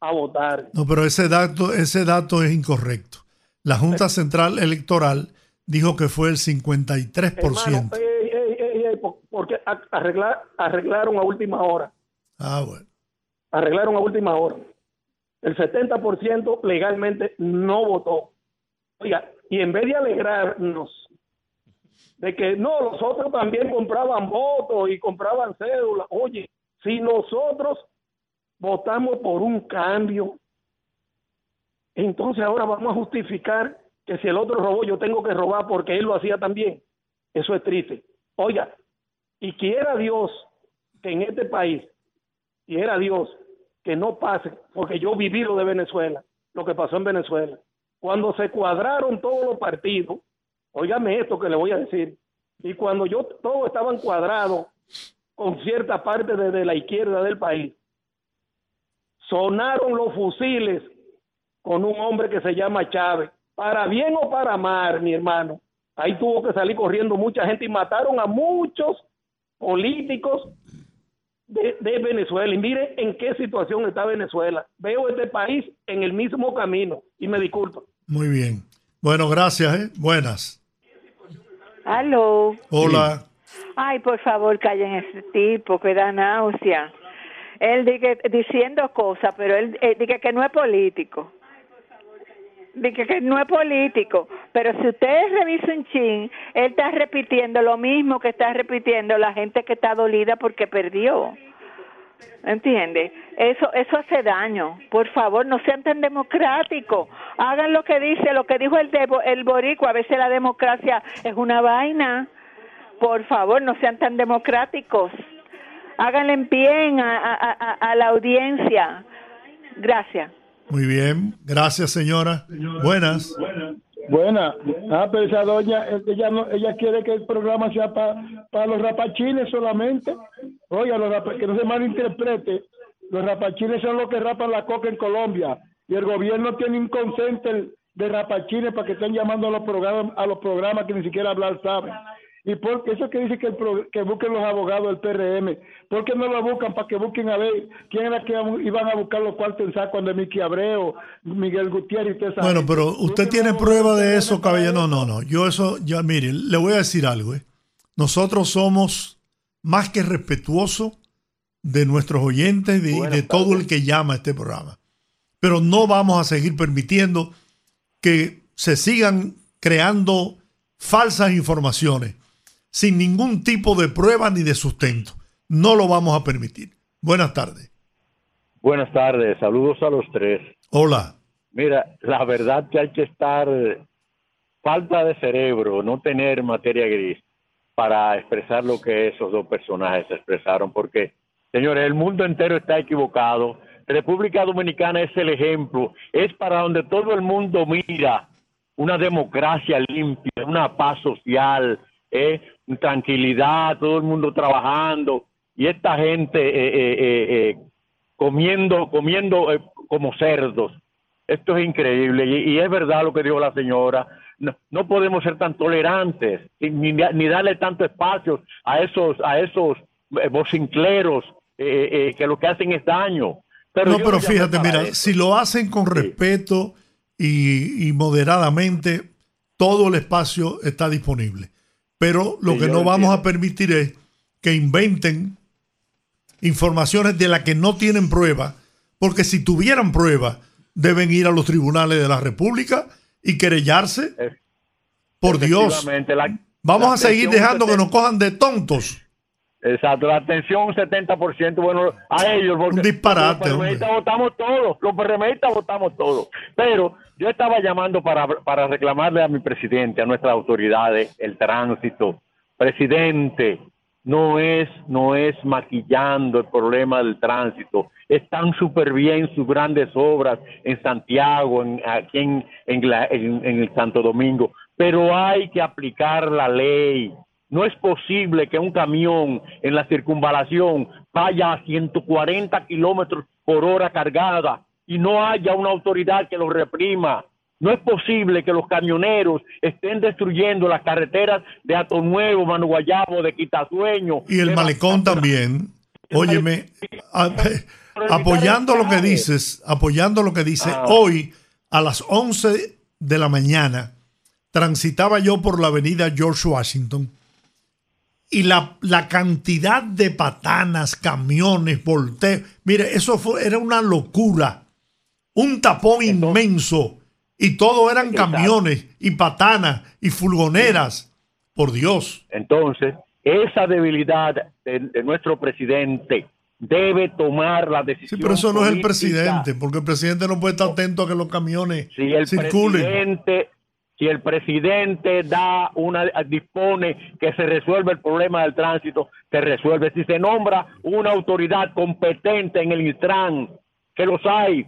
S14: a votar.
S1: No, pero ese dato, ese dato es incorrecto. La Junta Central Electoral dijo que fue el 53%.
S14: Hermano, ey, ey, ey, ey, por- porque arreglar, arreglaron a última hora.
S1: Ah, bueno.
S14: Arreglaron a última hora. El 70% legalmente no votó. Oiga, y en vez de alegrarnos de que no, los otros también compraban votos y compraban cédulas. Oye, si nosotros votamos por un cambio, entonces ahora vamos a justificar que si el otro robó, yo tengo que robar porque él lo hacía también. Eso es triste. Oiga, y quiera Dios que en este país, quiera Dios que no pase, porque yo viví lo de Venezuela, lo que pasó en Venezuela. Cuando se cuadraron todos los partidos, óigame esto que le voy a decir, y cuando yo todos estaban cuadrados con cierta parte de, la izquierda del país, sonaron los fusiles con un hombre que se llama Chávez. Para bien o para mal, mi hermano. Ahí tuvo que salir corriendo mucha gente y mataron a muchos políticos de, de Venezuela. Y mire en qué situación está Venezuela. Veo este país en el mismo camino. Y me disculpo.
S1: Muy bien. Bueno, gracias, ¿eh? Buenas.
S15: Aló.
S1: Hola.
S15: Ay, por favor, callen ese tipo que da náusea. Él dice, diciendo cosas, pero él eh, dice que no es político. Dice que no es político, pero si ustedes revisan un chin, él está repitiendo lo mismo que está repitiendo la gente que está dolida porque perdió. ¿Entiende? Eso eso hace daño. Por favor, no sean tan democráticos. Hagan lo que dice, lo que dijo el de, el boricua, a veces la democracia es una vaina. Por favor, no sean tan democráticos. Háganle bien a, a, a, a la audiencia. Gracias.
S1: Muy bien, gracias señora. Buenas.
S16: Buena. Ah, pero esa doña, ella, no, ella quiere que el programa sea para los rapachines solamente. Oiga, los rapa- que no se malinterprete. Los rapachines son los que rapan la coca en Colombia. Y el gobierno tiene un consente de rapachines para que estén llamando a los programas, a los programas que ni siquiera hablar saben. Y por eso que dice que, el pro- que busquen los abogados del PRM, ¿por qué no lo buscan para que busquen a ver quién era que iban a buscar los cuartos en saco de Miki Abreu, Miguel Gutiérrez y toda esa
S1: Bueno, pero usted tiene prueba de eso, caballero. No, no, no. Yo eso, ya, mire, le voy a decir algo. ¿eh? Nosotros somos más que respetuosos de nuestros oyentes de- y de todo el que llama a este programa. Pero no vamos a seguir permitiendo que se sigan creando falsas informaciones sin ningún tipo de prueba ni de sustento. No lo vamos a permitir. Buenas tardes.
S17: Buenas tardes, saludos a los tres.
S1: Hola.
S17: Mira, la verdad que hay que estar falta de cerebro, no tener materia gris para expresar lo que esos dos personajes expresaron, porque, señores, el mundo entero está equivocado. República Dominicana es el ejemplo, es para donde todo el mundo mira una democracia limpia, una paz social, eh, tranquilidad, todo el mundo trabajando y esta gente eh, eh, eh, eh, comiendo, comiendo eh, como cerdos. Esto es increíble y, es verdad lo que dijo la señora. No, podemos ser tan tolerantes ni, darle tanto espacio a esos a esos vocincleros eh, eh, que lo que hacen es daño. Pero
S1: no, pero fíjate, mira,
S17: eso.
S1: si lo hacen con respeto y, y moderadamente, todo el espacio está disponible. Pero lo
S17: Sí,
S1: que no vamos a permitir es que inventen informaciones de las que no tienen prueba, porque si tuvieran prueba, deben ir a los tribunales de la República y querellarse. Por Dios.
S17: La-
S1: Vamos
S17: la
S1: a seguir dejando que nos cojan de tontos.
S17: Exacto, la atención un 70%, bueno, a ellos. Porque
S1: Un disparate,
S17: Los PRMistas votamos todos, los PRMistas votamos todos. Pero yo estaba llamando para, para reclamarle a mi presidente, a nuestras autoridades, el tránsito. Presidente, no es, no es maquillando el problema del tránsito. Están súper bien sus grandes obras en Santiago, en, aquí en, en, la- en- en el Santo Domingo, pero hay que aplicar la ley. No es posible que un camión en la circunvalación vaya a 140 kilómetros por hora cargada y no haya una autoridad que lo reprima. No es posible que los camioneros estén destruyendo las carreteras de Ato Nuevo, Manu Guayabo, de Quitasueño.
S1: Y el
S17: de
S1: malecón también. Óyeme, a- apoyando lo que dices, apoyando lo que dice,
S17: Ah.
S1: hoy a las 11 de la mañana transitaba yo por la avenida George Washington y la, la cantidad de patanas, camiones, volteos, mire, eso fue, era una locura, un tapón inmenso. Y todo eran camiones y patanas y furgoneras, por Dios.
S17: Entonces, esa debilidad de, de nuestro presidente debe tomar la decisión.
S1: Sí, pero eso no es el presidente, porque el presidente no puede estar atento a que los camiones
S17: si el
S1: circulen.
S17: presidente si el presidente da una dispone que se resuelve el problema del tránsito se resuelve. Si se nombra una autoridad competente en el Intran que los hay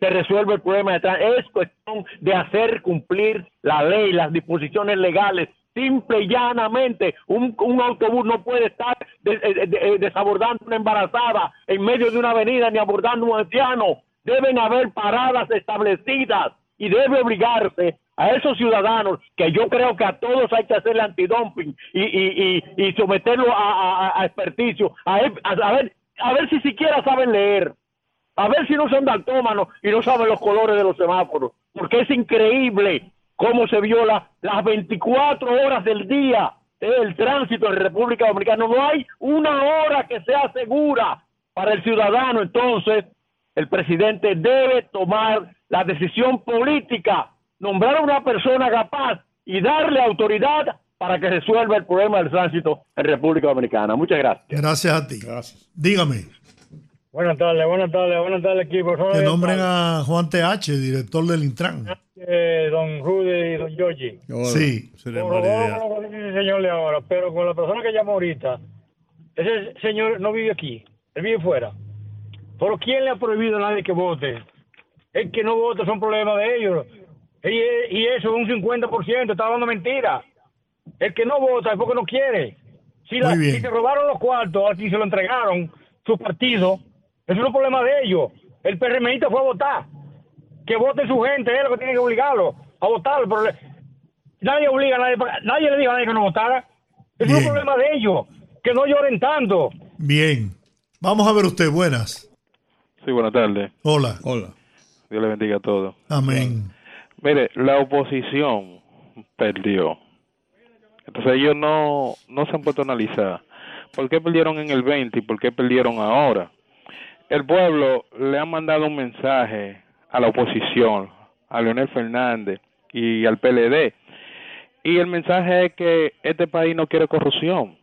S17: se resuelve el problema del tránsito. Es cuestión de hacer cumplir la ley las disposiciones legales. Simple y llanamente un, autobús no puede estar de- de- de- desabordando una embarazada en medio de una avenida ni abordando un anciano. Deben haber paradas establecidas y debe obligarse a esos ciudadanos que yo creo que a todos hay que hacerle antidumping y, y, y, y someterlo a, a, a experticio, a, ver, a ver si siquiera saben leer, a ver si no son daltómanos y no saben los colores de los semáforos, porque es increíble cómo se viola las 24 horas del día del tránsito en República Dominicana. No hay una hora que sea segura para el ciudadano. Entonces, el presidente debe tomar la decisión política, nombrar a una persona capaz y darle autoridad para que resuelva el problema del tránsito en República Dominicana. Muchas gracias.
S1: Gracias a ti. Gracias. Dígame,
S18: Buenas tardes, buenas tardes, buenas tardes, equipo.
S1: Que
S18: de-
S1: nombren a Juan TH, director del Intran.
S18: eh, don Rudy y don Giorgi.
S1: Sí.
S18: Que dice el señor de ahora, pero con la persona que llamó ahorita, ese señor no vive aquí, él vive fuera. ¿Pero quién le ha prohibido a nadie que vote? El que no vote son problemas de ellos. Y, y eso es un 50%, está hablando mentira. El que no vota es porque no quiere. Si, la- si se robaron los cuartos, aquí se lo entregaron, su partido, eso es un problema de ellos. El PRMista fue a votar. Que vote su gente, es lo que tiene que obligarlo a votar. Pero le- nadie obliga a nadie, nadie le dijo a nadie que no votara. Es un problema de ellos, que no lloren tanto.
S1: Bien. Vamos a ver usted, buenas.
S19: Sí, buenas tardes.
S1: Hola.
S2: Hola.
S19: Dios le bendiga a todos.
S1: Amén.
S19: Mire, la oposición perdió. Entonces ellos no, no se han puesto a analizar por qué perdieron en el 20 y por qué perdieron ahora. El pueblo le ha mandado un mensaje a la oposición, a Leonel Fernández y al PLD. Y el mensaje es que este país no quiere corrupción.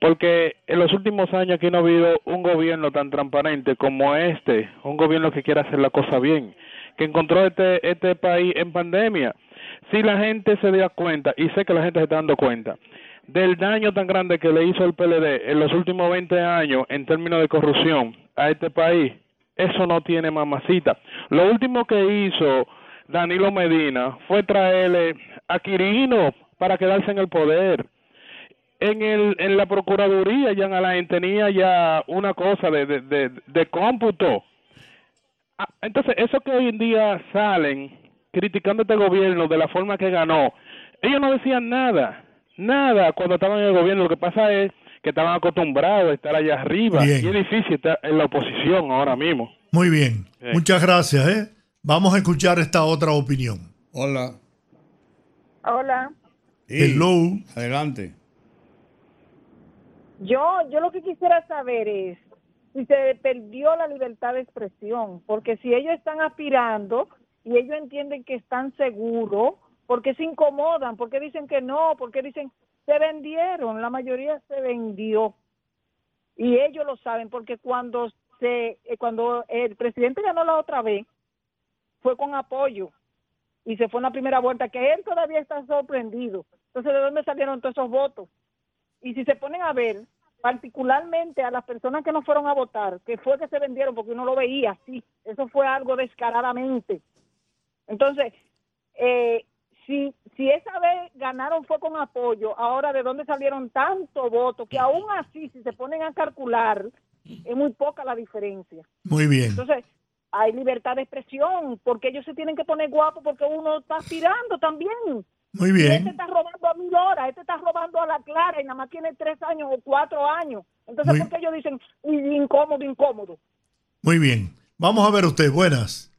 S19: Porque en los últimos años aquí no ha habido un gobierno tan transparente como este, un gobierno que quiere hacer la cosa bien, que encontró este, este país en pandemia. Si la gente se da cuenta, y sé que la gente se está dando cuenta, del daño tan grande que le hizo el PLD en los últimos 20 años en términos de corrupción a este país, eso no tiene mamacita. Lo último que hizo Danilo Medina fue traerle a Quirino para quedarse en el poder en el en la procuraduría Jean Alain tenía ya una cosa de de, de, de cómputo Ah, entonces eso que hoy en día salen criticando a este gobierno de la forma que ganó ellos no decían nada nada cuando estaban en el gobierno lo que pasa es que estaban acostumbrados a estar allá arriba
S1: Bien.
S19: y es difícil estar en la oposición ahora mismo
S1: Muy bien.
S19: Sí.
S1: Muchas gracias, ¿eh? Vamos a escuchar esta otra opinión.
S2: Hola.
S20: Hola.
S1: Hello.
S2: Adelante.
S20: Yo, yo lo que quisiera saber es si se perdió la libertad de expresión, porque si ellos están aspirando y ellos entienden que están seguros, ¿por qué se incomodan? ¿Por qué dicen que no? ¿Por qué dicen se vendieron? La mayoría se vendió y ellos lo saben, porque cuando se, eh, cuando el presidente ganó la otra vez fue con apoyo y se fue en la primera vuelta, que él todavía está sorprendido. Entonces, ¿de dónde salieron todos esos votos? Y si se ponen a ver, particularmente a las personas que no fueron a votar, que fue que se vendieron porque uno lo veía así, eso fue algo descaradamente. Entonces, eh, si, si esa vez ganaron fue con apoyo, ahora de dónde salieron tantos votos, que aún así, si se ponen a calcular, es muy poca la diferencia.
S1: Muy bien.
S20: Entonces, hay libertad de expresión, porque ellos se tienen que poner guapos porque uno está aspirando también.
S1: Muy
S20: Y
S1: bien.
S20: Este está robando a mil horas, este está robando a la clara y nada más tiene tres años o cuatro años. Entonces,
S1: Muy-
S20: ¿por qué ellos dicen "Uy, incómodo, incómodo?
S1: Muy bien. Vamos a ver usted, buenas.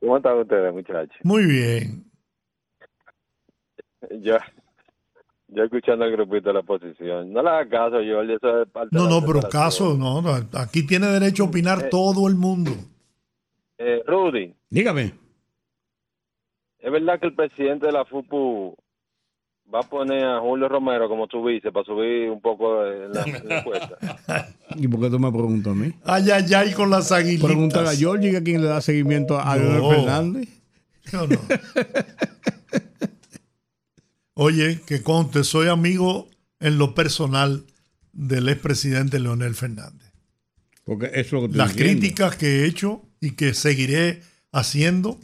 S21: ¿Cómo están ustedes, muchachos?
S1: Muy bien.
S21: Yo, yo escuchando al grupito de la oposición. No le haga caso, Jordi, eso es parte
S1: No,
S21: de
S1: no, pero caso, no, no, aquí tiene derecho a opinar
S21: Eh.
S1: todo el mundo.
S21: Eh, Rudy,
S2: Dígame.
S21: ¿Es verdad que el presidente de la FUPU va a poner a Julio Romero como su vice para subir un poco en la, en la encuesta?
S2: ¿Y por qué tú me preguntas a mí?
S1: Ay, ay, ay, con las aguilitas.
S2: Pregúntale a Georgie que a quien le da seguimiento a
S1: No.
S2: Leonel Fernández.
S1: Yo no. Oye, que conste, soy amigo en lo personal del expresidente Leonel Fernández.
S2: Porque eso es lo que
S1: Las
S2: diciendo.
S1: críticas que he hecho y que seguiré haciendo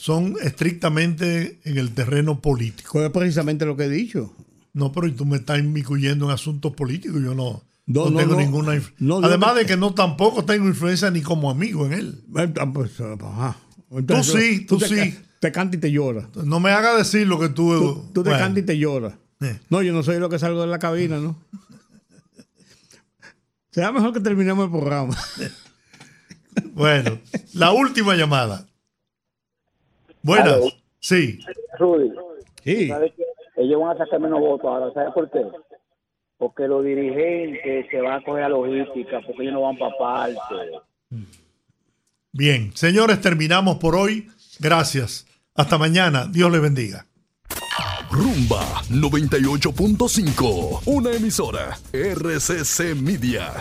S1: son estrictamente en el terreno político.
S2: Fue precisamente lo que he dicho.
S1: No, pero tú me estás inmiscuyendo en asuntos políticos. Yo no,
S2: No,
S1: no
S2: no,
S1: tengo
S2: no.
S1: ninguna inf-
S2: No, yo
S1: Además de que no tampoco tengo influencia ni como amigo en él.
S2: Eh, pues, ah, ajá.
S1: Tú sí, tú
S2: te,
S1: sí.
S2: Te canta y te llora.
S1: No me hagas decir lo que tú.
S2: Tú, tú te
S1: bueno.
S2: cantas y te lloras.
S1: Eh.
S2: No, yo no soy lo que salgo de la cabina, ¿no? Será mejor que terminemos el programa.
S1: Bueno, la última llamada. Buenas. Sí.
S21: Rudy,
S2: Sí.
S21: ¿sabes qué?
S22: ellos van a sacar menos votos ahora. ¿Sabes por qué? Porque los dirigentes se van a coger a logística, porque ellos no van para parte.
S1: Bien, señores, terminamos por hoy. Gracias. Hasta mañana. Dios les bendiga.
S23: Rumba 98.5, una emisora RCC Media.